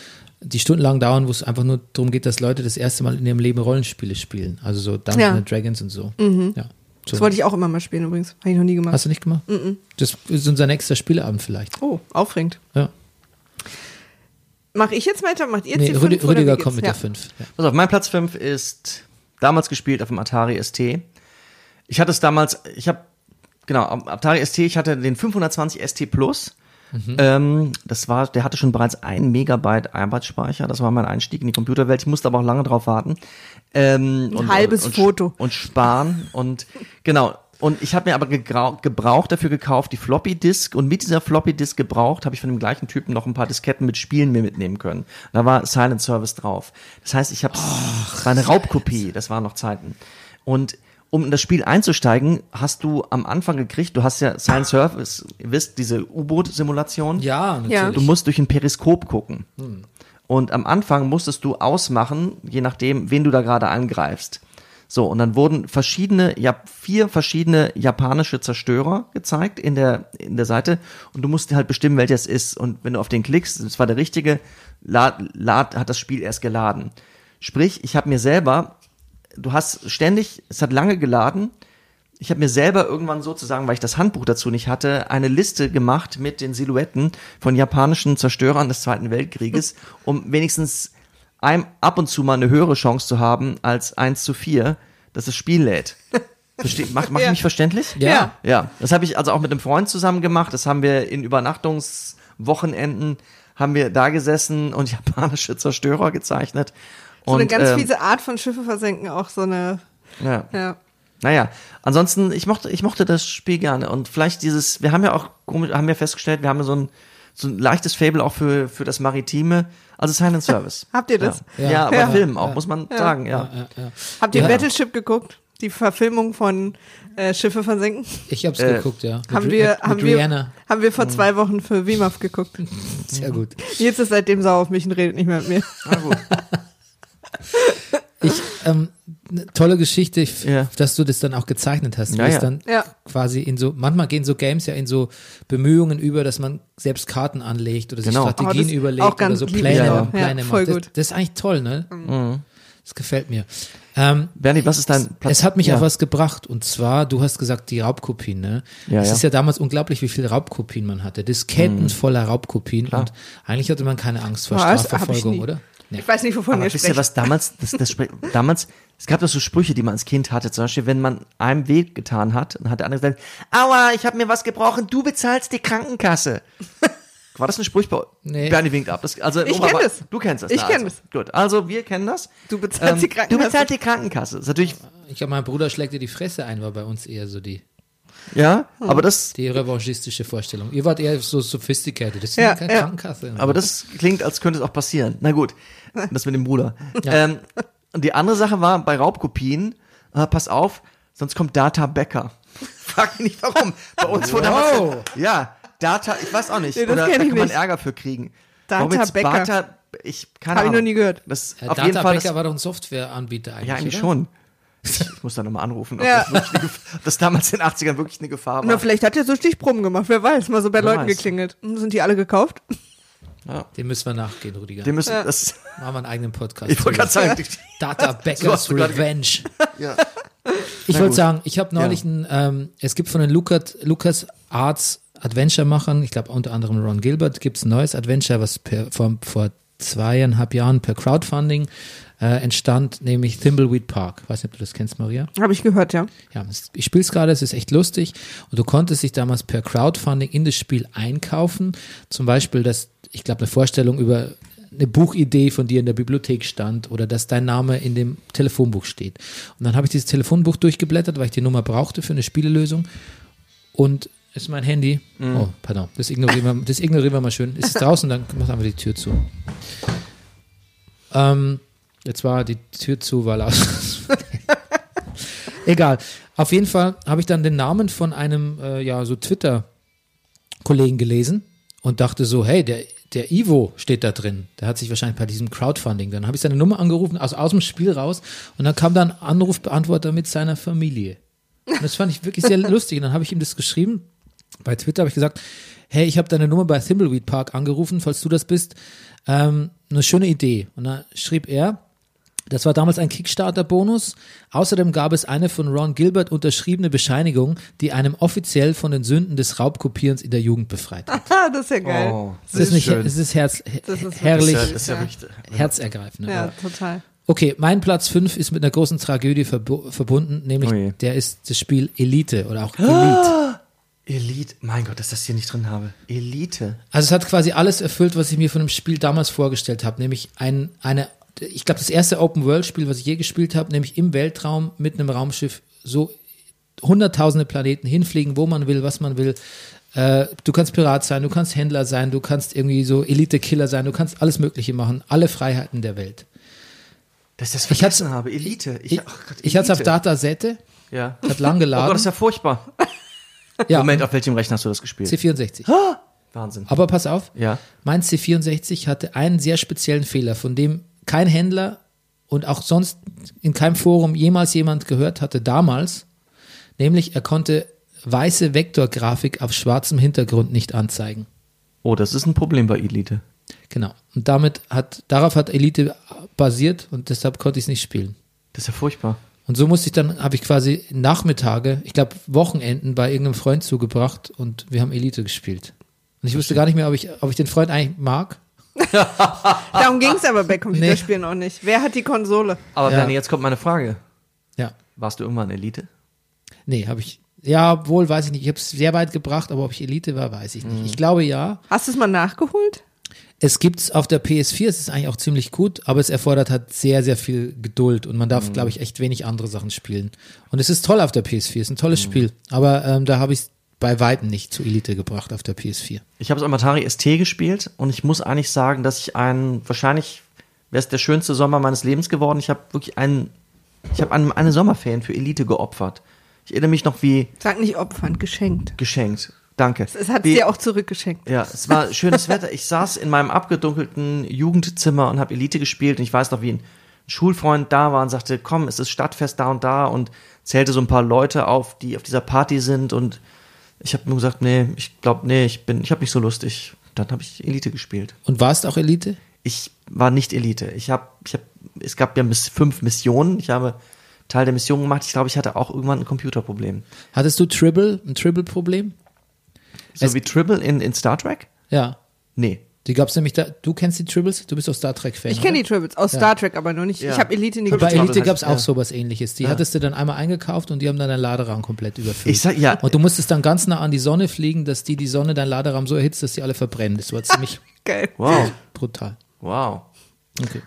die stundenlang dauern, wo es einfach nur darum geht, dass Leute das erste Mal in ihrem Leben Rollenspiele spielen. Also so Dungeons Ja. and Dragons und so. Ja. So. Das wollte ich auch immer mal spielen übrigens. Habe ich noch nie gemacht. Hast du nicht gemacht? Das ist unser nächster Spieleabend vielleicht. Oh, aufregend. Ja. Mach ich jetzt weiter? Macht ihr jetzt Nee, die Rüdi, fünf, Rüdiger kommt mit geht's? der 5. Ja. Pass auf, mein Platz 5 ist damals gespielt auf dem Atari ST. Ich hatte es damals, ich habe, genau, am Atari ST, ich hatte den 520 ST Plus. Ähm, das war, der hatte schon bereits ein Megabyte Arbeitsspeicher. Das war mein Einstieg in die Computerwelt. Ich musste aber auch lange drauf warten. Ähm, Ein halbes und, Foto. Und sparen. Und genau. Und ich habe mir aber gebraucht dafür gekauft, die Floppy Disk. Und mit dieser Floppy Disk gebraucht, habe ich von dem gleichen Typen noch ein paar Disketten mit Spielen mir mitnehmen können. Da war Silent Service drauf. Das heißt, ich habe das war eine Raubkopie. Das waren noch Zeiten. Und um in das Spiel einzusteigen, hast du am Anfang gekriegt, du hast ja Silent Service, ihr wisst, diese U-Boot-Simulation. Ja, natürlich. Ja. Du musst durch ein Periskop gucken. Und am Anfang musstest du ausmachen, je nachdem, wen du da gerade angreifst. So, und dann wurden verschiedene, ja, vier verschiedene japanische Zerstörer gezeigt in der, in der Seite und du musst halt bestimmen, welcher es ist. Und wenn du auf den klickst, das war der richtige, lad, lad, hat das Spiel erst geladen. Sprich, ich habe mir selber, du hast ständig, es hat lange geladen, ich habe mir selber irgendwann sozusagen, weil ich das Handbuch dazu nicht hatte, eine Liste gemacht mit den Silhouetten von japanischen Zerstörern des Zweiten Weltkrieges, um wenigstens ein, ab und zu mal eine höhere Chance zu haben als 1 zu 4, dass das Spiel lädt. Versteh, mach, mach ich Ja. mich verständlich? Ja. Ja, das habe ich also auch mit einem Freund zusammen gemacht. Das haben wir in Übernachtungswochenenden, haben wir da gesessen und [LAUGHS] japanische Zerstörer gezeichnet. So und, eine ganz ähm, fiese Art von Schiffe versenken, auch so eine, ja. ja. Naja, ansonsten, ich mochte, ich mochte das Spiel gerne und vielleicht dieses, wir haben ja auch, komisch, haben wir festgestellt, wir haben so ein, so ein leichtes Fable auch für, für das Maritime, also Silent [LAUGHS] Service. Habt ihr das? Ja, Ja. ja, aber Ja. Film auch, muss man sagen, ja. Ja, ja. Habt ihr Ja. Battleship geguckt? Die Verfilmung von äh, Schiffe versenken? Ich hab's Äh, geguckt, ja. Mit, haben Ri- wir, mit, haben mit wir, Rihanna. haben wir vor zwei Wochen für WIMAF geguckt. [LAUGHS] Sehr gut. Jetzt ist seitdem sauer auf mich und redet nicht mehr mit mir. Na gut. [LAUGHS] Ich, ähm, ne, tolle Geschichte, ich, Ja. dass du das dann auch gezeichnet hast. Ja, wie es ja. dann Ja. quasi in so, manchmal gehen so Games ja in so Bemühungen über, dass man selbst Karten anlegt oder sich Genau. Strategien Oh, überlegt oder so Pläne, ja. Pläne Ja, macht. Das, das ist eigentlich toll, ne? Mhm. Das gefällt mir. Ähm, Bernie, was ist dein Platz? es hat mich ja. auf was gebracht und zwar, du hast gesagt, die Raubkopien, ne? Ja, es ja. ist ja damals unglaublich, wie viele Raubkopien man hatte. Disketten voller Raubkopien und eigentlich hatte man keine Angst vor Strafverfolgung, oder? Ich weiß nicht, wovon Aber ihr wisst ihr, sprecht. was damals, das, das, damals, es gab doch so Sprüche, die man als Kind hatte. Zum Beispiel, wenn man einem weh getan hat, dann hat der andere gesagt, aua, ich habe mir was gebrochen, du bezahlst die Krankenkasse. [LAUGHS] War das ein Spruch bei Nee. Bernie winkt ab. Das, also, Ich Oma, kenn war- das. Du kennst das. Ich na, kenn also. das. Gut, also wir kennen das. Du bezahlst die Du Krankenkasse. bezahlst die Krankenkasse. Das ist natürlich, Ich glaube, mein Bruder schlägt dir die Fresse ein, war bei uns eher so die, ja, Hm. aber das, die revanchistische Vorstellung. Ihr wart eher so sophisticated. Das ist Ja, keine ja. Krankenkasse. aber das klingt, als könnte es auch passieren. Na gut, [LAUGHS] das mit dem Bruder. Ähm, und die andere Sache war, bei Raubkopien, äh, pass auf, sonst kommt Data Becker. [LAUGHS] Frag mich nicht warum. Bei uns wurde Wow. ja, Data, ich weiß auch nicht. Nee, Oder da kann man. Ärger für kriegen. Data Warum jetzt Becker. Bata, ich keine Hab ich noch nie gehört. Das, Äh, auf jeden Data Fall, Becker war doch ein Softwareanbieter eigentlich. ja, eigentlich oder? schon. Ich muss da nochmal anrufen, ob, Ja. das eine ob das damals in den 80ern wirklich eine Gefahr Na, war. vielleicht hat er so Stichproben gemacht, wer weiß, mal so bei Wer Leuten weiß. geklingelt. Sind die alle gekauft? Dem müssen wir nachgehen, Rüdiger. Wir müssen, das, Machen wir einen eigenen Podcast. ich wollte gerade sagen, Data [LAUGHS] So Beckers gerade ge- Revenge. ja. Ich Na wollte sagen, ich habe neulich ein, ähm, es gibt von den Lucas, Lucas Arts Adventure-Machern, ich glaube unter anderem Ron Gilbert, gibt es ein neues Adventure, was per, vor, vor zweieinhalb Jahren per Crowdfunding äh, entstand, nämlich Thimbleweed Park. Weiß nicht, ob du das kennst, Maria. Habe ich gehört, ja. Ja, ich spiele es gerade, es ist echt lustig. Und du konntest dich damals per Crowdfunding in das Spiel einkaufen. Zum Beispiel, dass, ich glaube, eine Vorstellung über eine Buchidee von dir in der Bibliothek stand oder dass dein Name in dem Telefonbuch steht. Und dann habe ich dieses Telefonbuch durchgeblättert, weil ich die Nummer brauchte für eine Spielelösung. Und ist mein Handy. Oh, pardon. Das ignorieren wir, das ignorieren wir mal schön. Ist es draußen, dann mach einfach die Tür zu. Ähm, jetzt war die Tür zu, weil aus. [LAUGHS] Egal. Auf jeden Fall habe ich dann den Namen von einem, äh, ja, so Twitter-Kollegen gelesen und dachte so, hey, der, der Ivo steht da drin. Der hat sich wahrscheinlich bei diesem Crowdfunding. Dann habe ich seine Nummer angerufen, also aus dem Spiel raus. Und dann kam da ein Anrufbeantworter mit seiner Familie. Und das fand ich wirklich sehr [LAUGHS] lustig. Und dann habe ich ihm das geschrieben. Bei Twitter habe ich gesagt, hey, ich habe deine Nummer bei Thimbleweed Park angerufen, falls du das bist. Ähm, eine schöne Idee. Und da schrieb er, das war damals ein Kickstarter-Bonus. Außerdem gab es eine von Ron Gilbert unterschriebene Bescheinigung, die einem offiziell von den Sünden des Raubkopierens in der Jugend befreit hat. [LAUGHS] Das ist ja geil. Oh, Es ist nicht, schön. es ist herz, Das ist herrlich, Das ist ja, das ist ja richtig. herzergreifend. ne? Ja, total. Okay, mein Platz 5 ist mit einer großen Tragödie verbu verbunden, nämlich Oh der ist das Spiel Elite oder auch [GASPS] Elite. Elite, mein Gott, dass ich das hier nicht drin habe. Elite. Also es hat quasi alles erfüllt, was ich mir von dem Spiel damals vorgestellt habe, nämlich ein, eine, ich glaube das erste Open-World-Spiel, was ich je gespielt habe, nämlich im Weltraum mit einem Raumschiff so hunderttausende Planeten hinfliegen, wo man will, was man will. Äh, du kannst Pirat sein, du kannst Händler sein, du kannst irgendwie so Elite-Killer sein, du kannst alles Mögliche machen, alle Freiheiten der Welt. Dass ich das Ich vergessen hatte- habe. Elite. Ich, ach Gott, ich hatte es auf. Datasette, Ja. hat lang [LAUGHS] Oh Gott, geladen. das ist ja furchtbar. ja, Moment, auf welchem Rechner hast du das gespielt? C64. [GASPS] Wahnsinn. Aber pass auf, Ja. mein C64 hatte einen sehr speziellen Fehler, von dem kein Händler und auch sonst in keinem Forum jemals jemand gehört hatte damals. Nämlich, er konnte weiße Vektorgrafik auf schwarzem Hintergrund nicht anzeigen. Oh, das ist ein Problem bei Elite. Genau. Und damit hat, darauf hat Elite basiert und deshalb konnte ich es nicht spielen. Das ist ja furchtbar. Und so musste ich dann, habe ich quasi Nachmittage, ich glaube Wochenenden bei irgendeinem Freund zugebracht und wir haben Elite gespielt. Und ich wusste gar nicht mehr, ob ich, ob ich den Freund eigentlich mag. [LAUGHS] Darum ging es aber bei Computerspielen auch nicht. Wer hat die Konsole? Aber Ja. Bernie, jetzt kommt meine Frage. Ja. Warst du irgendwann Elite? Nee, habe ich. Ja, wohl weiß ich nicht. Ich habe es sehr weit gebracht, aber ob ich Elite war, weiß ich nicht. Ich glaube ja. Hast du es mal nachgeholt? Es gibt's auf der PS4, es ist eigentlich auch ziemlich gut, aber es erfordert halt sehr, sehr viel Geduld und man darf, glaube ich, echt wenig andere Sachen spielen. Und es ist toll auf der PS4, es ist ein tolles Spiel, aber ähm, da habe ich es bei Weitem nicht zu Elite gebracht auf der PS4. Ich habe es am Atari ST gespielt und ich muss eigentlich sagen, dass ich einen, wahrscheinlich wäre es der schönste Sommer meines Lebens geworden. Ich habe wirklich einen, ich habe einen, eine Sommerferien für Elite geopfert. Ich erinnere mich noch wie Sag nicht opfern, geschenkt. geschenkt. Danke. Es hat dir auch zurückgeschenkt. Ja, es war schönes Wetter. Ich saß in meinem abgedunkelten Jugendzimmer und habe Elite gespielt und ich weiß noch, wie ein Schulfreund da war und sagte, komm, es ist Stadtfest da und da und zählte so ein paar Leute auf, die auf dieser Party sind und ich habe nur gesagt, nee, ich glaube, nee, ich bin, ich habe nicht so lustig. Dann habe ich Elite gespielt. Und warst auch Elite? Ich war nicht Elite. Ich habe, ich habe, es gab ja bis fünf Missionen. Ich habe Teil der Mission gemacht. Ich glaube, ich hatte auch irgendwann ein Computerproblem. Hattest du Tribble, ein Tribble-Problem? So Es- wie Tribble in, in Star Trek? Ja. Nee. Die gab's nämlich da. Du kennst die Tribbles? Du bist doch Star Trek-Fan. Ich kenne die? Tribbles aus Star Trek, aber nur nicht. Ja. Ich habe Elite nie Bei. Elite heißt- gab's auch ja. sowas ähnliches. Die hattest du dann einmal eingekauft und die haben dann deinen Laderaum komplett überfüllt. Ich sag, ja. Und du musstest dann ganz nah an die Sonne fliegen, dass die die Sonne deinen Laderaum so erhitzt, dass die alle verbrennen. Das war [LAUGHS] ziemlich Geil. Wow. brutal. Wow. Okay.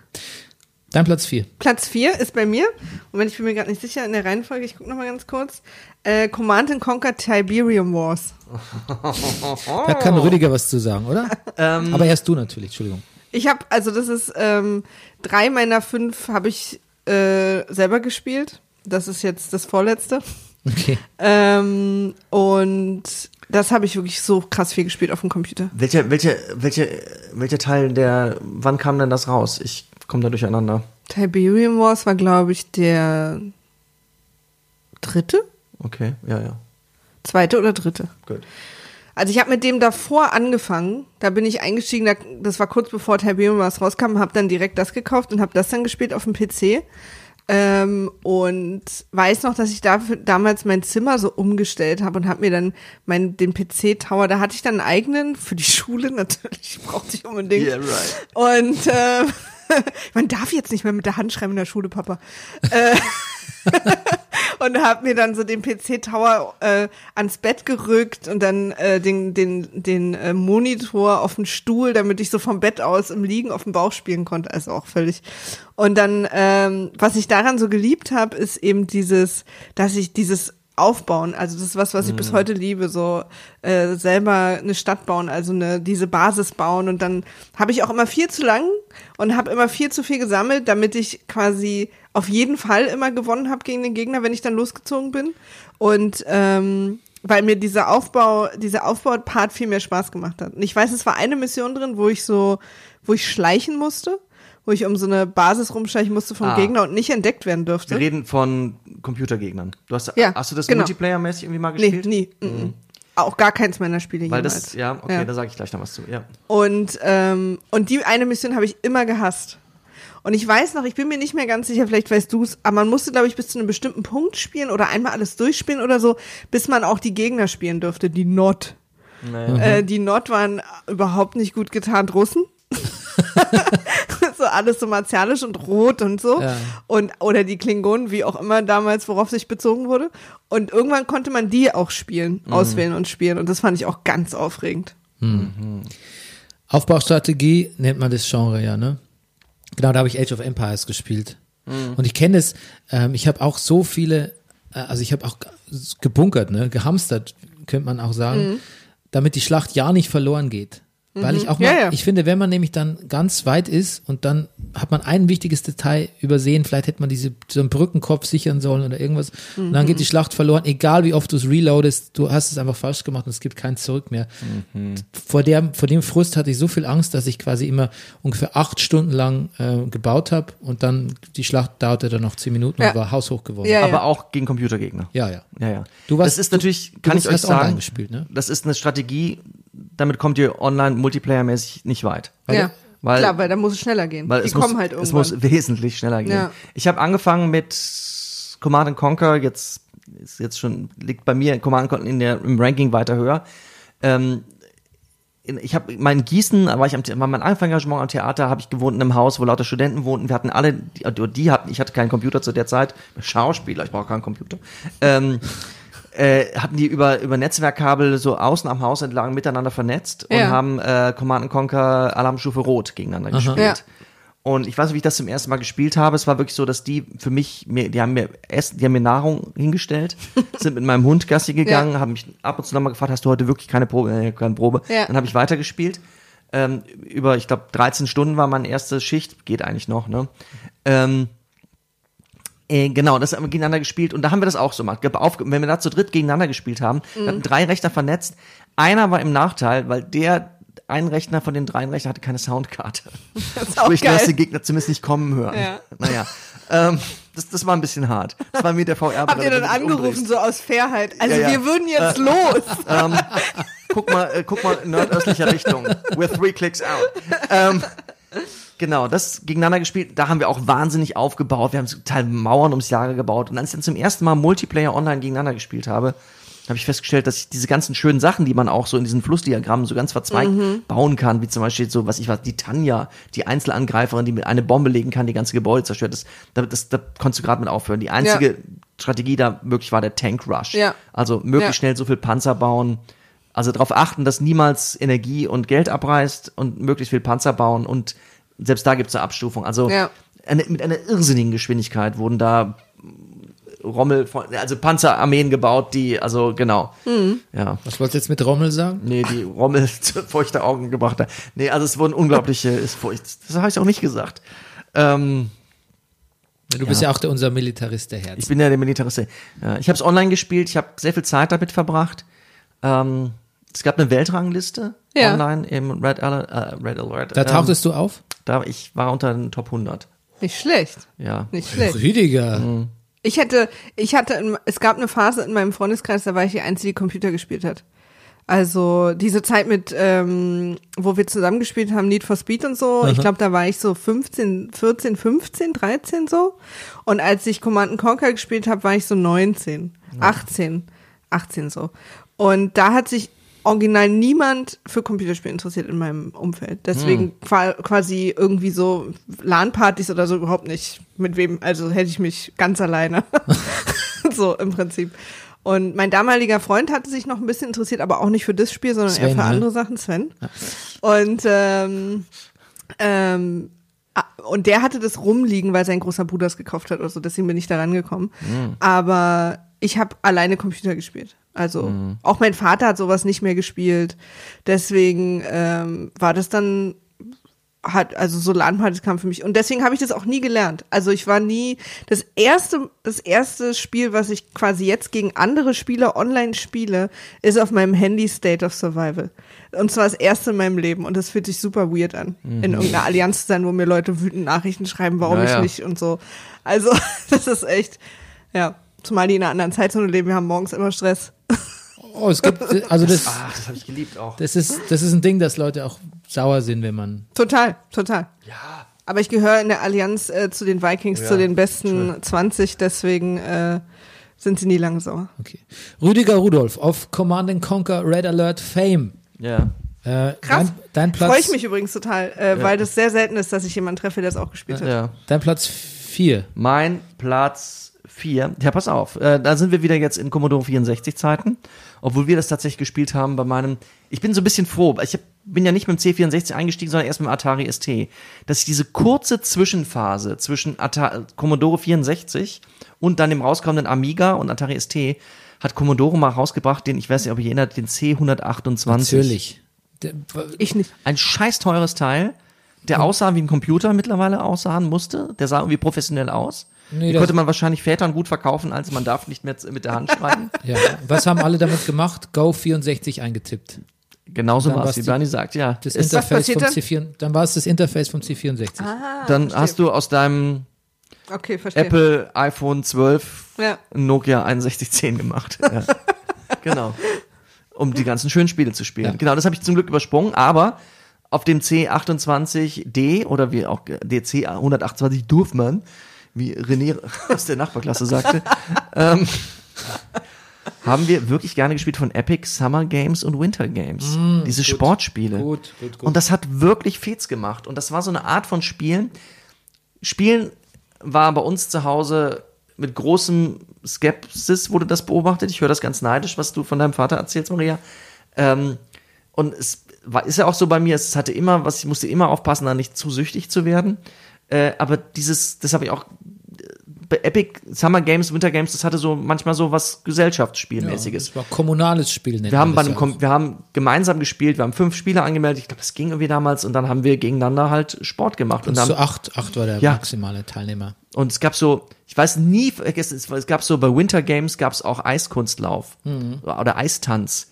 Dein Platz 4. Platz 4 ist bei mir, Moment, ich bin mir gerade nicht sicher in der Reihenfolge, ich gucke nochmal ganz kurz. Äh, Command and Conquer Tiberium Wars. [LAUGHS] Da kann Rüdiger was zu sagen, oder? [LAUGHS] Ähm, Aber erst du natürlich, Entschuldigung. Ich habe, also das ist, ähm, drei meiner fünf habe ich äh, selber gespielt. Das ist jetzt das vorletzte. Okay. Ähm, und das habe ich wirklich so krass viel gespielt auf dem Computer. Welcher, welcher, welcher, welcher Teil der, wann kam denn das raus? Ich komme da durcheinander. Tiberium Wars war, glaube ich, der dritte? Okay, ja, ja. Zweite oder dritte? Gut. Also ich habe mit dem davor angefangen, da bin ich eingestiegen, da, das war kurz bevor Tiberium Wars rauskam, habe dann direkt das gekauft und habe das dann gespielt auf dem PC. Ähm, und weiß noch, dass ich dafür damals mein Zimmer so umgestellt habe und habe mir dann mein, den PC-Tower, da hatte ich dann einen eigenen für die [LAUGHS] Schule natürlich, brauchte ich unbedingt. Yeah, right. Und ähm, [LAUGHS] man darf jetzt nicht mehr mit der Hand schreiben in der Schule, Papa. Äh, [LAUGHS] und habe mir dann so den PC-Tower äh, ans Bett gerückt und dann äh, den, den, den äh, Monitor auf den Stuhl, damit ich so vom Bett aus im Liegen auf dem Bauch spielen konnte. Also auch völlig. Und dann, ähm, was ich daran so geliebt habe, ist eben dieses, dass ich dieses aufbauen. Also das ist was, was ich bis heute liebe, so äh, selber eine Stadt bauen, also eine diese Basis bauen und dann habe ich auch immer viel zu lang und habe immer viel zu viel gesammelt, damit ich quasi auf jeden Fall immer gewonnen habe gegen den Gegner, wenn ich dann losgezogen bin und ähm, weil mir dieser Aufbau, dieser Aufbau-Part viel mehr Spaß gemacht hat. Und ich weiß, es war eine Mission drin, wo ich so, wo ich schleichen musste, wo ich um so eine Basis rumschleichen musste vom Ah. Gegner und nicht entdeckt werden Wir dürfte. reden von Computergegnern. Du hast, Ja, hast du das genau. Multiplayer-mäßig irgendwie mal Nee, gespielt? nie. Mm, mm. auch gar keins meiner Spiele Weil jemals. das, ja, okay, da sage ich gleich noch was zu. Ja. Und, ähm, und die eine Mission habe ich immer gehasst. Und ich weiß noch, ich bin mir nicht mehr ganz sicher, vielleicht weißt du es, aber man musste, glaube ich, bis zu einem bestimmten Punkt spielen oder einmal alles durchspielen oder so, bis man auch die Gegner spielen durfte, die Not. Naja. Äh, die Not waren überhaupt nicht gut getarnt Russen. [LAUGHS] [LAUGHS] so alles so martialisch und rot und so. Ja. Und, oder die Klingonen, wie auch immer damals, worauf sich bezogen wurde. Und irgendwann konnte man die auch spielen, auswählen und spielen. Und das fand ich auch ganz aufregend. Aufbaustrategie nennt man das Genre ja, ne? Genau, da habe ich Age of Empires gespielt. Mhm. Und ich kenne es, ähm, ich habe auch so viele, äh, also ich habe auch gebunkert, ne, gehamstert, könnte man auch sagen, Mhm. damit die Schlacht ja nicht verloren geht. Weil ich auch mal, Ja, ja. ich finde, wenn man nämlich dann ganz weit ist und dann hat man ein wichtiges Detail übersehen, vielleicht hätte man diese, so einen Brückenkopf sichern sollen oder irgendwas, und dann Mhm. geht die Schlacht verloren, egal wie oft du es reloadest, du hast es einfach falsch gemacht und es gibt kein Zurück mehr. Vor, der, vor dem Frust hatte ich so viel Angst, dass ich quasi immer ungefähr acht Stunden lang äh, gebaut habe und dann die Schlacht dauerte dann noch zehn Minuten Ja. und war haushoch gewonnen. Ja, Aber auch gegen Computergegner. ja. ja. Ja, ja. Du warst- das ist natürlich, du kann ich hast- euch sagen, gespielt, ne? das ist eine Strategie, damit kommt ihr online multiplayer-mäßig nicht weit. ja. weil- Klar, weil da muss es schneller gehen. Weil die es kommen muss, halt es irgendwann. muss wesentlich schneller gehen. Ja. Ich habe angefangen mit Command and Conquer, jetzt ist jetzt schon liegt bei mir Command and Conquer in der im Ranking weiter höher. Ähm, ich habe mein Gießen, war ich am war mein Anfängerengagement am Theater, habe ich gewohnt in einem Haus, wo lauter Studenten wohnten. Wir hatten alle, die, die hatten, ich hatte keinen Computer zu der Zeit, Schauspieler, ich brauche keinen Computer. Ähm, äh, hatten die über, über Netzwerkkabel so außen am Haus entlang miteinander vernetzt und Ja. haben äh, Command and Conquer Alarmstufe Rot gegeneinander gespielt. Ja. Und ich weiß nicht, wie ich das zum ersten Mal gespielt habe. Es war wirklich so, dass die für mich, mir, die haben mir Essen, die haben mir Nahrung hingestellt, [LAUGHS] sind mit meinem Hund Gassi gegangen, haben mich ab und zu nochmal gefragt, hast du heute wirklich keine Probe? Äh, keine Probe. Ja. Dann habe ich weitergespielt. Ähm, über, ich glaube, 13 Stunden war meine erste Schicht, geht eigentlich noch, ne? Ähm, äh, genau, das haben wir gegeneinander gespielt und da haben wir das auch so gemacht. Auf, wenn wir da zu dritt gegeneinander gespielt haben, wir hatten drei Rechner vernetzt. Einer war im Nachteil, weil der ein Rechner von den drei Rechnern hatte keine Soundkarte. [LAUGHS] Das ist auch Sprich, du hast geil. die Gegner zumindest nicht kommen hören. Ja. Naja, ähm, das, das war ein bisschen hart. Das war mir der VR. Habt ihr dann angerufen, so aus Fairheit? Also Ja, ja. wir würden jetzt los. ähm, guck mal, äh, guck mal in nordöstlicher Richtung. We're three clicks out. Ähm, genau, das gegeneinander gespielt. Da haben wir auch wahnsinnig aufgebaut. Wir haben zum Teil Mauern ums Lager gebaut. Und als ich dann zum ersten Mal Multiplayer online gegeneinander gespielt habe, habe ich festgestellt, dass ich diese ganzen schönen Sachen, die man auch so in diesen Flussdiagrammen so ganz verzweigt bauen kann, wie zum Beispiel so, was ich was, die Tanja, die Einzelangreiferin, die mit eine Bombe legen kann, die ganze Gebäude zerstört. Das, da, das, da konntest du gerade mit aufhören. Die einzige Ja. Strategie da wirklich war der Tank Rush. Ja. Also möglichst Ja. schnell so viel Panzer bauen. Also darauf achten, dass niemals Energie und Geld abreißt und möglichst viel Panzer bauen und selbst da gibt es eine Abstufung. Also Ja. eine, mit einer irrsinnigen Geschwindigkeit wurden da Rommel, also Panzerarmeen gebaut, die, also genau. Mhm. Ja. Was wolltest du jetzt mit Rommel sagen? Nee, die Rommel [LAUGHS] zu feuchte Augen gebracht hat. Nee, also es wurden unglaubliche, [LAUGHS] ist furcht, das habe ich auch nicht gesagt. Ähm, Du bist ja auch der, unser Militarist der Ich Herz. bin ja der Militarist. Ja, ich habe es online gespielt, ich habe sehr viel Zeit damit verbracht. Ähm, es gab eine Weltrangliste Ja. online im Red Alert. Äh, Red Alert Da ähm, tauchtest du auf? da, ich war unter den Top 100. Nicht schlecht. Ja. Nicht schlecht. Rüdiger. Mhm. Ich hätte, ich hatte, es gab eine Phase in meinem Freundeskreis, da war ich die Einzige, die Computer gespielt hat. Also diese Zeit mit, ähm, wo wir zusammengespielt haben, Need for Speed und so, ich glaube, da war ich so 15, 14, 15, 13 so. Und als ich Command Conquer gespielt habe, war ich so 19, 18, 18 so. Und da hat sich original niemand für Computerspiele interessiert in meinem Umfeld. Deswegen qua- quasi irgendwie so LAN-Partys oder so überhaupt nicht. Mit wem, also hätte ich mich ganz alleine. [LAUGHS] [LAUGHS] so im Prinzip. Und mein damaliger Freund hatte sich noch ein bisschen interessiert, aber auch nicht für das Spiel, sondern eher Sven, für ne? andere Sachen, Sven. Und ähm, ähm, und der hatte das rumliegen, weil sein großer Bruder es gekauft hat oder so, deswegen bin ich da rangekommen. Aber ich habe alleine Computer gespielt. Also auch mein Vater hat sowas nicht mehr gespielt. Deswegen ähm, war das dann hat also so LAN-Partys kam für mich und deswegen habe ich das auch nie gelernt. Also ich war nie das erste das erste Spiel, was ich quasi jetzt gegen andere Spieler online spiele, ist auf meinem Handy State of Survival. Und zwar das erste in meinem Leben und das fühlt sich super weird an, in irgendeiner Allianz zu sein, wo mir Leute wütend Nachrichten schreiben, warum Ja, ich nicht und so. Also [LAUGHS] das ist echt ja, zumal die in einer anderen Zeitzone leben, wir haben morgens immer Stress. [LAUGHS] Oh, es gibt, also das, Ach, das habe ich geliebt auch. das ist, das ist ein Ding, dass Leute auch sauer sind, wenn man, Total, total. Ja. Aber ich gehöre in der Allianz äh, zu den Vikings, Ja, zu den besten 20, deswegen äh, sind sie nie lange sauer. okay. Rüdiger Rudolf auf Command and Conquer Red Alert Fame. Ja. Äh, Krass. Dein, dein Platz, Freue ich mich übrigens total, äh, weil das sehr selten ist, dass ich jemanden treffe, der es auch gespielt hat. ja. dein Platz vier. Mein Platz 4. Ja, pass auf. Äh, da sind wir wieder jetzt in Commodore 64 Zeiten. Obwohl wir das tatsächlich gespielt haben bei meinem. Ich bin so ein bisschen froh. Ich hab, bin ja nicht mit dem C64 eingestiegen, sondern erst mit dem Atari ST. Dass ich diese kurze Zwischenphase zwischen Atari, Commodore 64 und dann dem rauskommenden Amiga und Atari ST hat Commodore mal rausgebracht, den, ich weiß nicht, ob ihr erinnert, den C128. Natürlich. Der, Ich nicht. Ein scheiß teures Teil, der aussah wie ein Computer mittlerweile aussahen musste. Der sah irgendwie professionell aus. Nee, das- konnte man wahrscheinlich Vätern gut verkaufen, als man darf nicht mehr mit der Hand schreiben. [LAUGHS] ja. Was haben alle damit gemacht? Go 64 eingetippt. Genauso war es, wie die- Bernie sagt, ja. Das Es, Interface passiert vom dann? C4, dann war es das Interface vom C64. Ah, dann verstehe. hast du aus deinem Okay, verstehe. Apple iPhone 12 Ja. Nokia 6110 gemacht. Ja. [LAUGHS] genau. Um die ganzen schönen Spiele zu spielen. Ja. Genau, das habe ich zum Glück übersprungen, aber auf dem C28D oder wie auch DC 128 Durfmann, wie René aus der Nachbarklasse sagte, ähm, haben wir wirklich gerne gespielt von Epic Summer Games und Winter Games. Diese Sportspiele. Gut, gut, gut. Und das hat wirklich Fets gemacht. Und das war so eine Art von Spielen. Spielen war bei uns zu Hause mit großem Skepsis wurde das beobachtet. Ich höre das ganz neidisch, was du von deinem Vater erzählst, Maria. Ähm, und es war, ist ja auch so bei mir, es hatte immer, was ich musste immer aufpassen, da nicht zu süchtig zu werden. Äh, aber dieses, das habe ich auch äh, bei Epic Summer Games, Winter Games, das hatte so manchmal so was Gesellschaftsspielmäßiges. Das war kommunales Spiel. Wir haben, bei einem, ja wir haben gemeinsam gespielt, wir haben fünf Spieler angemeldet, ich glaube, das ging irgendwie damals und dann haben wir gegeneinander halt Sport gemacht. Und, Und zu haben, acht, acht war der Ja. maximale Teilnehmer. und es gab so, ich weiß nie, es es gab so bei Winter Games gab es auch Eiskunstlauf oder Eistanz.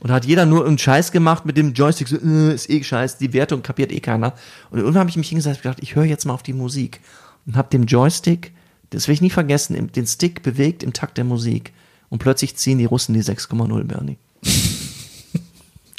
Und da hat jeder nur einen Scheiß gemacht mit dem Joystick, so, äh, ist eh Scheiß, die Wertung kapiert eh keiner. Und irgendwann habe ich mich hingesetzt und gedacht, ich höre jetzt mal auf die Musik. Und habe dem Joystick, das will ich nie vergessen, den Stick bewegt im Takt der Musik. Und plötzlich ziehen die Russen die 6,0, Bernie. [LAUGHS]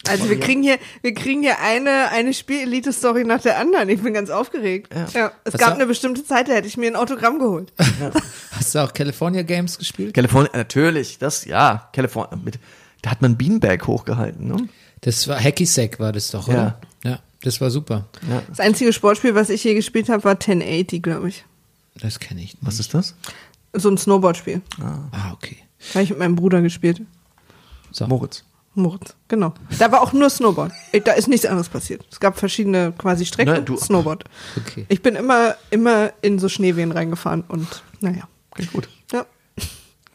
Also wir kriegen hier, wir kriegen hier eine, eine Spielelite-Story nach der anderen. Ich bin ganz aufgeregt. Ja. Es Was gab eine bestimmte Zeit, da hätte ich mir ein Autogramm geholt. [LAUGHS] Hast du auch California Games gespielt? California, natürlich, das, ja, California, mit, da hat man Beanbag hochgehalten, ne? Das war Hacky Sack war das doch, oder? Ja. das war super. Das einzige Sportspiel, was ich je gespielt habe, war 1080, glaube ich. Das kenne ich. Nicht. Was ist das? So ein Snowboardspiel. Ah, okay. Habe ich mit meinem Bruder gespielt. So. Moritz. Moritz, genau. Da war auch nur Snowboard. Da ist nichts anderes passiert. Es gab verschiedene quasi Strecken. Ne, du- Snowboard. Okay. Ich bin immer, immer in so Schneewehen reingefahren und naja. Klingt gut.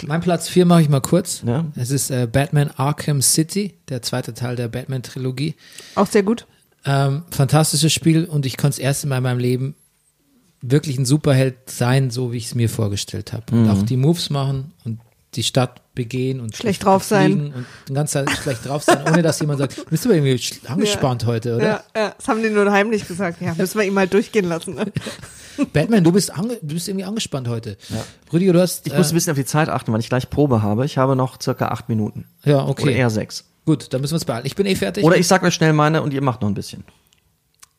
Mein Platz 4 mache ich mal kurz. Ja. Es ist äh, Batman Arkham City, der zweite Teil der Batman-Trilogie. Auch sehr gut. Ähm, fantastisches Spiel und ich konnte es erst Mal in meinem Leben wirklich ein Superheld sein, so wie ich es mir vorgestellt habe. Und auch die Moves machen und die Stadt begehen und Schlecht drauf sein. fliegen und die ganze Zeit schlecht drauf sein, ohne dass jemand sagt, bist du aber irgendwie [LAUGHS] angespannt heute, oder? Ja, ja, das haben die nur heimlich gesagt. Ja, müssen wir ihn mal durchgehen lassen. Ne? [LAUGHS] Batman, du bist, ange du bist irgendwie angespannt heute. Rüdiger, du hast. Ich muss ein äh, bisschen auf die Zeit achten, weil ich gleich Probe habe. Ich habe noch circa acht Minuten. ja, Oder okay. eher sechs. Gut, dann müssen wir es behalten. Ich bin eh fertig. Oder ich sag euch schnell meine und ihr macht noch ein bisschen.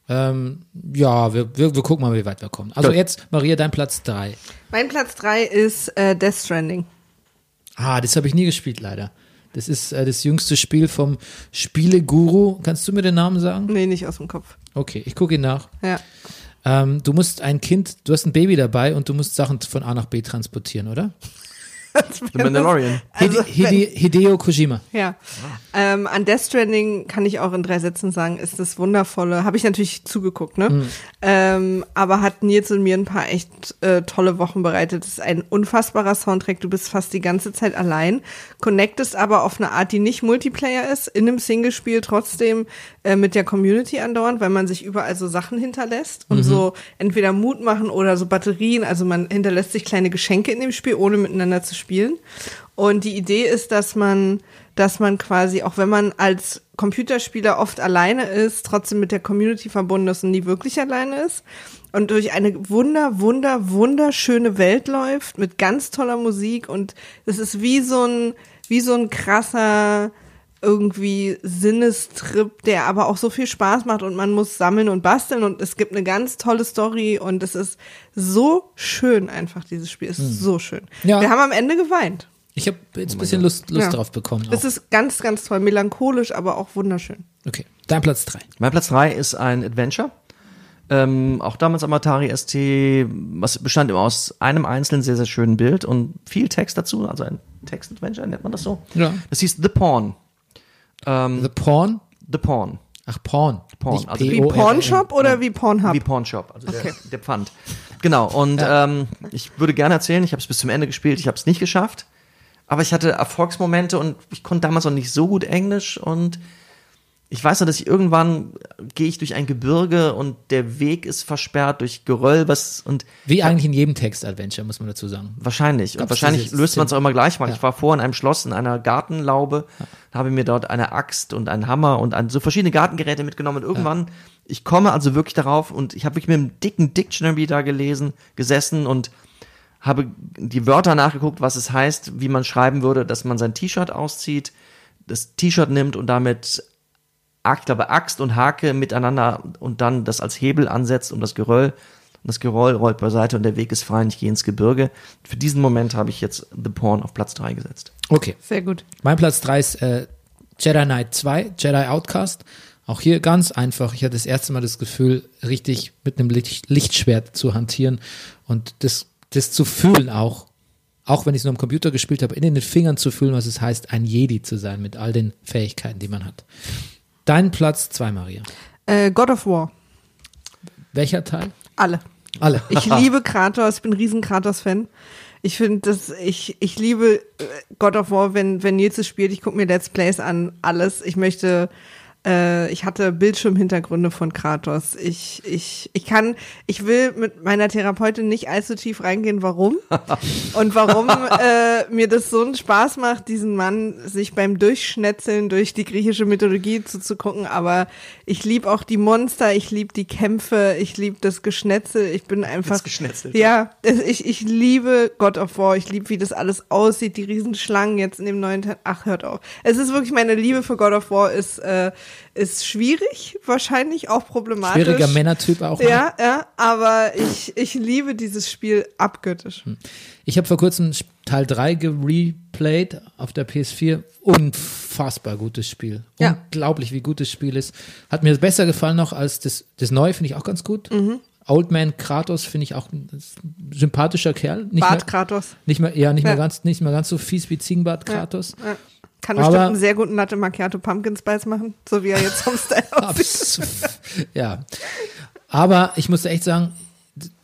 Ähm, ja, wir, wir, wir gucken mal, wie weit wir kommen. Also Gut. jetzt, Maria, dein Platz drei. Mein Platz drei ist äh, Death Stranding. Ah, das habe ich nie gespielt, leider. Das ist äh, das jüngste Spiel vom Spieleguru. Kannst du mir den Namen sagen? Nee, nicht aus dem Kopf. Okay, ich gucke ihn nach. Ja. Ähm, du musst ein Kind, du hast ein Baby dabei und du musst Sachen von A nach B transportieren, oder? [LAUGHS] The Mandalorian. Also, Hide, Hide, Hideo Kojima. Ja. Ähm, an Death Stranding kann ich auch in drei Sätzen sagen, ist das wundervolle. Habe ich natürlich zugeguckt, ne? Mhm. Ähm, aber hat Nils und mir ein paar echt äh, tolle Wochen bereitet. Es ist ein unfassbarer Soundtrack. Du bist fast die ganze Zeit allein, connectest aber auf eine Art, die nicht Multiplayer ist, in einem Singlespiel trotzdem äh, mit der Community andauernd, weil man sich überall so Sachen hinterlässt und so entweder Mut machen oder so Batterien. Also man hinterlässt sich kleine Geschenke in dem Spiel, ohne miteinander zu spielen. Und die Idee ist, dass man, dass man quasi, auch wenn man als Computerspieler oft alleine ist, trotzdem mit der Community verbunden ist und nie wirklich alleine ist. Und durch eine wunder, wunder, wunderschöne Welt läuft mit ganz toller Musik und es ist wie so ein, wie so ein krasser irgendwie Sinnestrip, der aber auch so viel Spaß macht und man muss sammeln und basteln und es gibt eine ganz tolle Story und es ist so schön einfach, dieses Spiel ist so schön. Ja. Wir haben am Ende geweint. Ich habe jetzt ein bisschen Lust, Lust Ja. drauf bekommen. Es Auch. ist ganz, ganz toll, melancholisch, aber auch wunderschön. Okay, dein Platz drei. Mein Platz drei ist ein Adventure. Ähm, auch damals am Atari ST, was bestand immer aus einem einzelnen sehr, sehr schönen Bild und viel Text dazu, also ein Text-Adventure, nennt man das so? Ja. Das hieß The Pawn. The Porn? The Pawn. Ach, Porn. Porn, Nicht also Wie P-O-R-N. Pornshop oder wie Pornhub? Wie Pawnshop, also der, der Pfand. Genau, und ähm, ich würde gerne erzählen, ich habe es bis zum Ende gespielt, ich habe es nicht geschafft, aber ich hatte Erfolgsmomente und ich konnte damals noch nicht so gut Englisch und ich weiß noch, dass ich irgendwann gehe ich durch ein Gebirge und der Weg ist versperrt durch Geröll, was und Wie eigentlich in jedem Text-Adventure, muss man dazu sagen. Wahrscheinlich. Und wahrscheinlich löst man es auch immer gleich mal. Ja. Ich war vor in einem Schloss in einer Gartenlaube, habe mir dort eine Axt und einen Hammer und ein, so verschiedene Gartengeräte mitgenommen. Und irgendwann, ich komme also wirklich darauf und ich habe wirklich mit einem dicken Dictionary da gelesen, gesessen und habe die Wörter nachgeguckt, was es heißt, wie man schreiben würde, dass man sein T-Shirt auszieht, das T-Shirt nimmt und damit ich glaube, Axt und Hake miteinander und dann das als Hebel ansetzt um das Geröll. Und das Geröll rollt beiseite und der Weg ist frei und ich gehe ins Gebirge. Für diesen Moment habe ich jetzt The Porn auf Platz 3 gesetzt. Okay. Sehr gut. Mein Platz 3 ist äh, Jedi Knight 2, Jedi Outcast. Auch hier ganz einfach. Ich hatte das erste Mal das Gefühl, richtig mit einem Licht, Lichtschwert zu hantieren und das, das zu fühlen auch. Auch wenn ich es nur am Computer gespielt habe, in den Fingern zu fühlen, was es heißt, ein Jedi zu sein mit all den Fähigkeiten, die man hat. Dein Platz 2, Maria. Äh, God of War. Welcher Teil? Alle. Alle. [LAUGHS] Ich liebe [LAUGHS] Kratos, ich bin ein riesen Kratos-Fan. Ich finde, dass ich, ich liebe äh, God of War, wenn, wenn Nils es spielt. Ich gucke mir Let's Plays an, alles. Ich möchte, äh, ich hatte Bildschirmhintergründe von Kratos. Ich, ich, ich kann, ich will mit meiner Therapeutin nicht allzu tief reingehen, warum. [LAUGHS] Und warum äh, mir das so einen Spaß macht, diesen Mann sich beim Durchschnetzeln durch die griechische Mythologie zuzugucken. Aber ich liebe auch die Monster, ich liebe die Kämpfe, ich liebe das Geschnetzel. Ich bin einfach. Das Geschnetzel. Ja, ich, ich liebe God of War. Ich liebe, wie das alles aussieht, die Riesenschlangen jetzt in dem neuen Teil. Ach, hört auf. Es ist wirklich, meine Liebe für God of War ist, äh, ist schwierig, wahrscheinlich auch problematisch. Schwieriger Männertyp auch. ne? Ja, ja, aber ich, ich liebe dieses Spiel abgöttisch. Ich habe vor kurzem Teil 3 gereplayed auf der PS4. Unfassbar gutes Spiel. Ja. Unglaublich, wie gut das Spiel ist. Hat mir besser gefallen noch als das, das Neue, finde ich auch ganz gut. Mhm. Old Man Kratos finde ich auch ein sympathischer Kerl. Nicht Bart mehr, Kratos. nicht mehr, ja, nicht, Ja. mehr ganz, nicht mehr ganz so fies wie Ziegenbart Kratos. Ja. Kann Aber- bestimmt einen sehr guten Latte Macchiato Pumpkin Spice machen, so wie er jetzt vom Style [LAUGHS] aussieht. Ja. Aber ich musste echt sagen,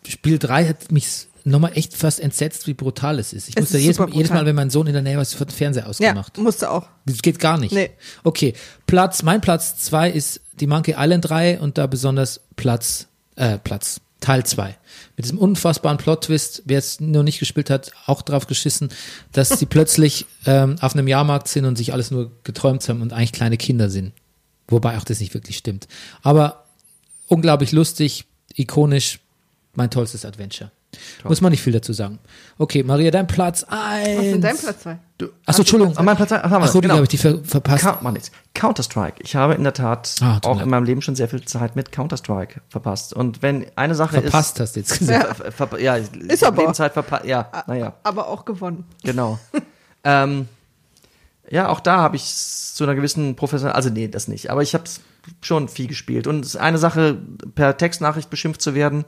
Spiel 3 hat mich nochmal echt fast entsetzt, wie brutal es ist. Ich Es musste ist jedes, super jedes Mal, wenn mein Sohn in der Nähe war, sofort den Fernseher Ja, ausgemacht. musste auch. Das geht gar nicht. Nee. Okay, Platz, mein Platz zwei ist die Monkey Island 3 und da besonders Platz, äh, Platz, Teil 2. Mit diesem unfassbaren Plot-Twist, wer es noch nicht gespielt hat, auch drauf geschissen, dass sie plötzlich ähm, auf einem Jahrmarkt sind und sich alles nur geträumt haben und eigentlich kleine Kinder sind. Wobei auch das nicht wirklich stimmt. Aber unglaublich lustig, ikonisch, mein tollstes Adventure. Muss man nicht viel dazu sagen. Okay, Maria, dein Platz Was ist denn dein Platz zwei? Du, Achso, Entschuldigung. Ah, mein Platz, ach, haben wir. Achso, genau. habe ich die ver verpasst. Count. Counter-Strike. Ich habe in der Tat Ah, auch leid. in meinem Leben schon sehr viel Zeit mit Counter-Strike verpasst. Und wenn eine Sache Verpasst hast du jetzt gesagt. ist. Ver, ver, ja, ist aber. Lebenszeit verpasst. Ja, naja, Aber auch gewonnen. genau. [LAUGHS] ähm, ja, auch da habe ich zu einer gewissen Professional, also nee, das nicht, aber ich habe schon viel gespielt. Und es ist eine Sache, per Textnachricht beschimpft zu werden,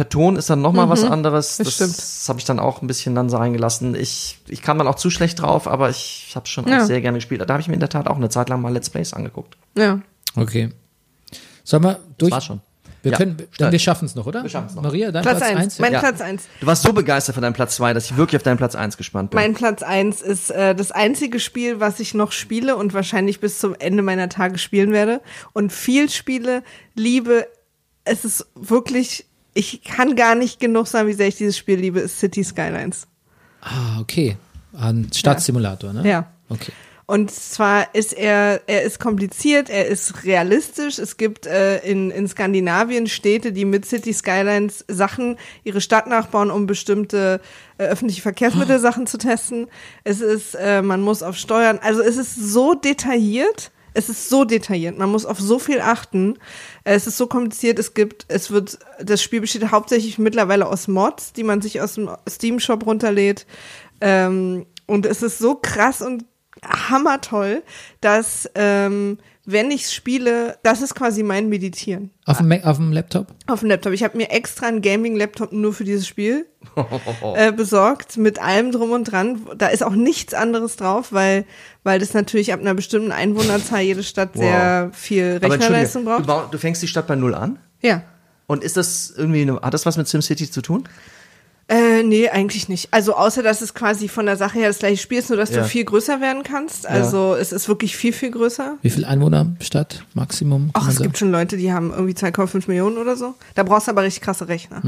per Ton ist dann nochmal mal was anderes. Mhm. das Das, habe ich dann auch ein bisschen dann sein gelassen. Ich, ich kam dann auch zu schlecht drauf, aber ich habe schon Ja. auch sehr gerne gespielt. Da habe ich mir in der Tat auch eine Zeit lang mal Let's Plays angeguckt. Ja. Okay. Sollen wir durch? Das war schon. Wir Ja, können, dann steil. wir schaffen es noch, oder? Wir schaffen's noch. Maria, dein Platz, Platz, eins. eins. Mein Ja. Platz eins. Du warst so begeistert von deinem Platz 2, dass ich wirklich auf deinen Platz 1 gespannt bin. Mein Platz eins ist äh, das einzige Spiel, was ich noch spiele und wahrscheinlich bis zum Ende meiner Tage spielen werde. Und viel spiele, liebe. Es ist wirklich, ich kann gar nicht genug sagen, wie sehr ich dieses Spiel liebe, ist City Skylines. Ah, okay. Ein Stadtsimulator, ne? Ja. Okay. Und zwar ist er, er ist kompliziert, er ist realistisch. Es gibt äh, in, in Skandinavien Städte, die mit City Skylines Sachen, ihre Stadt nachbauen, um bestimmte äh, öffentliche Verkehrsmittel-Sachen zu testen. Es ist, äh, man muss auf Steuern, also es ist so detailliert. Es ist so detailliert, man muss auf so viel achten. Es ist so kompliziert, es gibt, es wird, das Spiel besteht hauptsächlich mittlerweile aus Mods, die man sich aus dem Steam-Shop runterlädt. Ähm, und es ist so krass und hammertoll, dass ähm, wenn ich spiele, das ist quasi mein Meditieren. Auf dem, auf dem Laptop? Auf dem Laptop. Ich habe mir extra einen Gaming-Laptop nur für dieses Spiel [LAUGHS] äh, besorgt, mit allem drum und dran. Da ist auch nichts anderes drauf, weil, weil das natürlich ab einer bestimmten Einwohnerzahl jede Stadt Wow. sehr viel Rechnerleistung du, braucht. bau- du fängst die Stadt bei Null an? Ja. Und ist das irgendwie, eine, hat das was mit SimCity zu tun? Äh, nee, eigentlich nicht. Also außer, dass es quasi von der Sache her das gleiche Spiel ist, nur dass Ja. du viel größer werden kannst. Also es ist wirklich viel, viel größer. Wie viel Einwohner Stadt? Maximum? Ach, es sagen? gibt schon Leute, die haben irgendwie 2,5 Millionen oder so. Da brauchst du aber richtig krasse Rechner.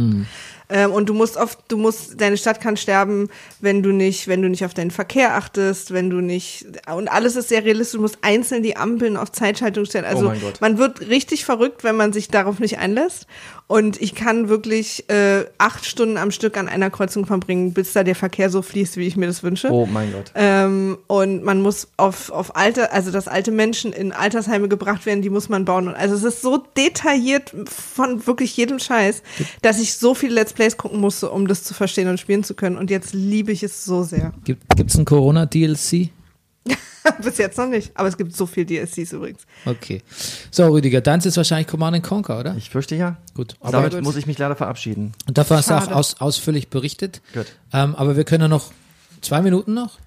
Ähm, und du musst oft, du musst, deine Stadt kann sterben, wenn du nicht, wenn du nicht auf deinen Verkehr achtest, wenn du nicht, und alles ist sehr realistisch, du musst einzeln die Ampeln auf Zeitschaltung stellen. Also Gott. man wird richtig verrückt, wenn man sich darauf nicht einlässt. Und ich kann wirklich äh, acht Stunden am Stück an einer Kreuzung verbringen, bis da der Verkehr so fließt, wie ich mir das wünsche. Oh mein Gott. Ähm, und man muss auf, auf alte, also dass alte Menschen in Altersheime gebracht werden, die muss man bauen. Und also es ist so detailliert von wirklich jedem Scheiß, dass ich so viele Let's Plays gucken musste, um das zu verstehen und spielen zu können. Und jetzt liebe ich es so sehr. [LAUGHS] Gibt es ein Corona-DLC? Bis jetzt noch nicht. Aber es gibt so viel DLCs übrigens. Okay. So, Rüdiger, deins ist wahrscheinlich Command and Conquer, oder? Ich fürchte ja. Gut. Aber Damit gut. muss ich mich leider verabschieden. und dafür hast du auch Schade. aus, ausführlich berichtet. Gut. Ähm, aber wir können ja noch zwei Minuten noch.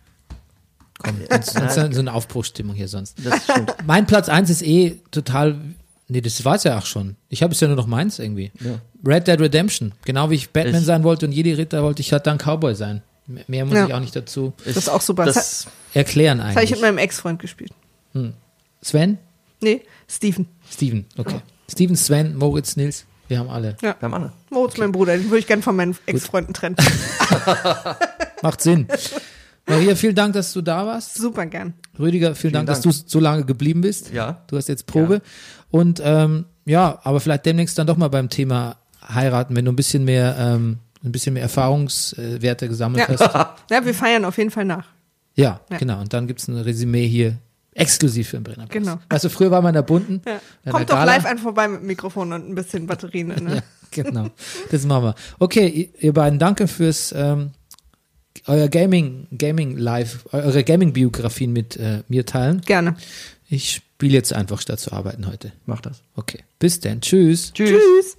Komm, sonst, sonst so eine Aufbruchsstimmung hier sonst. Das stimmt. Mein Platz eins ist eh total. Nee, das war es ja auch schon. Ich habe es ja nur noch meins irgendwie. Red Dead Redemption. Genau wie ich Batman Ich- sein wollte und jedi Ritter wollte ich halt dann Cowboy sein. Mehr muss Ja. ich auch nicht dazu Das ist auch super. Das, Das, erklären das habe ich eigentlich. mit meinem Ex-Freund gespielt. Sven? Nee, Steven. Steven, okay. Steven, Sven, Moritz, Nils. Wir haben alle. Ja. wir haben alle. Moritz, mein Bruder, den würde ich gern von meinen Ex-Freunden trennen. [LAUGHS] Macht Sinn. Maria, vielen Dank, dass du da warst. Super gern. Rüdiger, vielen, Dank, Dank. dass du so lange geblieben bist. Ja. Du hast jetzt Probe. Und ähm, ja, aber vielleicht demnächst dann doch mal beim Thema heiraten, wenn du ein bisschen mehr, ähm, ein bisschen mehr Erfahrungswerte gesammelt Ja. hast. [LAUGHS] Ja, wir feiern auf jeden Fall nach. Ja, Ja. genau. Und dann gibt's ein Resümee hier exklusiv für den Brenner. Genau. Also früher war man der bunten. Ja. Kommt doch live einfach vorbei mit dem Mikrofon und ein bisschen Batterien. [LAUGHS] Ne? Ja, genau. Das machen wir. Okay, ihr- beiden, danke fürs ähm, euer Gaming, Gaming Live, eure Gaming-Biografien mit äh, mir teilen. Gerne. Ich spiele jetzt einfach statt zu arbeiten heute. Mach das. Okay. Bis dann. Tschüss. Tschüss. Tschüss.